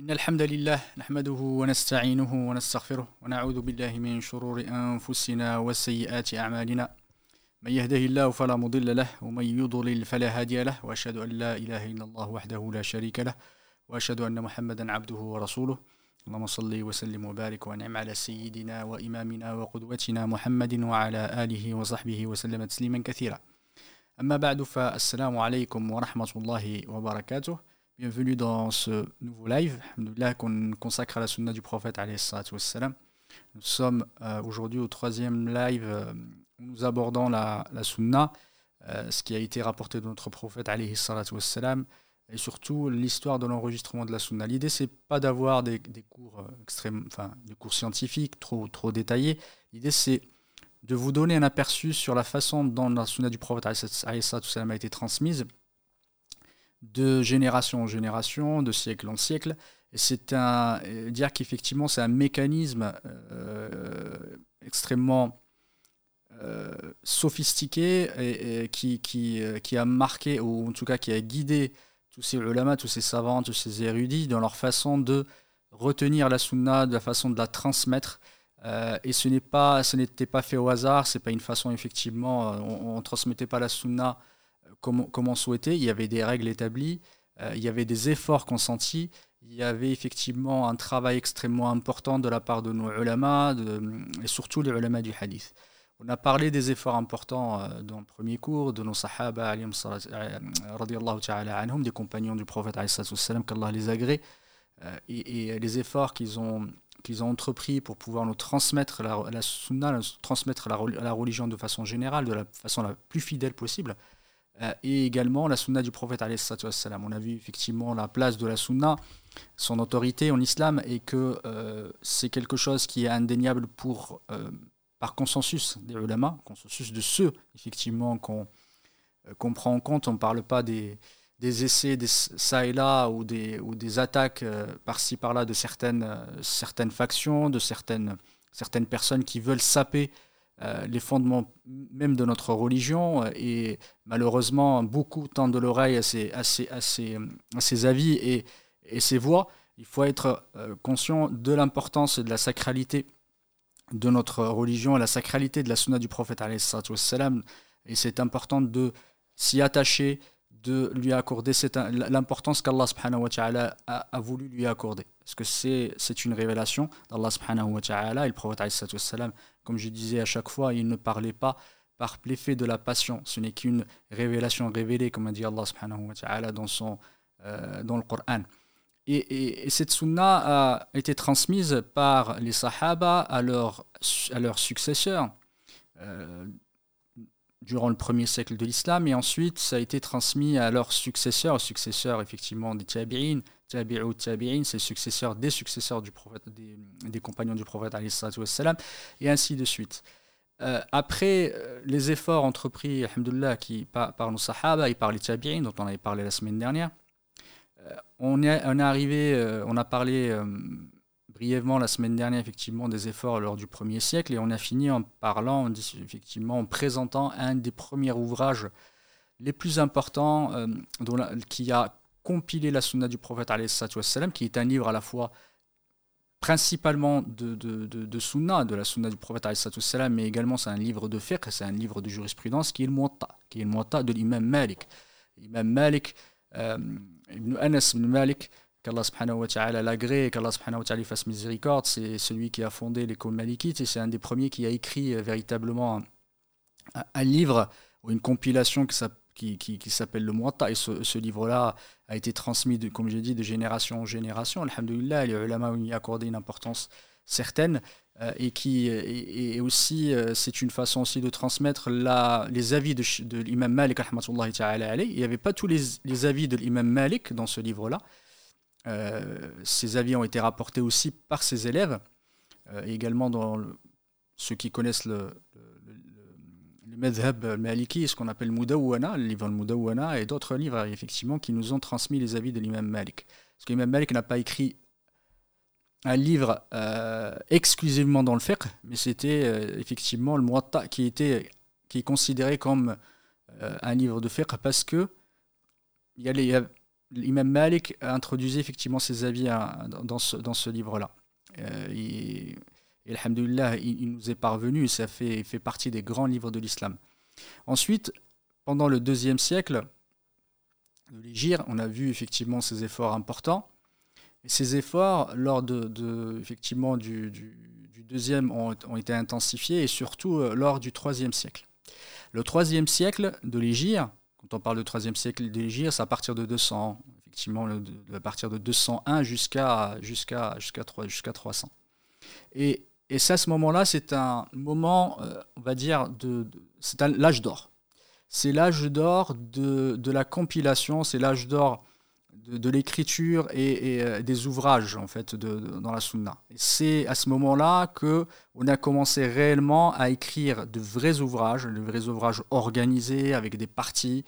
إن الحمد لله نحمده ونستعينه ونستغفره ونعوذ بالله من شرور أنفسنا وسيئات أعمالنا. من يهده الله فلا مضل له ومن يضلل فلا هادي له وأشهد أن لا إله إلا الله وحده لا شريك له وأشهد أن محمدا عبده ورسوله. اللهم صل وسلم وبارك وانعم على سيدنا وإمامنا وقدوتنا محمد وعلى آله وصحبه وسلم تسليما كثيرا. أما بعد فالسلام عليكم ورحمة الله وبركاته. Bienvenue dans ce nouveau live qu'on consacre à la sunna du prophète. Nous sommes euh, aujourd'hui au troisième live euh, nous abordons la, la sunna, euh, ce qui a été rapporté de notre prophète et surtout l'histoire de l'enregistrement de la sunna. L'idée, c'est pas d'avoir des, des, cours extrêmes, enfin des cours scientifiques trop, trop détaillés. L'idée, c'est de vous donner un aperçu sur la façon dont la sunna du prophète a été transmise de génération en génération, de siècle en siècle. C'est un dire qu'effectivement c'est un mécanisme euh, extrêmement euh, sophistiqué et, qui, qui, euh, qui, a marqué, ou en tout cas qui a guidé tous ces ulama, tous ces savants, tous ces érudits dans leur façon de retenir la sunna, de la façon de la transmettre. et ce n'est pas, ce n'était pas fait au hasard, c'est pas une façon effectivement, on, ne transmettait pas la sunna comme, on souhaitait. Il y avait des règles établies, euh, il y avait des efforts consentis, il y avait effectivement un travail extrêmement important de la part de nos ulama et surtout les ulama du hadith. On a parlé des efforts importants euh, dans le premier cours de nos sahaba, euh, des compagnons du prophète, qu'Allah les agrée, et, les efforts qu'ils ont, qu'ils ont entrepris pour pouvoir nous transmettre la, la transmettre la, la, religion de façon générale, de la façon la plus fidèle possible. Euh, et également la sunna du prophète. On a vu effectivement la place de la sunna, son autorité en islam, et que euh, c'est quelque chose qui est indéniable pour, euh, par consensus des ulama, consensus de ceux effectivement qu'on prend en compte. On ne parle pas des, des essais des, ça et là ou des, ou des attaques par-ci par-là de certaines, certaines factions, de certaines, certaines personnes qui veulent saper les fondements même de notre religion. Euh, et malheureusement, beaucoup tendent de l'oreille à ces, à, à, avis et, ces voix. Il faut être euh, conscient de l'importance et de la sacralité de notre religion, la sacralité de la sunna du prophète. Et c'est important de s'y attacher, de lui accorder l'importance qu'Allah a, voulu lui accorder. Parce que c'est une révélation d'Allah subhanahu wa ta'ala et le prophète comme je disais à chaque fois, il ne parlait pas par l'effet de la passion. Ce n'est qu'une révélation révélée, comme a dit Allah subhanahu wa ta'ala dans, euh, dans le Coran. Et, cette sunna a été transmise par les sahaba à, leur, à leurs successeurs euh, durant le premier siècle de l'islam, et ensuite ça a été transmis à leurs successeurs, aux successeurs effectivement des tabi'in, tabi'u tabi'in, c'est successeur des successeurs du prophète, des, compagnons du prophète, et ainsi de suite. Euh, après euh, les efforts entrepris qui, par, par nos sahaba et par les tabi'in, dont on avait parlé la semaine dernière, euh, on est arrivé, on a parlé brièvement la semaine dernière effectivement des efforts lors du premier siècle et on a fini en parlant effectivement en présentant un des premiers ouvrages les plus importants dont qui a compilé la sunna du prophète qui est un livre à la fois principalement de, de, de, de sunna, de la sunna du prophète mais également c'est un livre de fiqh, c'est un livre de jurisprudence qui est le Muwatta, qui est le Muwatta de l'imam Malik. L'imam Malik, euh, Ibn Anas ibn Malik, qu'Allah subhanahu wa ta'ala l'agrée, qu'Allah subhanahu wa ta'ala fasse miséricorde, c'est celui qui a fondé l'école malikite et c'est un des premiers qui a écrit euh, véritablement un, un livre ou une compilation qui s'appelle qui, qui, s'appelle le Muwatta. Et ce, livre-là a été transmis, de, comme j'ai dit, de génération en génération. Alhamdulillah, les ulama ont y accordé une importance certaine. Euh, et qui et, aussi, euh, c'est une façon aussi de transmettre la, les avis de, l'imam Malik. Il n'y avait pas tous les, les avis de l'imam Malik dans ce livre-là. Euh, ces avis ont été rapportés aussi par ses élèves, et également dans ceux qui connaissent le, le maliki, ce qu'on appelle Mudawwana, le livre Mudawwana, et d'autres livres, effectivement, qui nous ont transmis les avis de l'imam Malik. Parce que l'imam Malik n'a pas écrit un livre euh, exclusivement dans le fiqh, mais c'était euh, effectivement le Muwatta qui, était, qui est considéré comme euh, un livre de fiqh parce que l'imam Malik introduisait effectivement ses avis hein, dans ce, dans ce livre-là. Et, alhamdulillah, il, nous est parvenu et ça fait, fait partie des grands livres de l'islam. Ensuite, pendant le deuxième siècle de l'Égypte, on a vu effectivement ces efforts importants. Ces efforts, lors de, effectivement du, du, deuxième, ont, été intensifiés et surtout euh, lors du troisième siècle. Le troisième siècle de l'Égypte, quand on parle de troisième siècle de l'Égypte, c'est à partir de 200, effectivement, à partir de 201 jusqu'à jusqu'à jusqu'à jusqu'à 300. Et, et à ce moment-là, c'est un moment, euh, on va dire, c'est l'âge d'or. C'est l'âge d'or de, de, la compilation, c'est l'âge d'or de, l'écriture et, euh, des ouvrages en fait dans la Sunna. C'est à ce moment-là que on a commencé réellement à écrire de vrais ouvrages, de vrais ouvrages organisés avec des parties,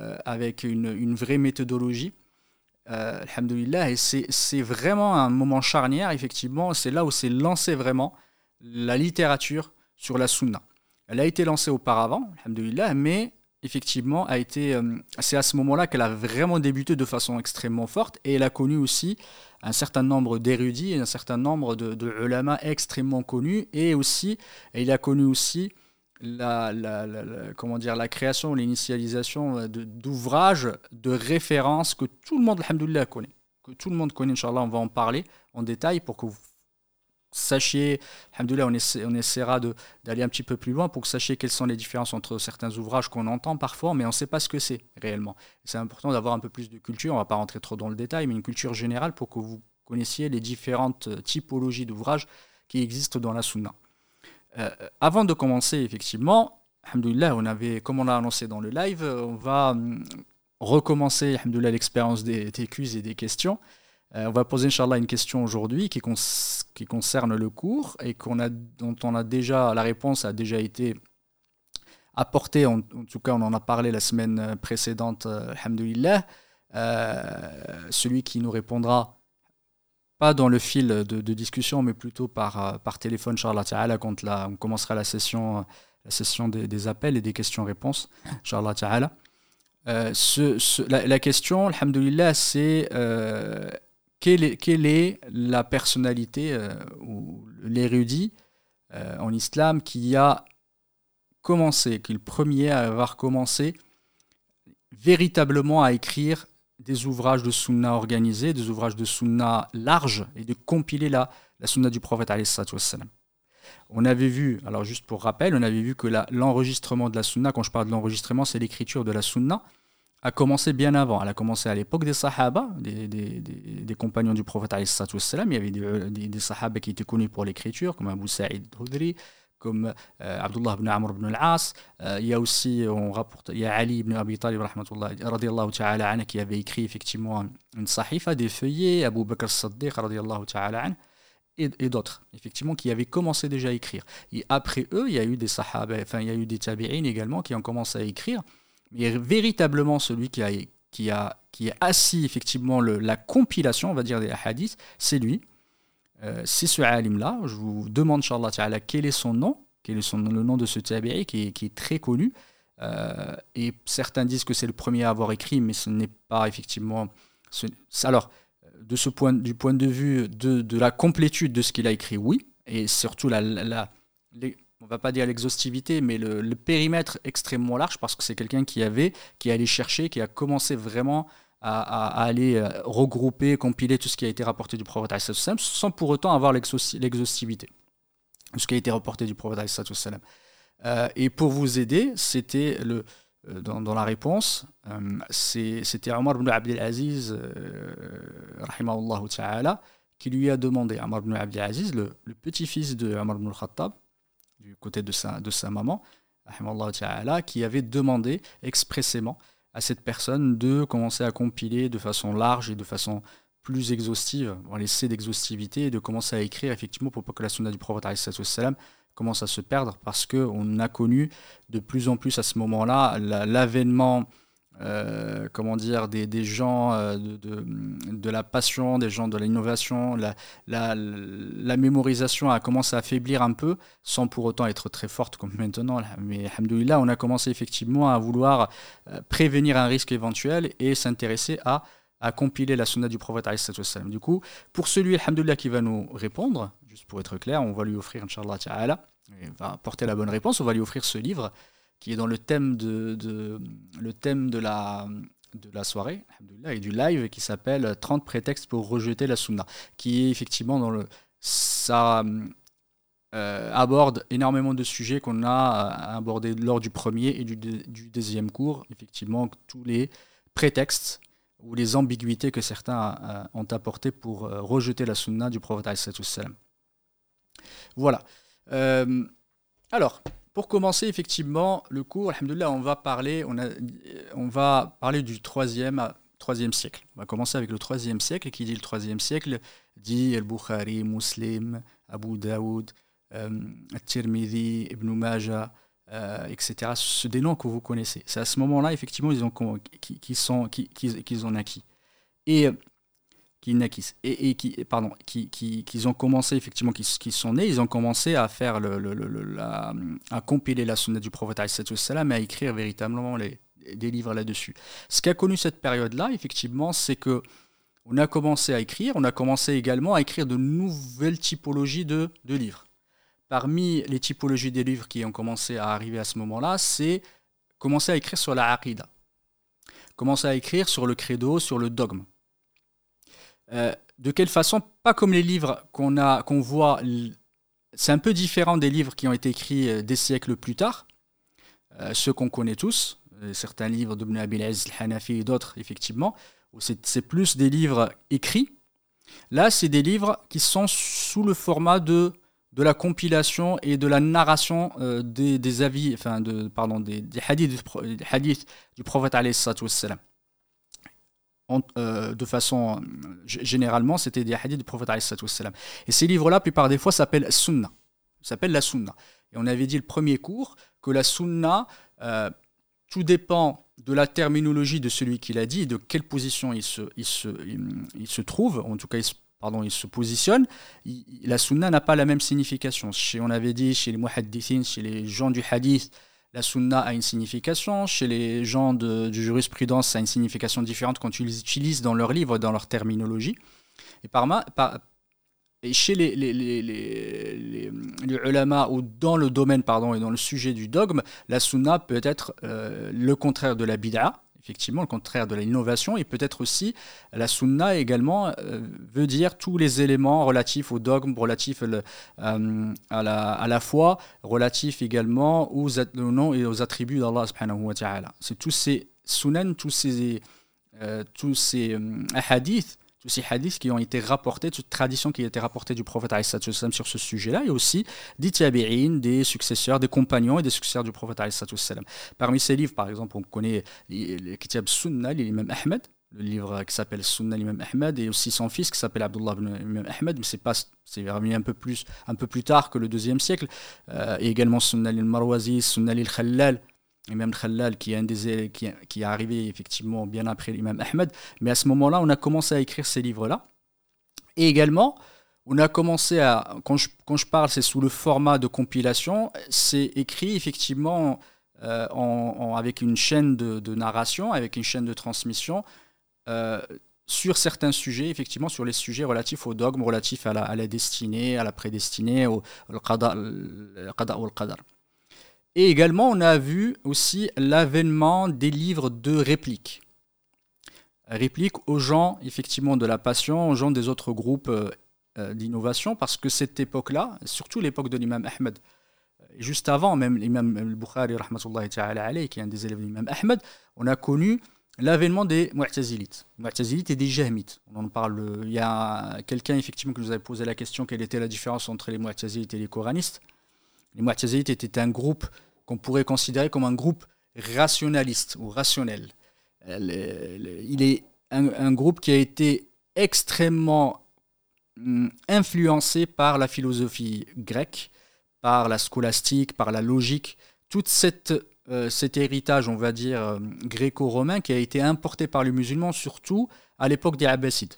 euh, avec une, une, vraie méthodologie. Euh, alhamdulillah, et c'est vraiment un moment charnière, effectivement, c'est là où s'est lancé vraiment la littérature sur la Sunna. Elle a été lancée auparavant, alhamdulillah, mais effectivement, euh, c'est à ce moment-là qu'elle a vraiment débuté de façon extrêmement forte et elle a connu aussi un certain nombre d'érudits et un certain nombre de, de extrêmement connus et aussi, il a connu aussi la, comment dire, la création, l'initialisation d'ouvrages, de, références que tout le monde, connaît. Que tout le monde connaît, Inch'Allah, on va en parler en détail pour que vous sachiez, alhamdoulilah, on, on essaiera d'aller un petit peu plus loin pour que vous sachiez quelles sont les différences entre certains ouvrages qu'on entend parfois, mais on ne sait pas ce que c'est réellement. C'est important d'avoir un peu plus de culture, on ne va pas rentrer trop dans le détail, mais une culture générale pour que vous connaissiez les différentes typologies d'ouvrages qui existent dans la sunna. Euh, avant de commencer, effectivement, on avait, comme on l'a annoncé dans le live, on va hum, recommencer l'expérience des, des et des questions. Euh, on va poser, Inch'Allah, une question aujourd'hui qui, concerne le cours et dont on a déjà, la réponse a déjà été apportée, en, tout cas on en a parlé la semaine précédente, euh, euh, celui qui nous répondra pas dans le fil de, discussion, mais plutôt par, par téléphone, Inch'Allah quand on commencera la session, la session des, appels et des questions-réponses, Inch'Allah Ta'ala. ce, la, question, Alhamdulillah, c'est quelle est, la personnalité euh, ou l'érudit euh, en islam qui a commencé, qui est le premier à avoir commencé véritablement à écrire des ouvrages de sunna organisés, des ouvrages de sunna larges et de compiler la, la sunna du prophète On avait vu, alors juste pour rappel, on avait vu que l'enregistrement de la sunna, quand je parle de l'enregistrement, c'est l'écriture de la sunna a commencé bien avant. Elle a commencé à l'époque des Sahaba, des, des, compagnons du prophète. Il y avait des, Sahaba qui étaient connus pour l'écriture, comme Abu Sa'id comme euh, Abdullah ibn Amr ibn al-As. Euh, il y a aussi, on rapporte, il y a Ali ibn Abi Talib ta'ala qui avait écrit effectivement une sahifa, des feuillets, Abu Bakr as-Siddiq ta'ala et, et d'autres, effectivement, qui avaient commencé déjà à écrire. Et après eux, il y a eu des Sahaba, enfin, il y a eu des Tabi'in également qui ont commencé à écrire mais véritablement celui qui a, qui a, qui a assis effectivement la compilation, on va dire, des hadiths, c'est lui. Euh, c'est ce alim-là. Je vous demande, Inch'Allah quel est son nom, quel est le nom de ce tabi'i qui, est très connu. Euh, et certains disent que c'est le premier à avoir écrit, mais ce n'est pas effectivement. Alors, de ce point, du point de vue de, la complétude de ce qu'il a écrit, oui. Et surtout la, la, va pas dire l'exhaustivité, mais le, périmètre extrêmement large, parce que c'est quelqu'un qui avait, qui allait chercher, qui a commencé vraiment à, aller euh, regrouper, compiler tout ce qui a été rapporté du prophète sans pour autant avoir l'exhaustivité ce qui a été rapporté du prophète euh, Et pour vous aider, c'était le euh, dans, la réponse, c'était Omar ibn Abdelaziz, ta'ala, qui lui a demandé, Omar ibn Abdelaziz, le, le petit-fils de Omar ibn al-Khattab, du côté de sa, de sa maman, qui avait demandé expressément à cette personne de commencer à compiler de façon large et de façon plus exhaustive, on laisser d'exhaustivité et de commencer à écrire effectivement pour pas que la sunna du prophète commence à se perdre parce qu'on a connu de plus en plus à ce moment-là l'avènement euh, comment dire, des, gens euh, de, la passion, des gens de l'innovation, la, mémorisation a commencé à faiblir un peu, sans pour autant être très forte comme maintenant. Mais alhamdoulilah, on a commencé effectivement à vouloir euh, prévenir un risque éventuel et s'intéresser à compiler la sunna du prophète. Du coup, pour celui, alhamdoulilah, qui va nous répondre, juste pour être clair, on va lui offrir, Inch'Allah Ta'ala, il va apporter la bonne réponse, on va lui offrir ce livre qui est dans le thème de, le thème de la, de la soirée et du live qui s'appelle 30 prétextes pour rejeter la sunna, qui est effectivement dans le. Ça euh, aborde énormément de sujets qu'on a abordés lors du premier et du, deuxième cours. Effectivement, tous les prétextes ou les ambiguïtés que certains euh, ont apportées pour euh, rejeter la sunna du prophète. Voilà. alors, pour commencer effectivement le cours, on va parler, on, a, on va parler du troisième, troisième siècle. On va commencer avec le troisième siècle. Qui dit le troisième siècle dit Al-Bukhari, Muslim, Abu Daoud, euh, Tirmidhi, Ibn Majah, euh, etc. C'est des noms que vous connaissez. C'est à ce moment-là, effectivement, ils ont, qui, qui sont, ont acquis. Et qui et, pardon qui, ont commencé effectivement qui, sont nés ils ont commencé à faire le, le, à compiler la sunna du prophète et à écrire véritablement les, des livres là-dessus. Ce qui a connu cette période là effectivement c'est que on a commencé à écrire on a commencé également à écrire de nouvelles typologies de, de livres. Parmi les typologies des livres qui ont commencé à arriver à ce moment là c'est commencer à écrire sur la aqidah commencer à écrire sur le credo sur le dogme euh, de quelle façon Pas comme les livres qu'on a, qu'on voit. C'est un peu différent des livres qui ont été écrits euh, des siècles plus tard, euh, ceux qu'on connaît tous, certains livres d'Ibn Abil Aziz al-Hanafi et d'autres, effectivement, c'est plus des livres écrits. Là, c'est des livres qui sont sous le format de, de la compilation et de la narration des, avis, enfin, pardon, des, hadiths, des hadiths du prophète alayhi Euh, de façon euh, généralement, c'était des hadiths du prophète. Et ces livres-là, plupart des fois, s'appellent sunna. s'appellent la sunna. Et on avait dit le premier cours que la sunna, euh, tout dépend de la terminologie de celui qui l'a dit, de quelle position il se, il se, il, se trouve, en tout cas, il se, pardon, il se positionne. la sunna n'a pas la même signification. Chez, on avait dit chez les muhaddithin, chez les gens du hadith, la sunna a une signification. Chez les gens de, jurisprudence, ça a une signification différente quand ils l'utilisent dans leurs livres, dans leur terminologie. Et, par, et chez les, ulama ou dans le domaine pardon, et dans le sujet du dogme, la sunna peut être euh, le contraire de la bid'a, effectivement le contraire de l'innovation, et peut-être aussi la sunna également euh, veut dire tous les éléments relatifs au dogme, relatifs euh, à, la, à la foi, relatifs également aux, et aux attributs d'Allah subhanahu wa ta'ala. C'est tous ces sunan, tous ces, euh, tous ces hadiths tous ces hadiths qui ont été rapportés, toute tradition qui a été rapportée du prophète sur ce sujet-là, et aussi des des successeurs, des compagnons et des successeurs du prophète. Parmi ces livres, par exemple, on connaît le kitab Sunnah, l'imam Ahmed, le livre qui s'appelle Sunnah l'imam Ahmed, et aussi son fils qui s'appelle Abdullah ibn Ahmed, mais c'est pas c'est venu un peu plus un peu plus tard que le deuxième siècle, euh, et également Sunnah al-Marwazi, Sunnah al-Khallal, Imam Khalal, qui est, un des, qui, arrivé effectivement bien après l'imam Ahmed. Mais à ce moment-là, on a commencé à écrire ces livres-là. Et également, on a commencé à. Quand je, quand je parle, c'est sous le format de compilation. C'est écrit effectivement euh, avec une chaîne de, narration, avec une chaîne de transmission. Euh, sur certains sujets, effectivement, sur les sujets relatifs au dogme, relatifs à la, à la destinée, à la prédestinée, au, qadar. Et également, on a vu aussi l'avènement des livres de répliques. Répliques aux gens, effectivement, de la passion, aux gens des autres groupes euh, euh, d'innovation, parce que cette époque-là, surtout l'époque de l'imam Ahmed, juste avant, même l'imam al-Bukhari, qui est un des élèves de l'imam Ahmed, on a connu l'avènement des Mu'tazilites. Mu'tazilites et des Jahmites. On en parle. Il y a quelqu'un, effectivement, qui nous avait posé la question quelle était la différence entre les Mu'tazilites et les Coranistes. Les Mu'tazilites étaient un groupe qu'on pourrait considérer comme un groupe rationaliste ou rationnel. Il est un, groupe qui a été extrêmement hum, influencé par la philosophie grecque, par la scolastique, par la logique, tout euh, cet héritage, on va dire, euh, gréco-romain qui a été importé par les musulmans, surtout à l'époque des Abbassides.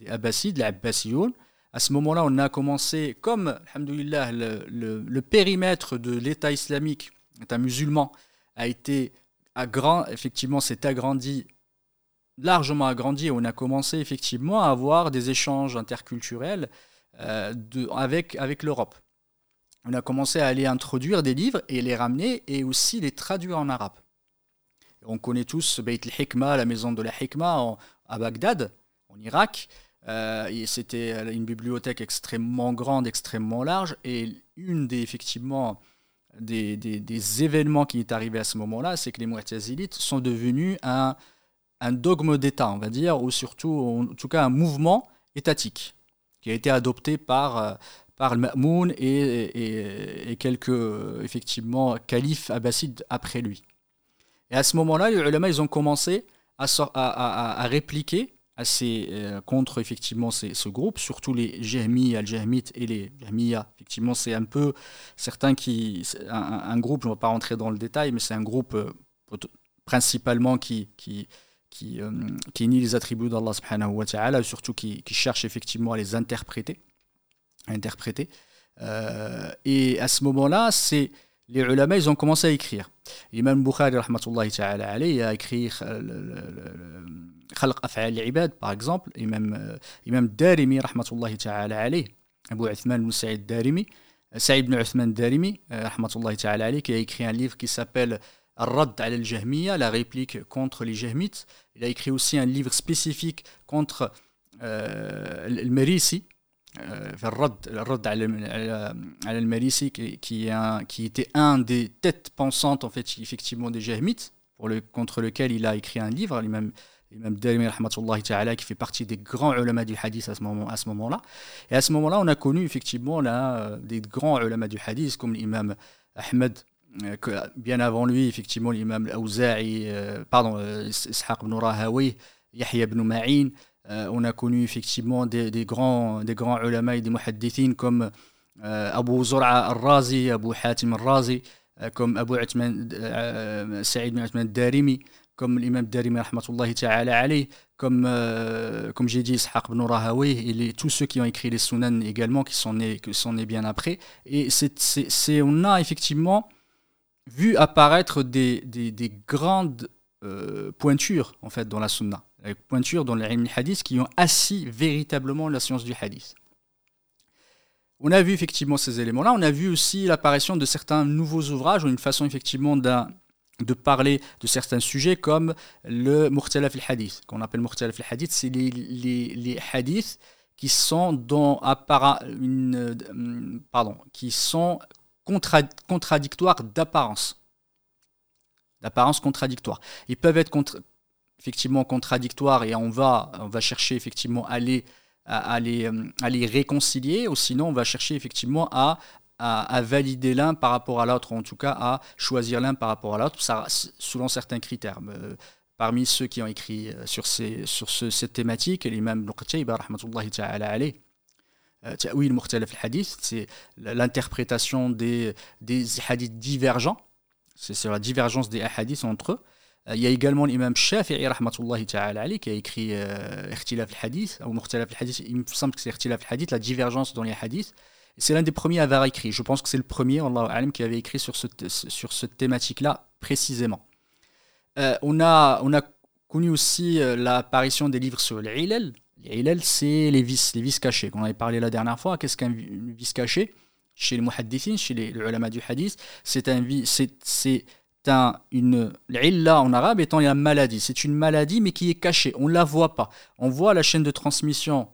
Les Abbassides, les Abbasiyoun, à ce moment-là, on a commencé, comme, le, le, périmètre de l'État islamique, l'État musulman, a été effectivement, s'est agrandi largement agrandi. On a commencé effectivement à avoir des échanges interculturels de, avec, avec l'Europe. On a commencé à aller introduire des livres et les ramener et aussi les traduire en arabe. On connaît tous Beit al-Hikma, la maison de la Hikma à Bagdad, en Irak. Euh, c'était une bibliothèque extrêmement grande, extrêmement large. Et une des, effectivement, des, des, événements qui est arrivé à ce moment-là, c'est que les Mu'tazilites sont devenus un, un dogme d'État, on va dire, ou surtout, en tout cas, un mouvement étatique qui a été adopté par, euh, par le Ma'moun et, et, quelques, effectivement, califes abbassides après lui. Et à ce moment-là, les ulama, ils ont commencé à, à, à, répliquer euh, contre effectivement ce groupe, surtout les Jahmi, Al-Jahmites et les Jahmiya. Effectivement, c'est un peu certains qui. Un, groupe, je ne vais pas rentrer dans le détail, mais c'est un groupe euh, principalement qui. qui qui, euh, qui nie les attributs d'Allah subhanahu wa ta'ala, surtout qui, qui, cherche effectivement à les interpréter. interpréter. et à ce moment-là, c'est les ulama, ils ont commencé à écrire. L'imam Bukhari, ta'ala alayhi, a écrit Khalq Af'al al-Ibad, par exemple, et même Imam Darimi, rahmatullahi ta'ala alayhi, Abu Uthman ibn Sa'id Darimi, Sa'id ibn Uthman Darimi, rahmatullahi ta'ala alayhi, qui a écrit un livre qui s'appelle Ar-Radd al-Jahmiya, la réplique contre les Jahmites. Il a écrit aussi un livre spécifique contre euh, le Merisi, الرد على المريسي qui, qui était un des têtes pensantes en fait effectivement des Jahmites pour le, contre lequel il a écrit un livre l'imam l'imam Darimi qui fait partie des grands ulama du hadith à ce moment moment-là et à ce moment-là on a connu effectivement là des grands ulama du hadith comme l'imam Ahmed bien avant lui effectivement l'imam Al-Awza'i pardon Ishaq ibn Rahawi Yahya ibn Ma'in euh, on a connu effectivement des, des, grands, des grands ulama et des muhaddithin comme euh, Abu Zur'a al-Razi, Abu Hatim al-Razi, euh, comme Abu Uthman, Saïd bin Uthman al-Darimi, comme l'imam Darimi alayh, comme, comme j'ai dit Ishaq ibn Rahawi, et tous ceux qui ont écrit les sunan également, qui sont nés, sont bien après. Et c'est, on a effectivement vu apparaître des, des, des grandes pointures en fait dans la sunna pointures dans les hadith qui ont assis véritablement la science du hadith. On a vu effectivement ces éléments-là. On a vu aussi l'apparition de certains nouveaux ouvrages ou une façon effectivement de parler de certains sujets comme le Murtalaf al-Hadith. Qu'on appelle Murtalaf al-Hadith, c'est les, hadiths qui sont dans une, euh, pardon, qui sont contradictoires d'apparence. D'apparence contradictoire. Ils peuvent être effectivement contradictoires et on va, on va chercher effectivement à les, à, euh, à les réconcilier, ou sinon on va chercher effectivement à, à, valider l'un par rapport à l'autre, ou en tout cas à choisir l'un par rapport à l'autre, selon certains critères. Euh, parmi ceux qui ont écrit euh, sur, ces, sur ce, cette thématique, l'imam Ibn rahmatullahi ta'ala alayh, oui, le hadith, c'est l'interprétation des, des hadiths divergents, c'est la divergence des hadiths entre eux. Euh, il y a également l'imam Shafi'i rahmatullahi ta'ala qui a écrit euh, Ikhtilaf al-Hadith, ou al-Hadith, il me semble que c'est al-Hadith, la divergence dans les hadiths. C'est l'un des premiers à avoir écrit. Je pense que c'est le premier, Allah qui avait écrit sur, ce, sur cette thématique-là précisément. Euh, on, a, on a connu aussi l'apparition des livres sur les ilal. Les ilal, c'est les vices, les vices cachés. On avait parlé la dernière fois. Qu'est-ce qu'un vice caché? Chez les muhaddithin, chez les, du hadith, c'est un c'est une l'illa en arabe étant une maladie. C'est une maladie mais qui est cachée. On la voit pas. On voit la chaîne de transmission.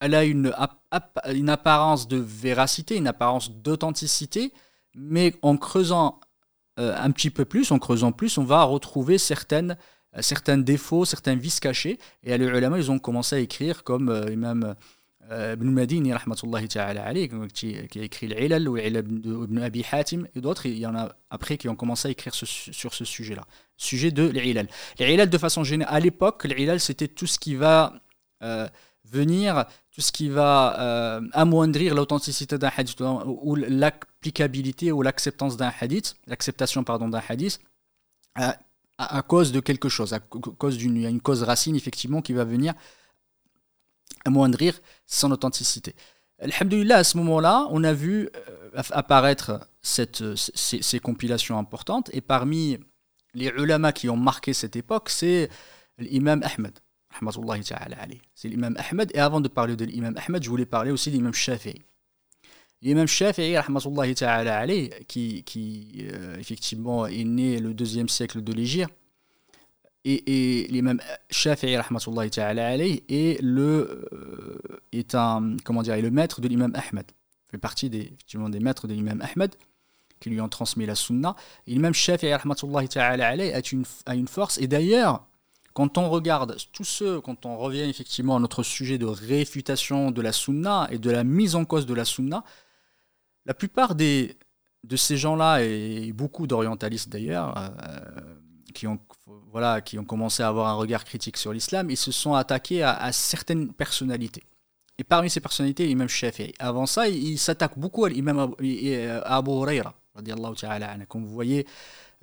Elle a une, une apparence de véracité, une apparence d'authenticité, mais en creusant euh, un petit peu plus, en creusant plus, on va retrouver certaines, certains défauts, certains vices cachés. Et les ulama, ils ont commencé à écrire comme euh, Imam euh, Ibn Madini, ta'ala qui, a écrit l'Ilal ou Ibn Abi Hatim et d'autres, il y en a après qui ont commencé à écrire sur ce sujet-là. Sujet de l'Ilal. L'Ilal, de façon générale, à l'époque, l'Ilal, c'était tout ce qui va euh, venir, tout ce qui va euh, amoindrir l'authenticité d'un hadith ou l'applicabilité ou l'acceptance d'un hadith, l'acceptation pardon d'un hadith. À, à, cause de quelque chose, à cause d'une une cause racine effectivement qui va venir amoindrir son authenticité. Alhamdulillah, à ce moment-là, on a vu euh, apparaître cette, ces, compilations importantes, et parmi les ulama qui ont marqué cette époque, c'est l'imam Ahmed. C'est l'imam Ahmed. Et avant de parler de l'imam Ahmed, je voulais parler aussi de l'imam Shafi'i. L'imam Shafi'i, qui, qui euh, effectivement est né le deuxième siècle de l'Égypte, et, et l'imam Shafi'i est, le, euh, est, un, comment dire, est le maître de l'imam Ahmed. Fait partie des, effectivement, des maîtres de l'imam Ahmed qui lui ont transmis la sunna. L'imam Shafi'i a une, a une force. Et d'ailleurs, quand on regarde tout ce, quand on revient effectivement à notre sujet de réfutation de la sunna et de la mise en cause de la sunna, la plupart des, de ces gens-là, et beaucoup d'orientalistes d'ailleurs, euh, qui, ont, voilà, qui ont commencé à avoir un regard critique sur l'islam, ils se sont attaqués à, certaines personnalités. Et parmi ces personnalités, l'imam Shafi'i. Avant ça, il, s'attaque beaucoup à l'imam Abu, Abu Huraira, comme vous voyez,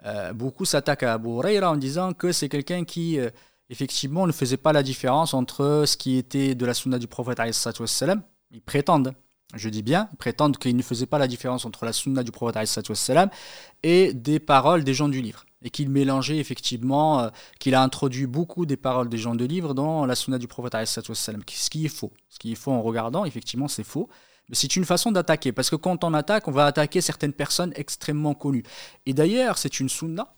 euh, beaucoup s'attaquent à Abu en disant que c'est quelqu'un qui, euh, effectivement, ne faisait pas la différence entre ce qui était de la sunna du prophète, ils prétendent je dis bien, prétendent qu'il ne faisait pas la différence entre la sunna du prophète et des paroles des gens du livre. Et qu'il mélangeait effectivement, euh, qu'il a introduit beaucoup des paroles des gens du livre dans la sunna du prophète ce qui est faux. Ce qui est faux en regardant, effectivement, c'est faux. C'est une façon d'attaquer, parce que quand on attaque, on va attaquer certaines personnes extrêmement connues. Et d'ailleurs, c'est une sunna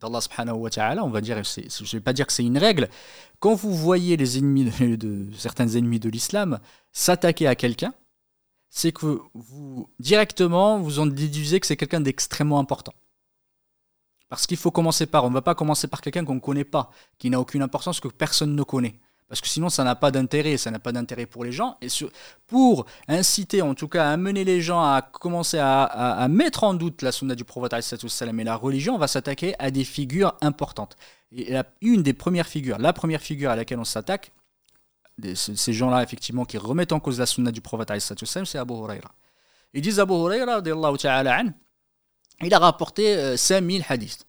d'Allah subhanahu wa ta'ala, on va dire, je ne vais pas dire que c'est une règle, quand vous voyez les ennemis de, de certains ennemis de l'islam s'attaquer à quelqu'un, c'est que vous, directement, vous en déduisez que c'est quelqu'un d'extrêmement important. Parce qu'il faut commencer par, on ne va pas commencer par quelqu'un qu'on ne connaît pas, qui n'a aucune importance, que personne ne connaît. Parce que sinon, ça n'a pas d'intérêt, ça n'a pas d'intérêt pour les gens. Et pour inciter, en tout cas, amener les gens à commencer à, mettre en doute la sunna du prophète et la religion, on va s'attaquer à des figures importantes. Et une des premières figures, la première figure à laquelle on s'attaque, ces gens-là, effectivement, qui remettent en cause la sunna du prophète, c'est Abu Huraira. Ils disent Abu Huraira, il a rapporté 5000 euh, hadiths.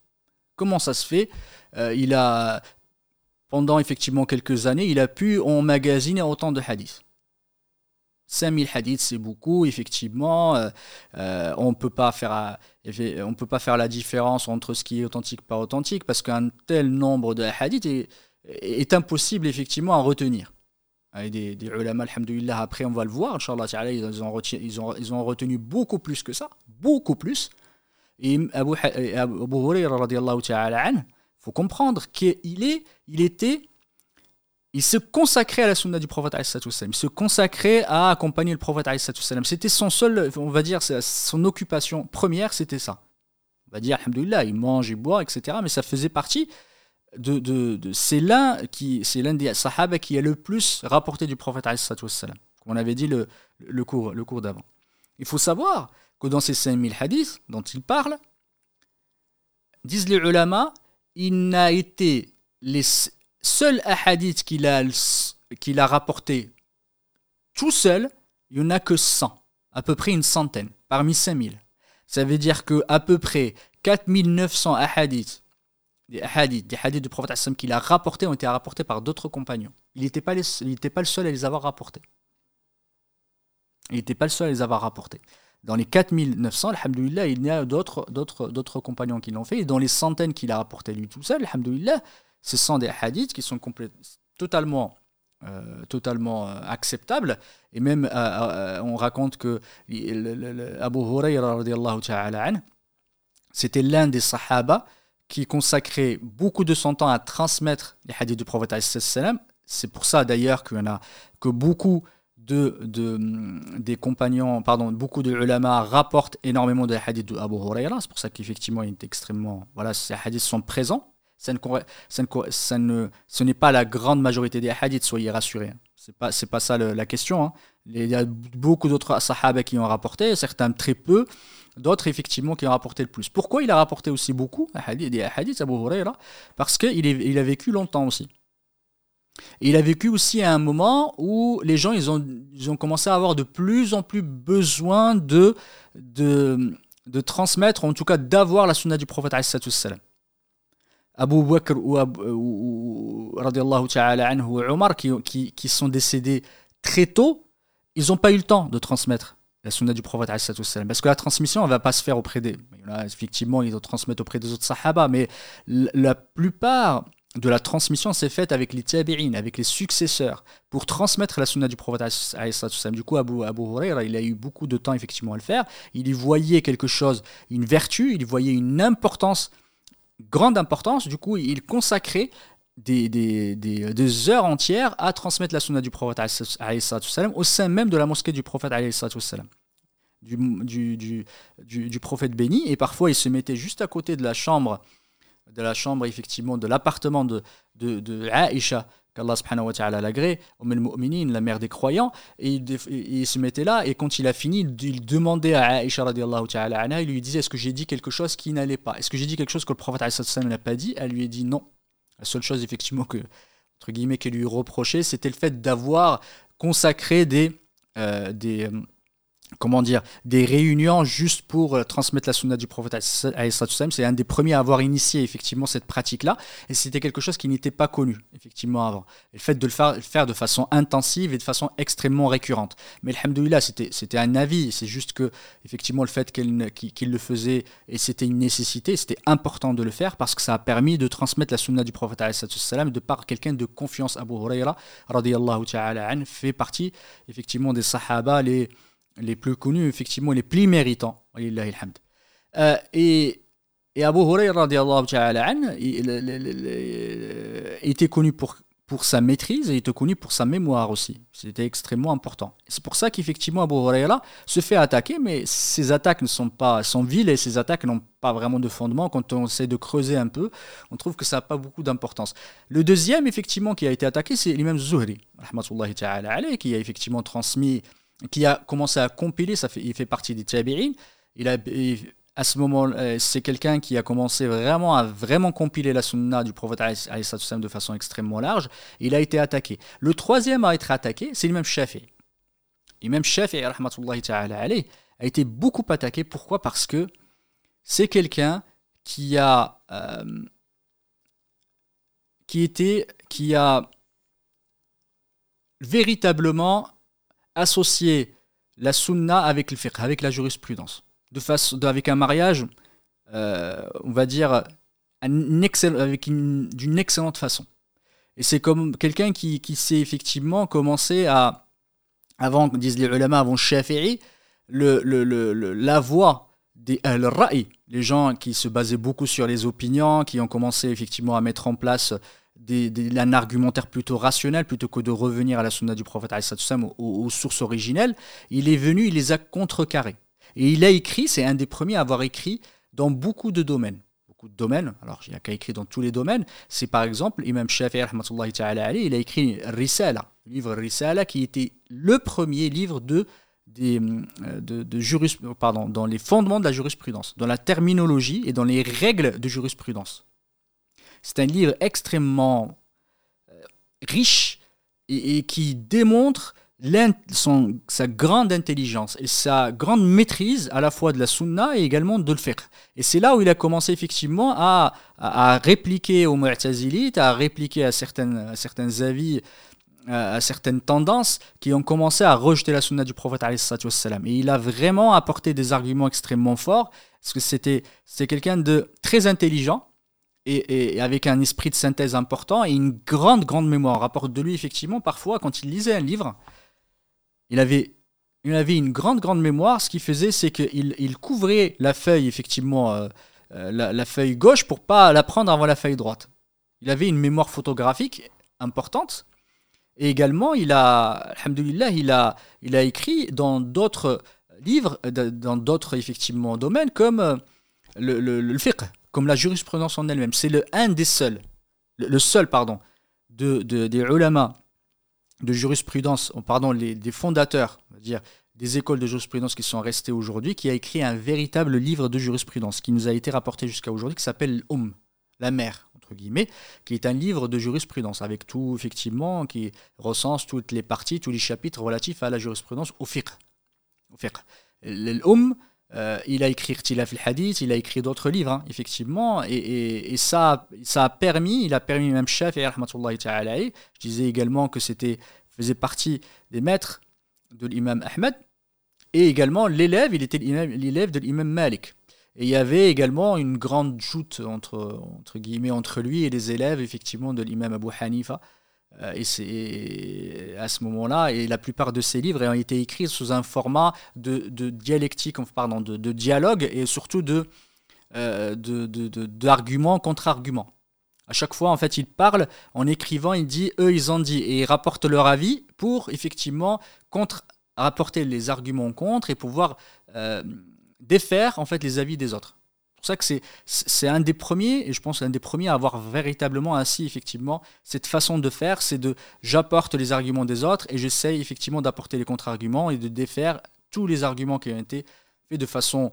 Comment ça se fait? Euh, Il a, pendant effectivement quelques années, il a pu emmagasiner autant de hadiths. 5000 hadiths, c'est beaucoup, effectivement. Euh, on ne peut pas faire la différence entre ce qui est authentique et pas authentique, parce qu'un tel nombre de hadiths est, impossible, effectivement, à retenir des, des ulama, alhamdoulilah, après on va le voir, Inch'Allah, ils ont, retenu, ils, ont, retenu beaucoup plus que ça, beaucoup plus. Abu, Abu Huraira, il faut comprendre qu'il est, il était, il se consacrait à la sunna du prophète, il se consacrait à accompagner le prophète, c'était son seul, on va dire, son occupation première, c'était ça. On va dire, alhamdoulilah, il mange, il boit, etc., mais ça faisait partie de, de, c'est l'un qui c'est l'un des sahaba qui a le plus rapporté du prophète comme on avait dit le, le cours, le cours d'avant. Il faut savoir que dans ces 5000 hadiths dont il parle, disent les ulama, il n'a été les seuls hadiths qu'il a, qu'il a rapporté tout seul, il n'y en a que 100, à peu près une centaine, parmi 5000. Ça veut dire que à peu près 4900 hadiths des hadiths, des hadiths du prophète qu'il a rapportés ont été rapportés par d'autres compagnons. Il n'était pas, le seul à les avoir rapportés. Il n'était pas le seul à les avoir rapportés. Dans les 4900, alhamdoulilah, il y a d'autres compagnons qui l'ont fait. Et dans les centaines qu'il a rapportés lui tout seul, alhamdoulilah, ce sont des hadiths qui sont totalement, euh, totalement euh, acceptables. Et même, euh, on raconte que Abu Huraira, c'était l'un des sahaba qui consacrait beaucoup de son temps à transmettre les hadiths du prophète C'est pour ça d'ailleurs qu'il a que beaucoup de, de, des compagnons, pardon, beaucoup de ulama rapportent énormément de hadiths d'Abu Huraira. C'est pour ça qu'effectivement, il est extrêmement. Voilà, ces hadiths sont présents. Ça ne, ça ne, ce n'est pas la grande majorité des hadiths, soyez rassurés. Ce n'est pas, pas ça la question. Hein. Il y a beaucoup d'autres sahaba qui ont rapporté, certains très peu d'autres effectivement qui ont rapporté le plus. Pourquoi il a rapporté aussi beaucoup des hadiths Abu Huraira? Parce qu'il il a vécu longtemps aussi. Il a vécu aussi à un moment où les gens ils ont, ils ont commencé à avoir de plus en plus besoin de, de, de transmettre, en tout cas d'avoir la sunna du prophète Abu Bakr ou, ou, ou Omar qui, qui, qui sont décédés très tôt, ils n'ont pas eu le temps de transmettre la sunna du prophète parce que la transmission elle va pas se faire auprès des effectivement ils transmettent auprès des autres sahaba mais la plupart de la transmission s'est faite avec les tabi'in, avec les successeurs, pour transmettre la sunna du prophète. Du coup, Abu, Abu Huraira, il a eu beaucoup de temps effectivement à le faire. Il y voyait quelque chose, une vertu, il voyait une importance, grande importance. Du coup, il consacrait des, heures entières à transmettre la sunna du prophète au sein même de la mosquée du prophète du, du, du, du, prophète béni. Et parfois, il se mettait juste à côté de la chambre de la chambre, effectivement, de l'appartement de, de, de Aïcha, qu'Allah subhanahu wa ta'ala l'agré, la mère des croyants, et il, se mettait là, et quand il a fini, il, demandait à Aïcha radiallahu ta'ala il lui disait Est-ce que j'ai dit quelque chose qui n'allait pas? Est-ce que j'ai dit quelque chose que le prophète n'a pas dit? Elle lui a dit non. La seule chose, effectivement, que, entre guillemets, qu'elle lui reprochait, c'était le fait d'avoir consacré des. Euh, des euh, comment dire, des réunions juste pour euh, transmettre la sunna du prophète C'est un des premiers à avoir initié effectivement cette pratique-là, et c'était quelque chose qui n'était pas connu effectivement avant. le fait de le faire, de façon intensive et de façon extrêmement récurrente. Mais alhamdoulilah, c'était, c'était un avis, c'est juste que effectivement le fait qu'il, le faisait, et c'était une nécessité, c'était important de le faire parce que ça a permis de transmettre la sunna du prophète de par quelqu'un de confiance. Abu Huraira, ta'ala fait partie effectivement des sahaba, les les plus connus, effectivement, les plus méritants. Euh, et, et Abu Huraira, était connu pour, pour sa maîtrise et était connu pour sa mémoire aussi. C'était extrêmement important. C'est pour ça qu'effectivement Abu Huraira se fait attaquer, mais ses attaques ne sont pas viles et ses attaques n'ont pas vraiment de fondement. Quand on essaie de creuser un peu, on trouve que ça n'a pas beaucoup d'importance. Le deuxième, effectivement, qui a été attaqué, c'est l'imam Zuhri, qui a effectivement transmis qui a commencé à compiler, ça fait, il fait partie des tabi'in. Il a, à ce moment, euh, c'est quelqu'un qui a commencé vraiment à vraiment compiler la sunna du prophète de façon extrêmement large. Il a été attaqué. Le troisième à être attaqué, c'est l'imam Shafi. L'imam Shafi, a été beaucoup attaqué. Pourquoi? Parce que c'est quelqu'un qui a, euh, qui était, qui a véritablement associer la sunna avec le fiqh, avec la jurisprudence, de façon, avec un mariage, euh, on va dire, avec d'une excellente façon. Et c'est comme quelqu'un qui, qui sait effectivement commencer à, avant, disent les ulama, avant Shafi'i, le, le, le, la voix des al-ra'i, les gens qui se basaient beaucoup sur les opinions, qui ont commencé effectivement à mettre en place des, un argumentaire plutôt rationnel plutôt que de revenir à la sunna du prophète aux, aux sources originelles, il est venu, il les a contrecarrés. Et il a écrit, c'est un des premiers à avoir écrit dans beaucoup de domaines. Beaucoup de domaines, alors il n'y a qu'à écrire dans tous les domaines. C'est par exemple Imam Shafi'i, il a écrit Risala, le livre Risala qui était le premier livre de des, de, de pardon, dans les fondements de la jurisprudence, dans la terminologie et dans les règles de jurisprudence. C'est un livre extrêmement euh, riche et, qui démontre son, sa grande intelligence et sa grande maîtrise à la fois de la sunna et également de le fiqh. Et c'est là où il a commencé effectivement à, à, répliquer aux mu'tazilites, à répliquer à, certaines, à certains avis, à, certaines tendances qui ont commencé à rejeter la sunna du prophète Et il a vraiment apporté des arguments extrêmement forts parce que c'était quelqu'un de très intelligent et, avec un esprit de synthèse important et une grande, grande mémoire. On rapporte de lui, effectivement, parfois, quand il lisait un livre, il avait, il avait une grande, grande mémoire. Ce qu'il faisait, c'est qu'il il couvrait la feuille, effectivement, euh, euh, la, feuille gauche pour pas la prendre avant la feuille droite. Il avait une mémoire photographique importante. Et également, il a, il a, il a écrit dans d'autres livres, dans d'autres, effectivement, domaines, comme euh, le, le, le fiqh comme la jurisprudence en elle-même. C'est le un des seuls, le, seul, pardon, de, des ulama de jurisprudence, oh, pardon, les, des fondateurs, on dire, des écoles de jurisprudence qui sont restées aujourd'hui, qui a écrit un véritable livre de jurisprudence qui nous a été rapporté jusqu'à aujourd'hui, qui s'appelle Umm, la mère, entre guillemets, qui est un livre de jurisprudence, avec tout, effectivement, qui recense toutes les parties, tous les chapitres relatifs à la jurisprudence au fiqh. Au euh, il a écrit Tilaf al-Hadith, il a écrit d'autres livres, hein, effectivement, et, ça, a permis, il a permis même Shafi'i, je disais également que c'était faisait partie des maîtres de l'imam Ahmed, et également l'élève, il était l'élève de l'imam Malik. Et il y avait également une grande joute entre, entre guillemets entre lui et les élèves effectivement de l'imam Abu Hanifa. Euh, et c'est à ce moment-là, et la plupart de ces livres ont été écrits sous un format de, dialectique, pardon, de, de, dialogue et surtout de, euh, d'arguments contre arguments. À chaque fois, en fait, il parle en écrivant, il dit eux, ils ont dit, et ils rapportent leur avis pour effectivement contre rapporter les arguments contre et pouvoir euh, défaire en fait les avis des autres. C'est pour ça que c'est, un des premiers, et je pense un des premiers à avoir véritablement ainsi effectivement cette façon de faire, c'est de j'apporte les arguments des autres et j'essaye effectivement d'apporter les contre-arguments et de défaire tous les arguments qui ont été faits de façon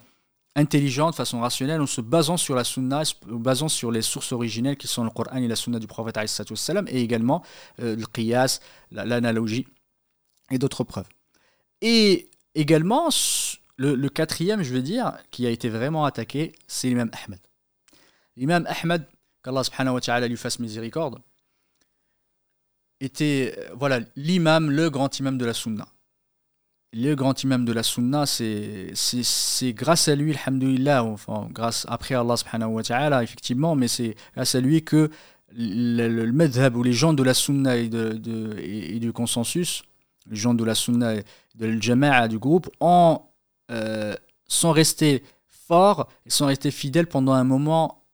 intelligente, de façon rationnelle, en se basant sur la sunna, en basant sur les sources originelles qui sont le Coran et la sunna du prophète et également euh, le qiyas, l'analogie et d'autres preuves. Et également, le, quatrième, je veux dire, qui a été vraiment attaqué, c'est l'imam Ahmed. L'imam Ahmed, qu'Allah subhanahu wa ta'ala lui fasse miséricorde, était euh, voilà l'imam, le grand imam de la sunna le grand imam de la sunna, c'est grâce à lui, alhamdoulilah, enfin, grâce, après Allah subhanahu wa ta'ala, effectivement, mais c'est grâce à lui que le, le, madhab ou les gens de la sunna et, de, et, du consensus, les gens de la sunna et de jama'a du groupe, ont, euh, sont restés forts et sont restés fidèles pendant un moment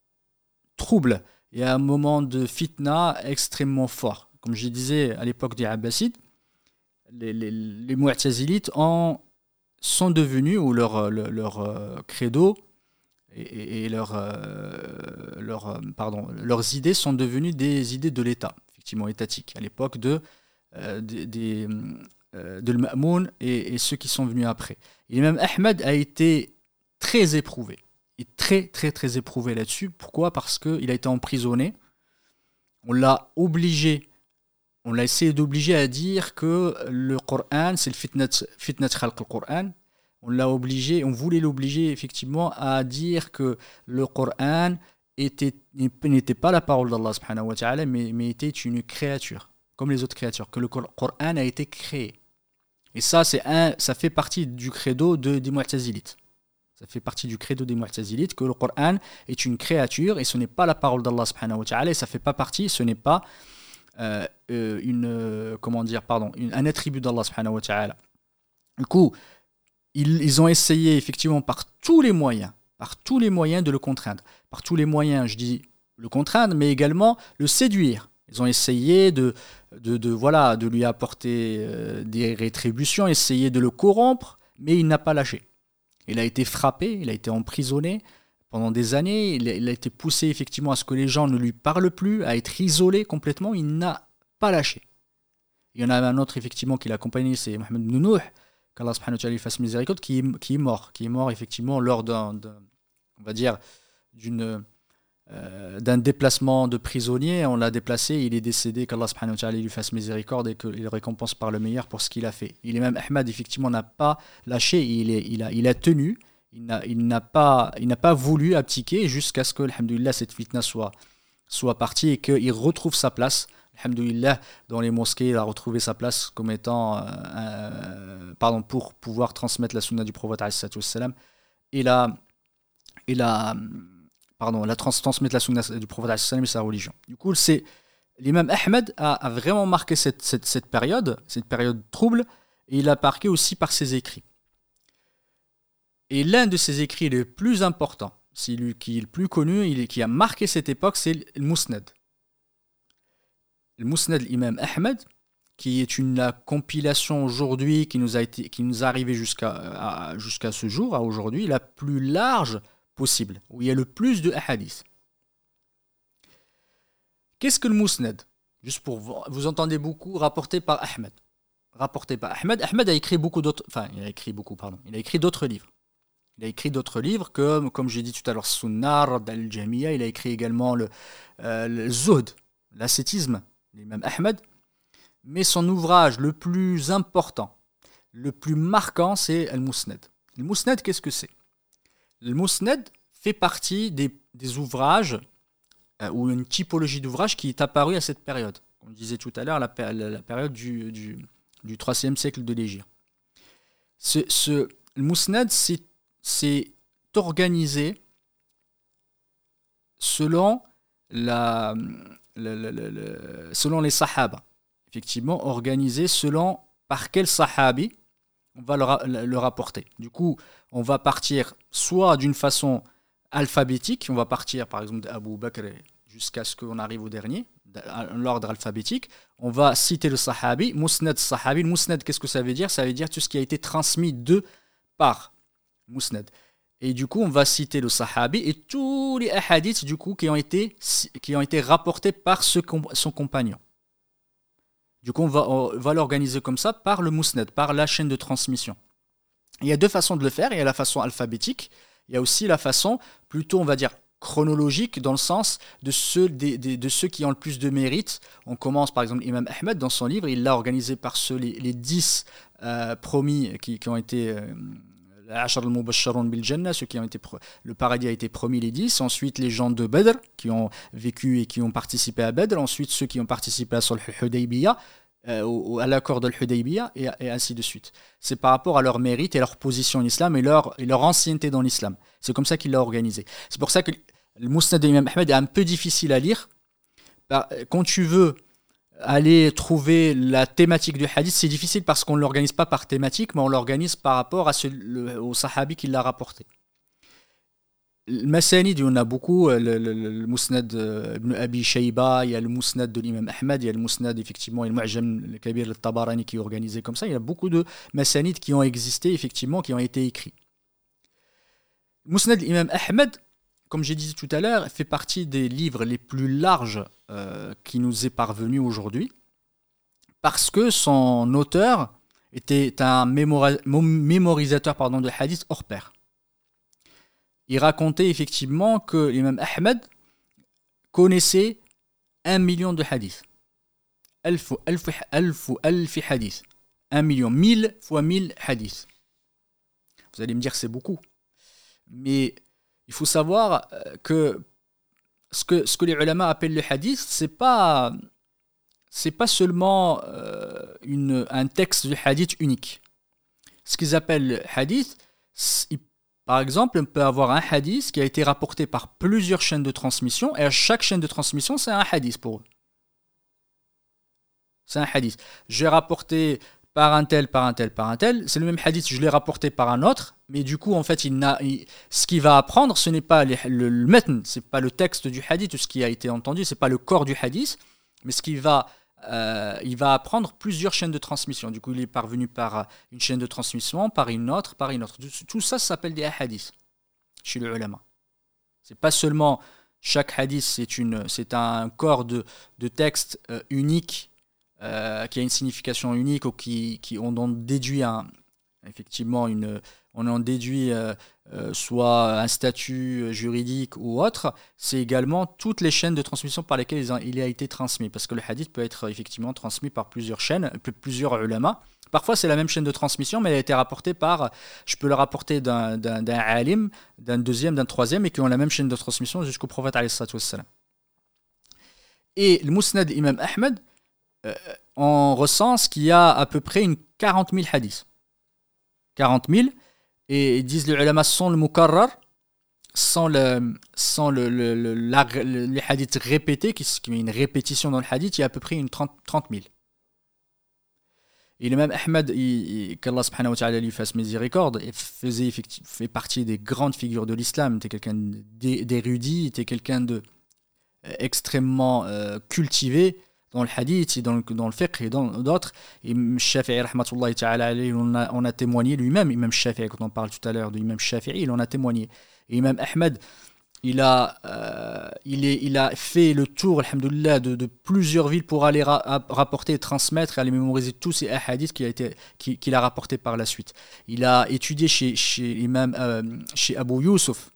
trouble et un moment de fitna extrêmement fort. Comme je disais à l'époque des Abbasides, les, les, les sont devenus, ou leur, leur, euh, et, euh, euh, pardon, leurs idées sont devenues des idées de l'État, effectivement étatique, à l'époque de, l'Ma'moun et, et, ceux qui sont venus après. Et même Ahmed a été très éprouvé, et très très très éprouvé là-dessus. Pourquoi? Parce qu'il a été emprisonné, on l'a obligé on l'a essayé d'obliger à dire que le Coran, c'est le fitnat, fitnat khalq al-Qur'an. On l'a obligé, on voulait l'obliger effectivement à dire que le Coran n'était pas la parole d'Allah mais, mais, était une créature, comme les autres créatures, que le Coran a été créé. Et ça, c'est un, ça fait partie du credo de, des Mu'tazilites. Ça fait partie du credo des Mu'tazilites que le Coran est une créature et ce n'est pas la parole d'Allah subhanahu wa ta'ala et ça fait pas partie, ce n'est pas euh, euh, une, euh, comment dire, pardon, un attribut d'Allah subhanahu wa ta'ala. Du coup, ils, ils, ont essayé effectivement par tous les moyens, par tous les moyens de le contraindre. Par tous les moyens, je dis le contraindre, mais également le séduire. Ils ont essayé de, de, de voilà, de lui apporter des rétributions, essayer de le corrompre, mais il n'a pas lâché. Il a été frappé, il a été emprisonné, pendant des années. Il a, été poussé effectivement à ce que les gens ne lui parlent plus, à être isolé complètement. Il n'a pas lâché. Il y en a un autre effectivement qui l'a accompagné, c'est Mohamed Nounouh, qu'Allah subhanahu wa fasse miséricorde, qui, qui est mort, qui est mort effectivement lors d'un, on va dire, d'une, euh, d'un déplacement de prisonnier. On l'a déplacé, il est décédé, qu'Allah subhanahu ta'ala lui fasse miséricorde et qu'il récompense par le meilleur pour ce qu'il a fait. Il est même Ahmad, effectivement, n'a pas lâché, il, est, il, a, il a tenu, il n'a pas, pas voulu abdiquer jusqu'à ce que, cette fitna soit, soit partie et qu'il retrouve sa place. Alhamdulillah, dans les mosquées, il a retrouvé sa place comme étant, euh, euh, pardon, pour pouvoir transmettre la sunna du prophète et la, et la, pardon, la trans transmettre la sunna du prophète et sa religion. Du coup, c'est l'imam Ahmed a, vraiment marqué cette, cette, cette période, cette période trouble, et il a marqué aussi par ses écrits. Et l'un de ses écrits les plus importants, celui qui est le plus connu, il, qui a marqué cette époque, c'est le Mousnad. Le Mousnad l'imam Ahmed, qui est une compilation aujourd'hui qui nous a été, qui nous est arrivée jusqu'à jusqu'à ce jour, à aujourd'hui, la plus large possible, où il y a le plus de hadiths. Qu'est-ce que le Mousnad Juste pour vous, vous entendez beaucoup rapporté par Ahmed. Rapporté par Ahmed. Ahmed a écrit beaucoup d'autres, enfin, il a écrit beaucoup, pardon. Il a écrit d'autres livres. Il a écrit d'autres livres comme, comme j'ai dit tout à l'heure, Sunnar, al-Jamiya. Il a écrit également le, euh, l'ascétisme, l'imam Ahmed. Mais son ouvrage le plus important, le plus marquant, c'est Al-Musnad. Le Musnad, qu'est-ce que c'est? Le Musnad fait partie des, ouvrages euh, ou une typologie d'ouvrages qui est apparue à cette période. Je disais tout à l'heure, la, période du, du, du 3e siècle de l'Égypte. Ce, ce, le Musnad, c'est c'est organisé selon les sahaba. Effectivement, organisé selon par quel sahabi on va le, rapporter. Du coup, on va partir soit d'une façon alphabétique, on va partir par exemple d'Abu Bakr jusqu'à ce qu'on arrive au dernier, l'ordre alphabétique. On va citer le sahabi, musnad sahabi. musnad, qu'est-ce que ça veut dire? Ça veut dire tout ce qui a été transmis de par musnad. Et du coup, on va citer le sahabi et tous les hadiths du coup qui ont été, rapportés par son compagnon. Du coup, on va, l'organiser comme ça par le musnad, par la chaîne de transmission. Il y a deux façons de le faire. Il y a la façon alphabétique. Il y a aussi la façon plutôt, on va dire, chronologique dans le sens de ceux, de ceux qui ont le plus de mérite. On commence par exemple Imam Ahmed dans son livre, il l'a organisé par ceux, les, les dix euh, promis qui, ont été... Euh, le paradis a été promis les dix ensuite les gens de Badr qui ont vécu et qui ont participé à Badr ensuite ceux qui ont participé à Sulh Hudaybiyah euh, à l'accord de l'Hudaybiyah et, ainsi de suite. C'est par rapport à leur mérite et leur position en islam et leur, et leur ancienneté dans l'islam. C'est comme ça qu'il l'a organisé. C'est pour ça que le Mousnad d'Imam Ahmed est un peu difficile à lire. Bah, quand tu veux aller trouver la thématique du hadith, c'est difficile parce qu'on ne l'organise pas par thématique, mais on l'organise par rapport à au sahabi qui l'a rapporté. Le Masanid, il y en a beaucoup. Le, le, le Mousnad euh, ibn Abi Shayba, il y a le Mousnad de l'imam Ahmed, il y a le Mousnad, effectivement, le Mu'jam, le Kabir, le Tabarani qui est organisé comme ça. Il y a beaucoup de Masanid qui ont existé, effectivement, qui ont été écrits. Mousnad l'imam Ahmed, comme j'ai dit tout à l'heure, fait partie des livres les plus larges euh, qui nous est parvenu aujourd'hui, parce que son auteur était un mémorisateur pardon, de hadith hors pair il racontait effectivement que l'imam Ahmed connaissait un million de hadiths. Hadith. Un million, mille fois mille hadiths. Vous allez me dire c'est beaucoup. Mais il faut savoir euh, que ce que, les ulama appellent le hadith, c'est pas pas seulement euh, un texte de hadith unique. Ce qu'ils appellent hadith, par exemple, on peut avoir un hadith qui a été rapporté par plusieurs chaînes de transmission, et à chaque chaîne de transmission, c'est un hadith pour eux. C'est un hadith. J'ai rapporté par un tel, par un tel, par un tel. C'est le même hadith, je l'ai rapporté par un autre, mais du coup, en fait, il n'a, ce qu'il va apprendre, ce n'est pas le, le, ce c'est pas le texte du hadith, ce qui a été entendu, c'est pas le corps du hadith, mais ce qu'il va euh, il va apprendre plusieurs chaînes de transmission. Du coup, il est parvenu par une chaîne de transmission, par une autre, par une autre. Tout ça, ça s'appelle des hadiths chez le ulama. C'est pas seulement chaque hadith, c'est, une, c'est un corps de, de texte euh, unique euh, qui a une signification unique ou qui, qui on en déduit un, effectivement une, on en déduit euh, soit un statut juridique ou autre, c'est également toutes les chaînes de transmission par lesquelles il a été transmis. Parce que le hadith peut être effectivement transmis par plusieurs chaînes, plusieurs ulama. Parfois, c'est la même chaîne de transmission, mais elle a été rapportée par. Je peux le rapporter d'un alim, d'un deuxième, d'un troisième, et qui ont la même chaîne de transmission jusqu'au prophète. Et le Mousnad Imam Ahmed, euh, on recense qu'il y a à peu près une 40 000 hadiths. 40 000 et disent les ulama sans le mukarrar, sans, le, sans le, le, les hadiths répétés, qui, qui est une répétition dans le hadith, il y a à peu près une 30, 30 000. Et le même Ahmed, qu'Allah subhanahu wa ta'ala lui fasse miséricorde, faisait, fait partie des grandes figures de l'islam. Était quelqu'un d'érudit, était quelqu'un de euh, extrêmement euh, cultivé dans le hadith, dans le, dans le fiqh et dans d'autres. Et Shafi'i, ta'ala, on a, on a témoigné lui-même, Imam Shafi'i, quand on parle tout à l'heure de Imam Shafi'i, il en a témoigné. Et Imam Ahmed, il a, euh, il, est, il a fait le tour, alhamdoulilah, de, de plusieurs villes pour aller rapporter, transmettre et aller mémoriser tous ces hadiths qu'il a, été, qu'il, a rapportés par la suite. Il a étudié chez, chez, Imam, euh, chez Abu Yusuf,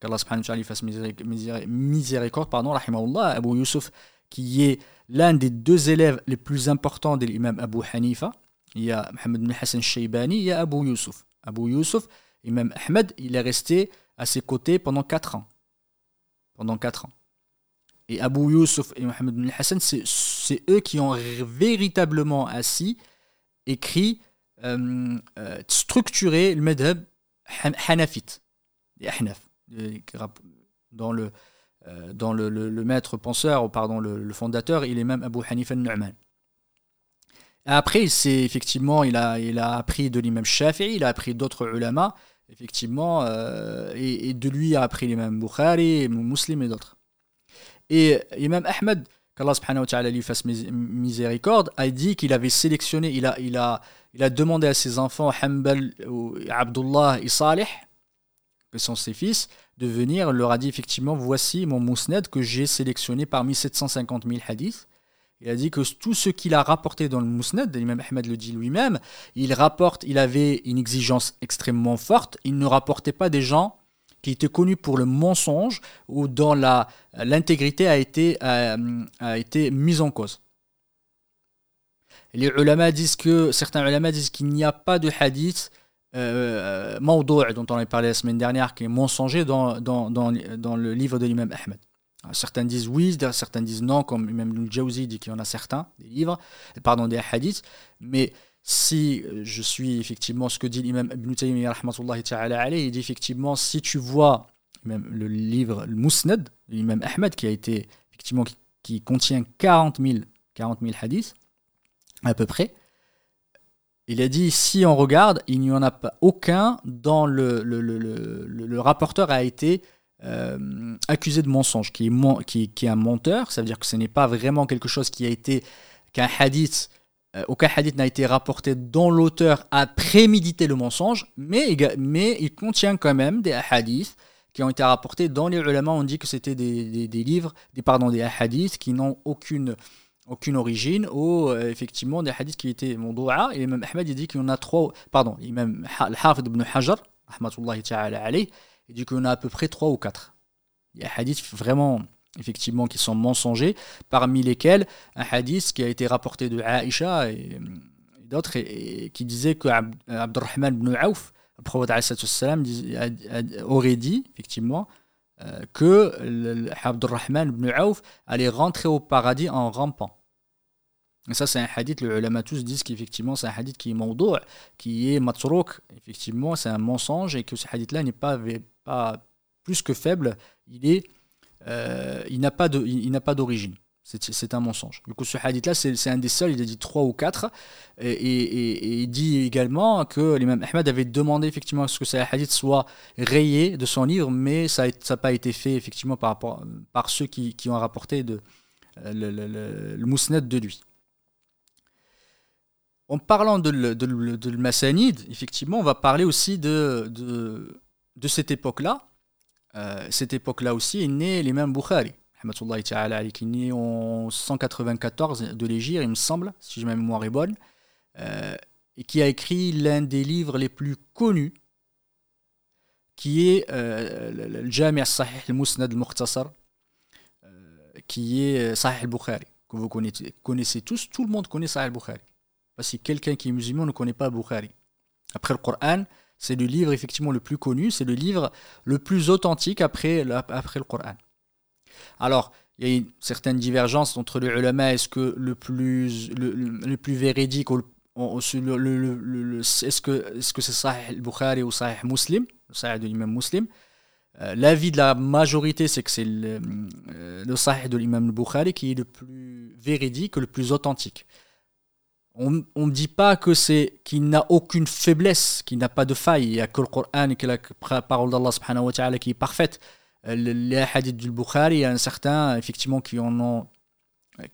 qu'Allah subhanahu wa ta'ala fasse miséricorde, pardon, rahimahullah, Abu Yusuf, qui est l'un des deux élèves les plus importants de l'imam Abu Hanifa. Il y a Mohamed bin Hassan Shaybani, il y a Abu Yusuf. Abu Yusuf, Imam Ahmed, il est resté à ses côtés pendant 4 ans. Pendant 4 ans. Et Abu Yusuf et Mohamed bin Hassan, c'est eux qui ont véritablement assis, écrit, euh, euh, structuré le madhab hanafite. des Ahnaf, dans le, dans le, le, maître penseur, ou pardon, le, fondateur, il est même Abu Hanifa al-Nu'man. Après, c'est effectivement, il a, il a appris de l'imam Shafi'i, il a appris d'autres ulama, effectivement, et, et, de lui a appris l'imam Bukhari, Muslim et d'autres. Et l'imam Ahmed, qu'Allah subhanahu wa ta'ala lui fasse miséricorde, a dit qu'il avait sélectionné, il a, il, a, il a demandé à ses enfants, Hanbal, Abdullah et Salih, que sont ses fils, de venir, leur a dit effectivement, voici mon mousnad que j'ai sélectionné parmi 750 000 hadiths. Il a dit que tout ce qu'il a rapporté dans le mousnad, l'imam Ahmed le dit lui-même, il rapporte, il avait une exigence extrêmement forte, il ne rapportait pas des gens qui était connu pour le mensonge ou dont l'intégrité a été, euh, a été mise en cause. Les ulama disent que, certains ulama disent qu'il n'y a pas de hadith euh, dont on a parlé la semaine dernière, qui est mensonger dans, dans, dans, dans le livre de l'imam Ahmed. certains disent oui, certains disent non, comme même Jawzi dit qu'il y en a certains, des livres, pardon, des hadiths, mais si euh, je suis effectivement ce que dit l'imam Ibn Taymiyyah il dit effectivement si tu vois même le livre le Musnad l'imam Ahmed qui a été effectivement qui, contient 40 000, 40 hadiths à peu près il a dit si on regarde il n'y en a pas aucun dans le le, le, rapporteur a été euh, accusé de mensonge qui est, qui, un menteur ça veut dire que ce n'est pas vraiment quelque chose qui a été qu'un hadith euh, aucun hadith n'a été rapporté dont l'auteur a prémédité le mensonge, mais, il contient quand même des hadiths qui ont été rapportés dans les ulama. On dit que c'était des, des, livres, des, pardon, des hadiths qui n'ont aucune, aucune origine, ou euh, effectivement des hadiths qui étaient mondou'a. Et même Ahmed il dit qu'il y en a trois, pardon, même Al-Hafid ibn Hajar, il dit qu'il y en a à peu près trois ou quatre. Il y a hadiths vraiment effectivement, qui sont mensongers, parmi lesquels un hadith qui a été rapporté de Aïcha et, d'autres, qui disait que Abdurrahman ibn Auf, le prophète aurait dit, effectivement, euh, que Abdurrahman ibn Auf allait rentrer au paradis en rampant. Et ça, c'est un hadith, les ulama tous disent qu'effectivement, c'est un hadith qui est mawdou', qui est matrouk, effectivement, c'est un mensonge, et que ce hadith-là n'est pas, pas plus que faible, il euh, il n'a pas d'origine. C'est un mensonge. Du coup, ce hadith-là, c'est un des seuls, il a dit trois ou quatre. Et, il dit également que l'imam Ahmed avait demandé effectivement à ce que ce hadith soit rayé de son livre, mais ça n'a pas été fait effectivement par, par ceux qui, ont rapporté de, euh, le, le, le, de lui. En parlant de, de, de, effectivement, on va parler aussi de, cette époque-là, euh, cette époque-là aussi est né l'imam Bukhari, qui est né en 194 de l'Égypte, il me semble, si ma mémoire est bonne, euh, et qui a écrit l'un des livres les plus connus, qui est euh, le Jami' al-Sahih al-Musnad al-Mukhtasar, qui est Sahih al-Bukhari, que vous connaissez, connaissez tous, tout le monde connaît Sahih al-Bukhari. Que quelqu'un qui est musulman ne connaît pas Bukhari. Après le Coran, c'est le livre effectivement le plus connu, c'est le livre le plus authentique après, le Coran. Alors, il y a une certaine divergence entre les ulama. Est-ce que le plus, le, plus véridique, est-ce que est-ce que c'est Sahih al-Bukhari ou Sahih Muslim, le Sahih de l'imam euh, L'avis de la majorité, c'est que c'est le, euh, Sahih de l'imam al-Bukhari qui est le plus véridique, le plus authentique on ne dit pas que c'est qu'il n'a aucune faiblesse, qu'il n'a pas de faille. Il n'y a que le Coran et que la parole d'Allah subhanahu wa ta'ala qui est parfaite. Euh, les hadiths du Bukhari, il y a un certain, effectivement, qui en ont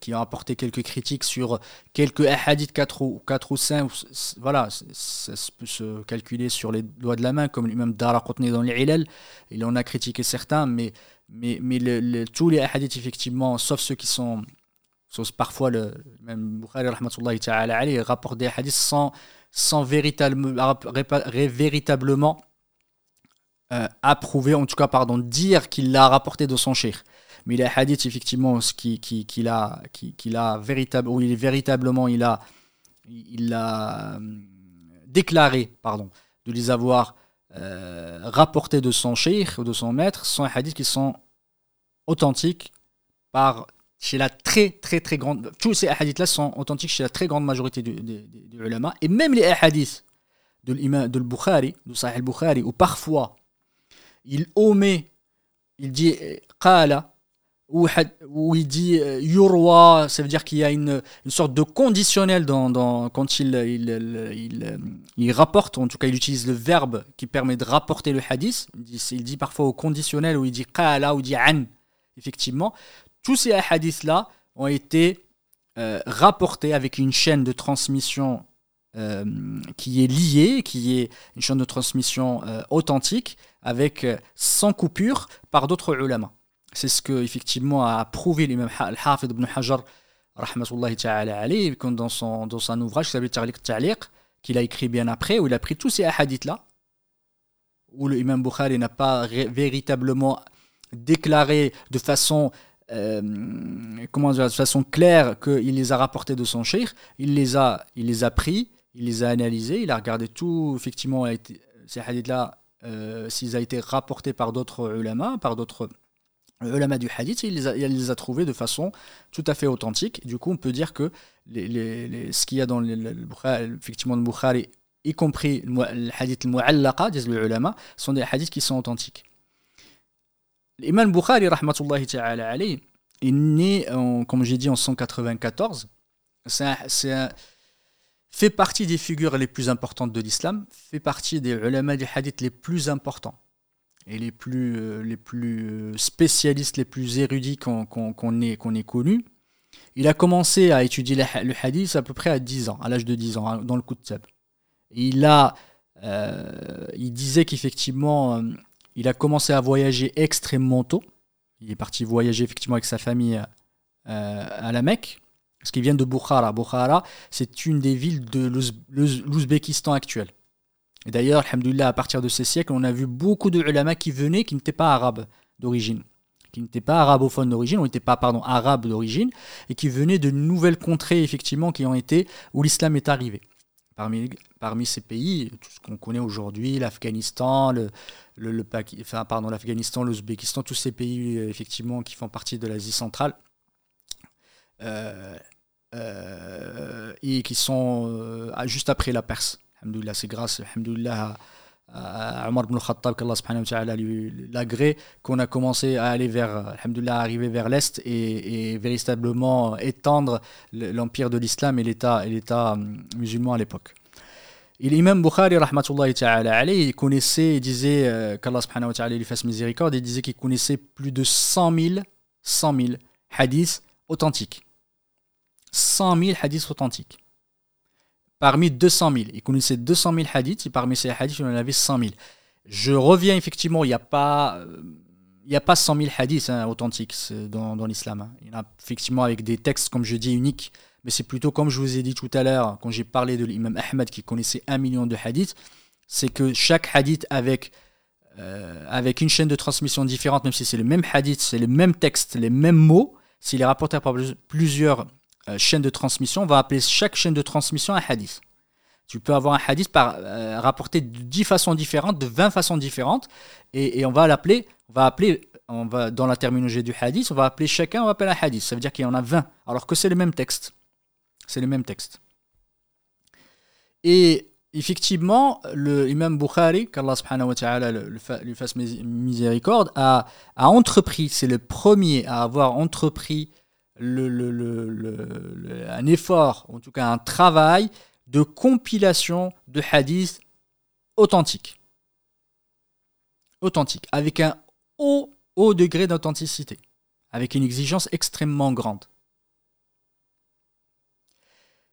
qui ont apporté quelques critiques sur quelques hadiths 4 ou, 4 ou 5. Voilà, ça peut se calculer sur les doigts de la main, comme même Daraqutni dans les Ilal. Il en a critiqué certains, mais, mais, mais tous les hadiths, effectivement, sauf ceux qui sont parfois, le, même Bukhari ta'ala, rapporte des hadiths sans, sans véritablement, véritablement euh, approuver, en tout cas, pardon, dire qu'il l'a rapporté de son cheikh. Mais les hadiths, effectivement, qu'il qui, qui a, qui, a véritable, où il véritablement, il a, il a euh, déclaré, pardon, de les avoir euh, rapportés de son cheikh ou de son maître, sont des hadiths qui sont authentiques par chez la très très très grande. Tous ces hadiths-là sont authentiques chez la très grande majorité des du, ulama. Et même les hadiths de l'imam de Bukhari, de Sahih al-Bukhari, où parfois il omet, il dit qala, ou, il dit euh, yurwa, ça veut dire qu'il y a une, une, sorte de conditionnel dans, quand il, il, il, il, rapporte, en tout cas il utilise le verbe qui permet de rapporter le hadith. Il dit, il dit parfois au conditionnel où il dit qala ou il dit an. Effectivement, tous ces hadiths-là ont été euh, rapportés avec une chaîne de transmission euh, qui est liée, qui est une chaîne de transmission authentique, avec sans coupure par d'autres ulama. C'est ce que effectivement a prouvé l'imam Al-Hafid ibn Hajar rahmatullahi ta'ala dans son, dans son ouvrage qui s'appelle Taliq qu'il a écrit bien après, où il a pris tous ces hadiths-là, où l'imam Bukhari n'a pas véritablement déclaré de façon, euh, comment dire, de façon claire qu'il les a rapportés de son cheikh, il les a, il les a pris, il les a analysés, il a regardé tout, effectivement, ces hadiths-là, euh, s'ils ont été rapportés par d'autres ulama, par d'autres ulama du hadith, il les, a, trouvés de façon tout à fait authentique. Du coup, on peut dire que ce qu'il y a dans le, le, effectivement, le Bukhari, y compris le hadith al-mu'allaqa, disent les ulama, sont des hadiths qui sont authentiques. L'imam Bukhari, rahmatullahi ta'ala alayhi, est né, en, comme j'ai dit, en 194. C'est fait partie des figures les plus importantes de l'islam, fait partie des ulama du hadith les plus importants et les plus, euh, les plus euh, spécialistes, les plus érudits qu'on ait, connus. Il a commencé à étudier le hadith à peu près à 10 ans, à l'âge de 10 ans, hein, dans le coup de tab. Il, a, euh, il disait qu'effectivement, il a commencé à voyager extrêmement tôt. Il est parti voyager effectivement avec sa famille à la Mecque, parce qu'il vient de Bukhara. Bukhara, c'est une des villes de l'Ouzbékistan actuel. Et d'ailleurs, alhamdoulilah, à partir de ces siècles, on a vu beaucoup de ulama qui venaient qui n'étaient pas arabes d'origine, qui n'étaient pas arabophones d'origine, ou n'étaient pas, pardon, arabes d'origine, et qui venaient de nouvelles contrées, effectivement, qui ont été où l'islam est arrivé. Parmi, parmi ces pays, tout ce qu'on connaît aujourd'hui, l'Afghanistan, le, le, enfin, l'Afghanistan, l'Ouzbékistan, tous ces pays, effectivement, qui font partie de l'Asie centrale, euh, euh, et qui sont euh, juste après la Perse. C'est grâce à Omar ibn Khattab qu'Allah subhanahu wa ta'ala l'agré qu'on a commencé à aller vers, à arriver vers l'Est et, véritablement étendre l'empire de l'islam et l'État hum, musulman à l'époque. L'imam Bukhari, il connaissait, il disait euh, qu'Allah subhanahu lui fasse miséricorde, il disait qu'il connaissait plus de 100 000, 100 000 hadiths authentiques. 100 000 hadiths authentiques parmi 200 000. Il connaissait 200 000 hadiths et parmi ces hadiths, il en avait 100 000. Je reviens effectivement, il n'y a pas. Il n'y a pas 100 000 hadiths hein, authentiques dans, dans l'islam. Hein. Il y en a effectivement avec des textes, comme je dis, uniques. Mais c'est plutôt comme je vous ai dit tout à l'heure, quand j'ai parlé de l'imam Ahmed qui connaissait un million de hadiths, c'est que chaque hadith avec, euh, avec une chaîne de transmission différente, même si c'est le même hadith, c'est le même texte, les mêmes mots, s'il est rapporté par plusieurs euh, chaîne de transmission, on va appeler chaque chaîne de transmission un hadith. Tu peux avoir un hadith par, euh, rapporté de 10 façons différentes, de 20 façons différentes, et, on va l'appeler, on va appeler, on va, dans la terminologie du hadith, on va appeler chacun, on va appeler un hadith. Ça veut dire qu'il y en a 20, alors que c'est le même texte. C'est le même texte. Et effectivement, le imam Bukhari, qu'Allah subhanahu wa ta'ala lui fasse miséricorde, a, a entrepris, c'est le premier à avoir entrepris un effort, en tout cas un travail de compilation de hadiths authentiques. Authentiques, avec un haut, haut degré d'authenticité, avec une exigence extrêmement grande.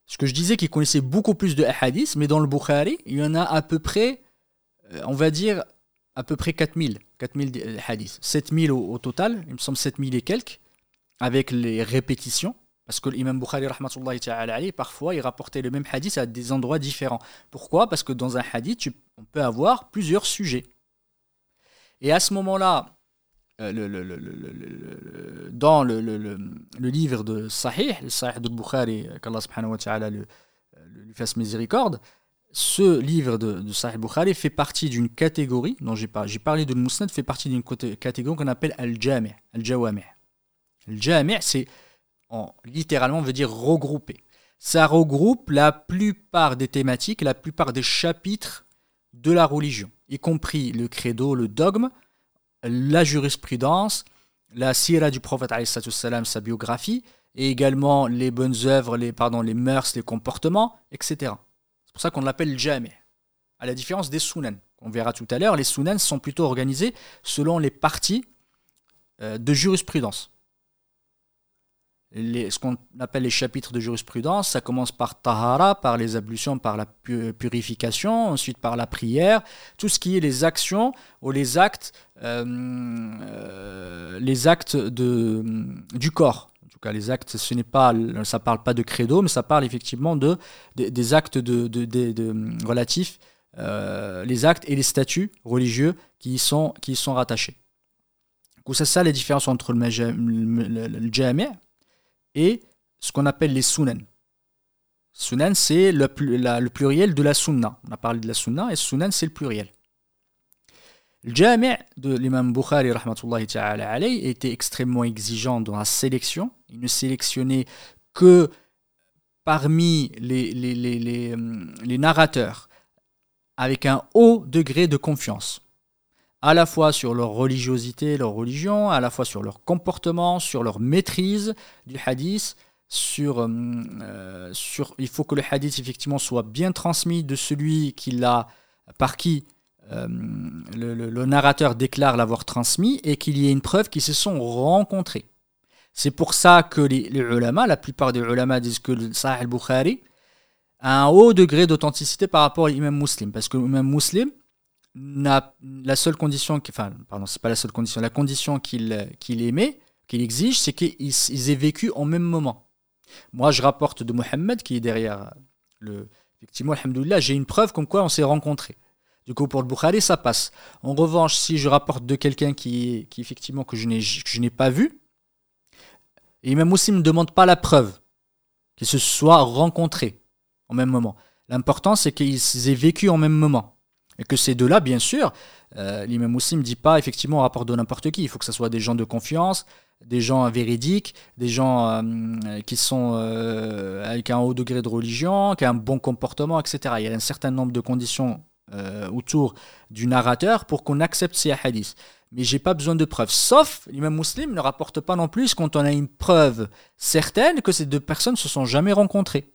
Ce que je disais qu'il connaissait beaucoup plus de hadiths, mais dans le Bukhari, il y en a à peu près, euh, on va dire, à peu près 4000, 4000 hadiths. 7000 au, au total, il me semble 7000 et quelques avec les répétitions, parce que l'imam Bukhari, parfois, il rapportait le même hadith à des endroits différents. Pourquoi? Parce que dans un hadith, on peut avoir plusieurs sujets. Et à ce moment-là, euh, dans le, livre de Sahih, le Sahih de Bukhari, qu'Allah subhanahu wa ta'ala lui fasse miséricorde, ce livre de, de Sahih Bukhari fait partie d'une catégorie, dont j'ai parlé de Musnad, fait partie d'une catégorie qu'on appelle Al-Jami', Al-Jawami'. Le c'est littéralement veut dire regrouper. Ça regroupe la plupart des thématiques, la plupart des chapitres de la religion, y compris le credo, le dogme, la jurisprudence, la sira du prophète sa biographie, et également les bonnes œuvres, les, pardon, les mœurs, les comportements, etc. C'est pour ça qu'on l'appelle jami', à la différence des sunan. On verra tout à l'heure, les sunan sont plutôt organisés selon les parties euh, de jurisprudence. Ce qu'on appelle les chapitres de jurisprudence, ça commence par tahara, par les ablutions, par la purification, ensuite par la prière, tout ce qui est les actions ou les actes, euh, euh, les actes de, du corps cas, les actes, ce n'est pas, ça parle pas de credo, mais ça parle effectivement de, des actes de, relatifs, euh, les actes et les statuts religieux qui y sont, qui sont rattachés. c'est ça les différences entre le, le, et ce qu'on appelle les sunan. Sunan, c'est le, pluriel de la sunna. On a parlé de la sunna et sunan, c'est le pluriel. Le jami' de l'imam Bukhari ta'ala était extrêmement exigeant dans la sélection. Il ne sélectionnait que parmi les, les, narrateurs avec un haut degré de confiance, à la fois sur leur religiosité, leur religion, à la fois sur leur comportement, sur leur maîtrise du hadith, sur, euh, il faut que le hadith effectivement soit bien transmis de celui qui l'a par qui euh, le, narrateur déclare l'avoir transmis et qu'il y ait une preuve qu'ils se sont rencontrés. C'est pour ça que les, les, la plupart des ulama disent que le Sahih al-Bukhari a un haut degré d'authenticité par rapport à l'imam muslim. Parce que l'imam muslim la seule condition, enfin, pardon, c'est pas la seule condition, la condition qu'il émet, qu'il exige, c'est qu'ils aient vécu en même moment. Moi, je rapporte de Mohammed, qui est derrière le. Effectivement, alhamdoulilah, j'ai une preuve comme quoi on s'est rencontrés. Du coup, pour le Bukhari, ça passe. En revanche, si je rapporte de quelqu'un qui, qui, effectivement, que je n'ai pas vu, et même aussi ne demande pas la preuve qu'ils se soient rencontrés au même moment. L'important, c'est qu'ils aient vécu en même moment. Et que ces deux-là, bien sûr, euh, l'imam Moussim ne dit pas effectivement au rapport de n'importe qui. Il faut que ce soit des gens de confiance, des gens véridiques, des gens euh, qui sont euh, avec un haut degré de religion, qui ont un bon comportement, etc. Il y a un certain nombre de conditions autour du narrateur pour qu'on accepte ces hadiths. Mais j'ai pas besoin de preuves. Sauf, l'imam muslim ne rapporte pas non plus quand on a une preuve certaine que ces deux personnes se sont jamais rencontrées.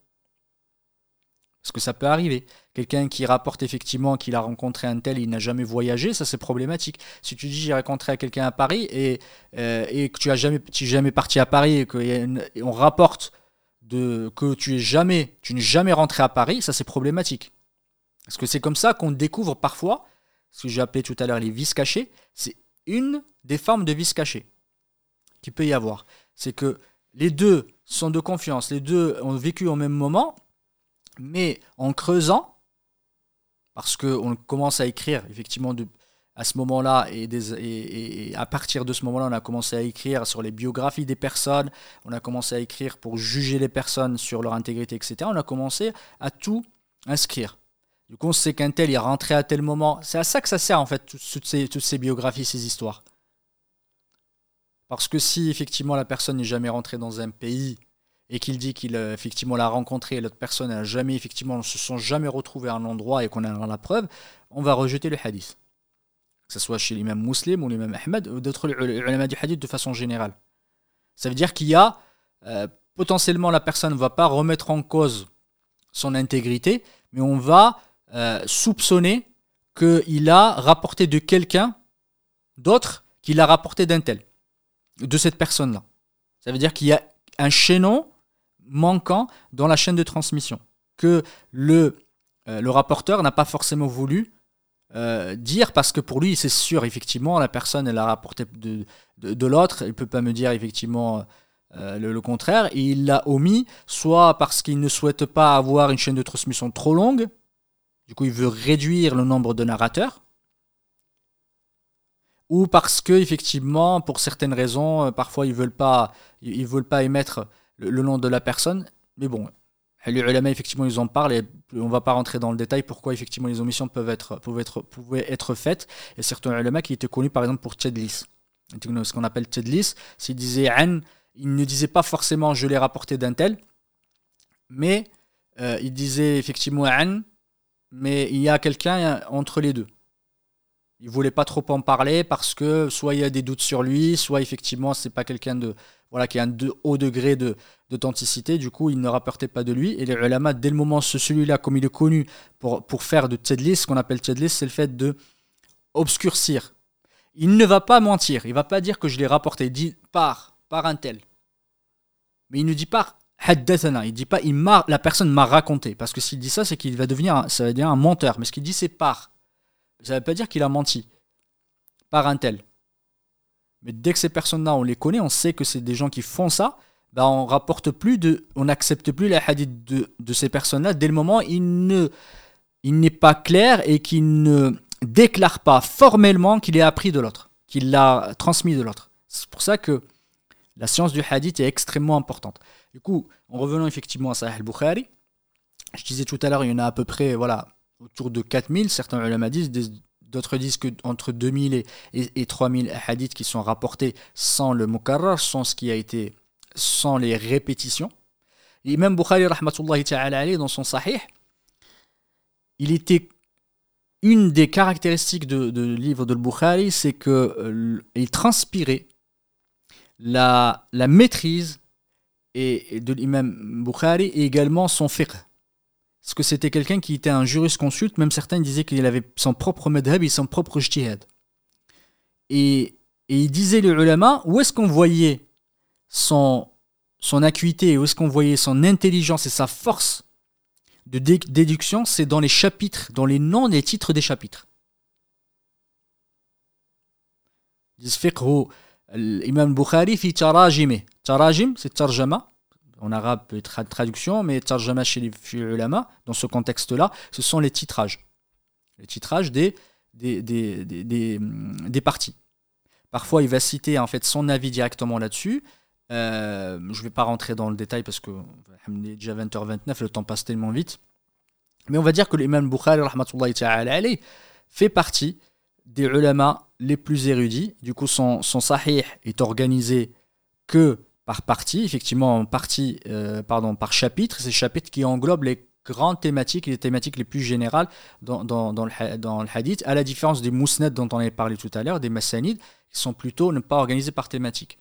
Parce que ça peut arriver. Quelqu'un qui rapporte effectivement qu'il a rencontré un tel, il n'a jamais voyagé, ça c'est problématique. Si tu dis j'ai rencontré quelqu'un à Paris et, euh, que tu as jamais, parti à Paris et qu'on rapporte que tu es jamais, tu n'es jamais rentré à Paris, ça c'est problématique. Parce que c'est comme ça qu'on découvre parfois, ce que j'ai appelé tout à l'heure les vis cachés, c'est une des formes de vis cachés qu'il peut y avoir. C'est que les deux sont de confiance, les deux ont vécu au même moment, mais en creusant, parce qu'on commence à écrire effectivement à ce moment-là et, à partir de ce moment-là, on a commencé à écrire sur les biographies des personnes, on a commencé à écrire pour juger les personnes sur leur intégrité, etc. On a commencé à tout inscrire. Du coup, on sait qu'un tel est rentré à tel moment. C'est à ça que ça sert, en fait, toutes ces biographies, ces histoires. Parce que si, effectivement, la personne n'est jamais rentrée dans un pays et qu'il dit qu'il effectivement l'a rencontré et l'autre personne n'a jamais, effectivement, ne se sont jamais retrouvés à un endroit et qu'on a la preuve, on va rejeter le hadith. Que ce soit chez l'imam muslim ou l'imam Ahmed ou d'autres ulama du hadith de façon générale. Ça veut dire qu'il y a, euh, potentiellement, la personne ne va pas remettre en cause son intégrité, mais on va euh, soupçonner qu'il a rapporté de quelqu'un d'autre qu'il a rapporté d'un tel, de cette personne-là. Ça veut dire qu'il y a un chaînon manquant dans la chaîne de transmission, que le, euh, le rapporteur n'a pas forcément voulu euh, dire parce que pour lui, c'est sûr, effectivement, la personne, elle a rapporté de, de, l'autre, il peut pas me dire effectivement le, le, contraire, et il l'a omis, soit parce qu'il ne souhaite pas avoir une chaîne de transmission trop longue, du coup, il veut réduire le nombre de narrateurs. Ou parce que, effectivement, pour certaines raisons, euh, parfois ils veulent, pas, ils veulent pas émettre le, nom de la personne. Mais bon, les ulama, effectivement, ils en parlent et on ne va pas rentrer dans le détail pourquoi, effectivement, les omissions peuvent être, peuvent être, pouvaient être faites. Et certains ulama qui étaient connus, par exemple, pour Tchedlis. Ce qu'on appelle Tchedlis, s'il disait An, il ne disait pas forcément je l'ai rapporté d'un tel, mais euh, il disait effectivement An, mais il y a quelqu'un entre les deux. Il voulait pas trop en parler parce que soit il y a des doutes sur lui, soit effectivement c'est pas quelqu'un de voilà qui a un haut degré de d'authenticité. Du coup, il ne rapportait pas de lui. Et les ulama, dès le moment ce celui-là, comme il est connu pour, faire de tedlis, ce qu'on appelle tedlis, c'est le fait de obscurcir. Il ne va pas mentir. Il va pas dire que je l'ai rapporté. Il dit par par un tel. Mais il ne dit pas haddathana. Il dit pas il la personne m'a raconté. Parce que s'il dit ça, c'est qu'il va devenir ça va devenir un menteur. Mais ce qu'il dit c'est par. Ça ne veut pas dire qu'il a menti. Par un tel. Mais dès que ces personnes-là, on les connaît, on sait que c'est des gens qui font ça, bah on rapporte plus on n'accepte plus la hadith de, ces personnes-là dès le moment où il n'est pas clair et qu'il ne déclare pas formellement qu'il est appris de l'autre, qu'il l'a transmis de l'autre. C'est pour ça que la science du hadith est extrêmement importante. Du coup, en revenant effectivement à Sahih al-Bukhari, je disais tout à l'heure, il y en a à peu près, voilà, autour de 4000, certains ulama disent, d'autres disent que entre 2000 et, et, 3000 hadiths qui sont rapportés sans le mukarrar, sans ce qui a été, sans les répétitions. Même Bukhari, rahmatullahi dans son sahih, il était une des caractéristiques de, de livre de Bukhari, c'est qu'il euh, transpirait la, la maîtrise et, de l'imam Bukhari et également son fiqh. Parce que c'était quelqu'un qui était un jurisconsulte, même certains disaient qu'il avait son propre madhab et son propre ijtihad. Et, et il disait le ulama, où est-ce qu'on voyait son, son acuité, où est-ce qu'on voyait son intelligence et sa force de déduction, c'est dans les chapitres, dans les noms des titres des chapitres. Imam Bukhari fi tarajime. Tarajim, c'est tarjama. En arabe, peut être traduction, mais tarjama chez les ulama, dans ce contexte-là, ce sont les titrages. Les titrages des, des, des, des, des parties. Parfois, il va citer en fait son avis directement là-dessus. Euh, je ne vais pas rentrer dans le détail parce que est déjà 20h29, le temps passe tellement vite. Mais on va dire que l'imam Bukhari fait partie des ulama les plus érudits. Du coup, son, son sahih est organisé que par partie, effectivement, partie, euh, pardon, par chapitre. Ces chapitres qui englobent les grandes thématiques, les thématiques les plus générales dans, le, le, hadith, à la différence des mousnad dont on avait parlé tout à l'heure, des massanides, qui sont plutôt ne pas organisés par thématique.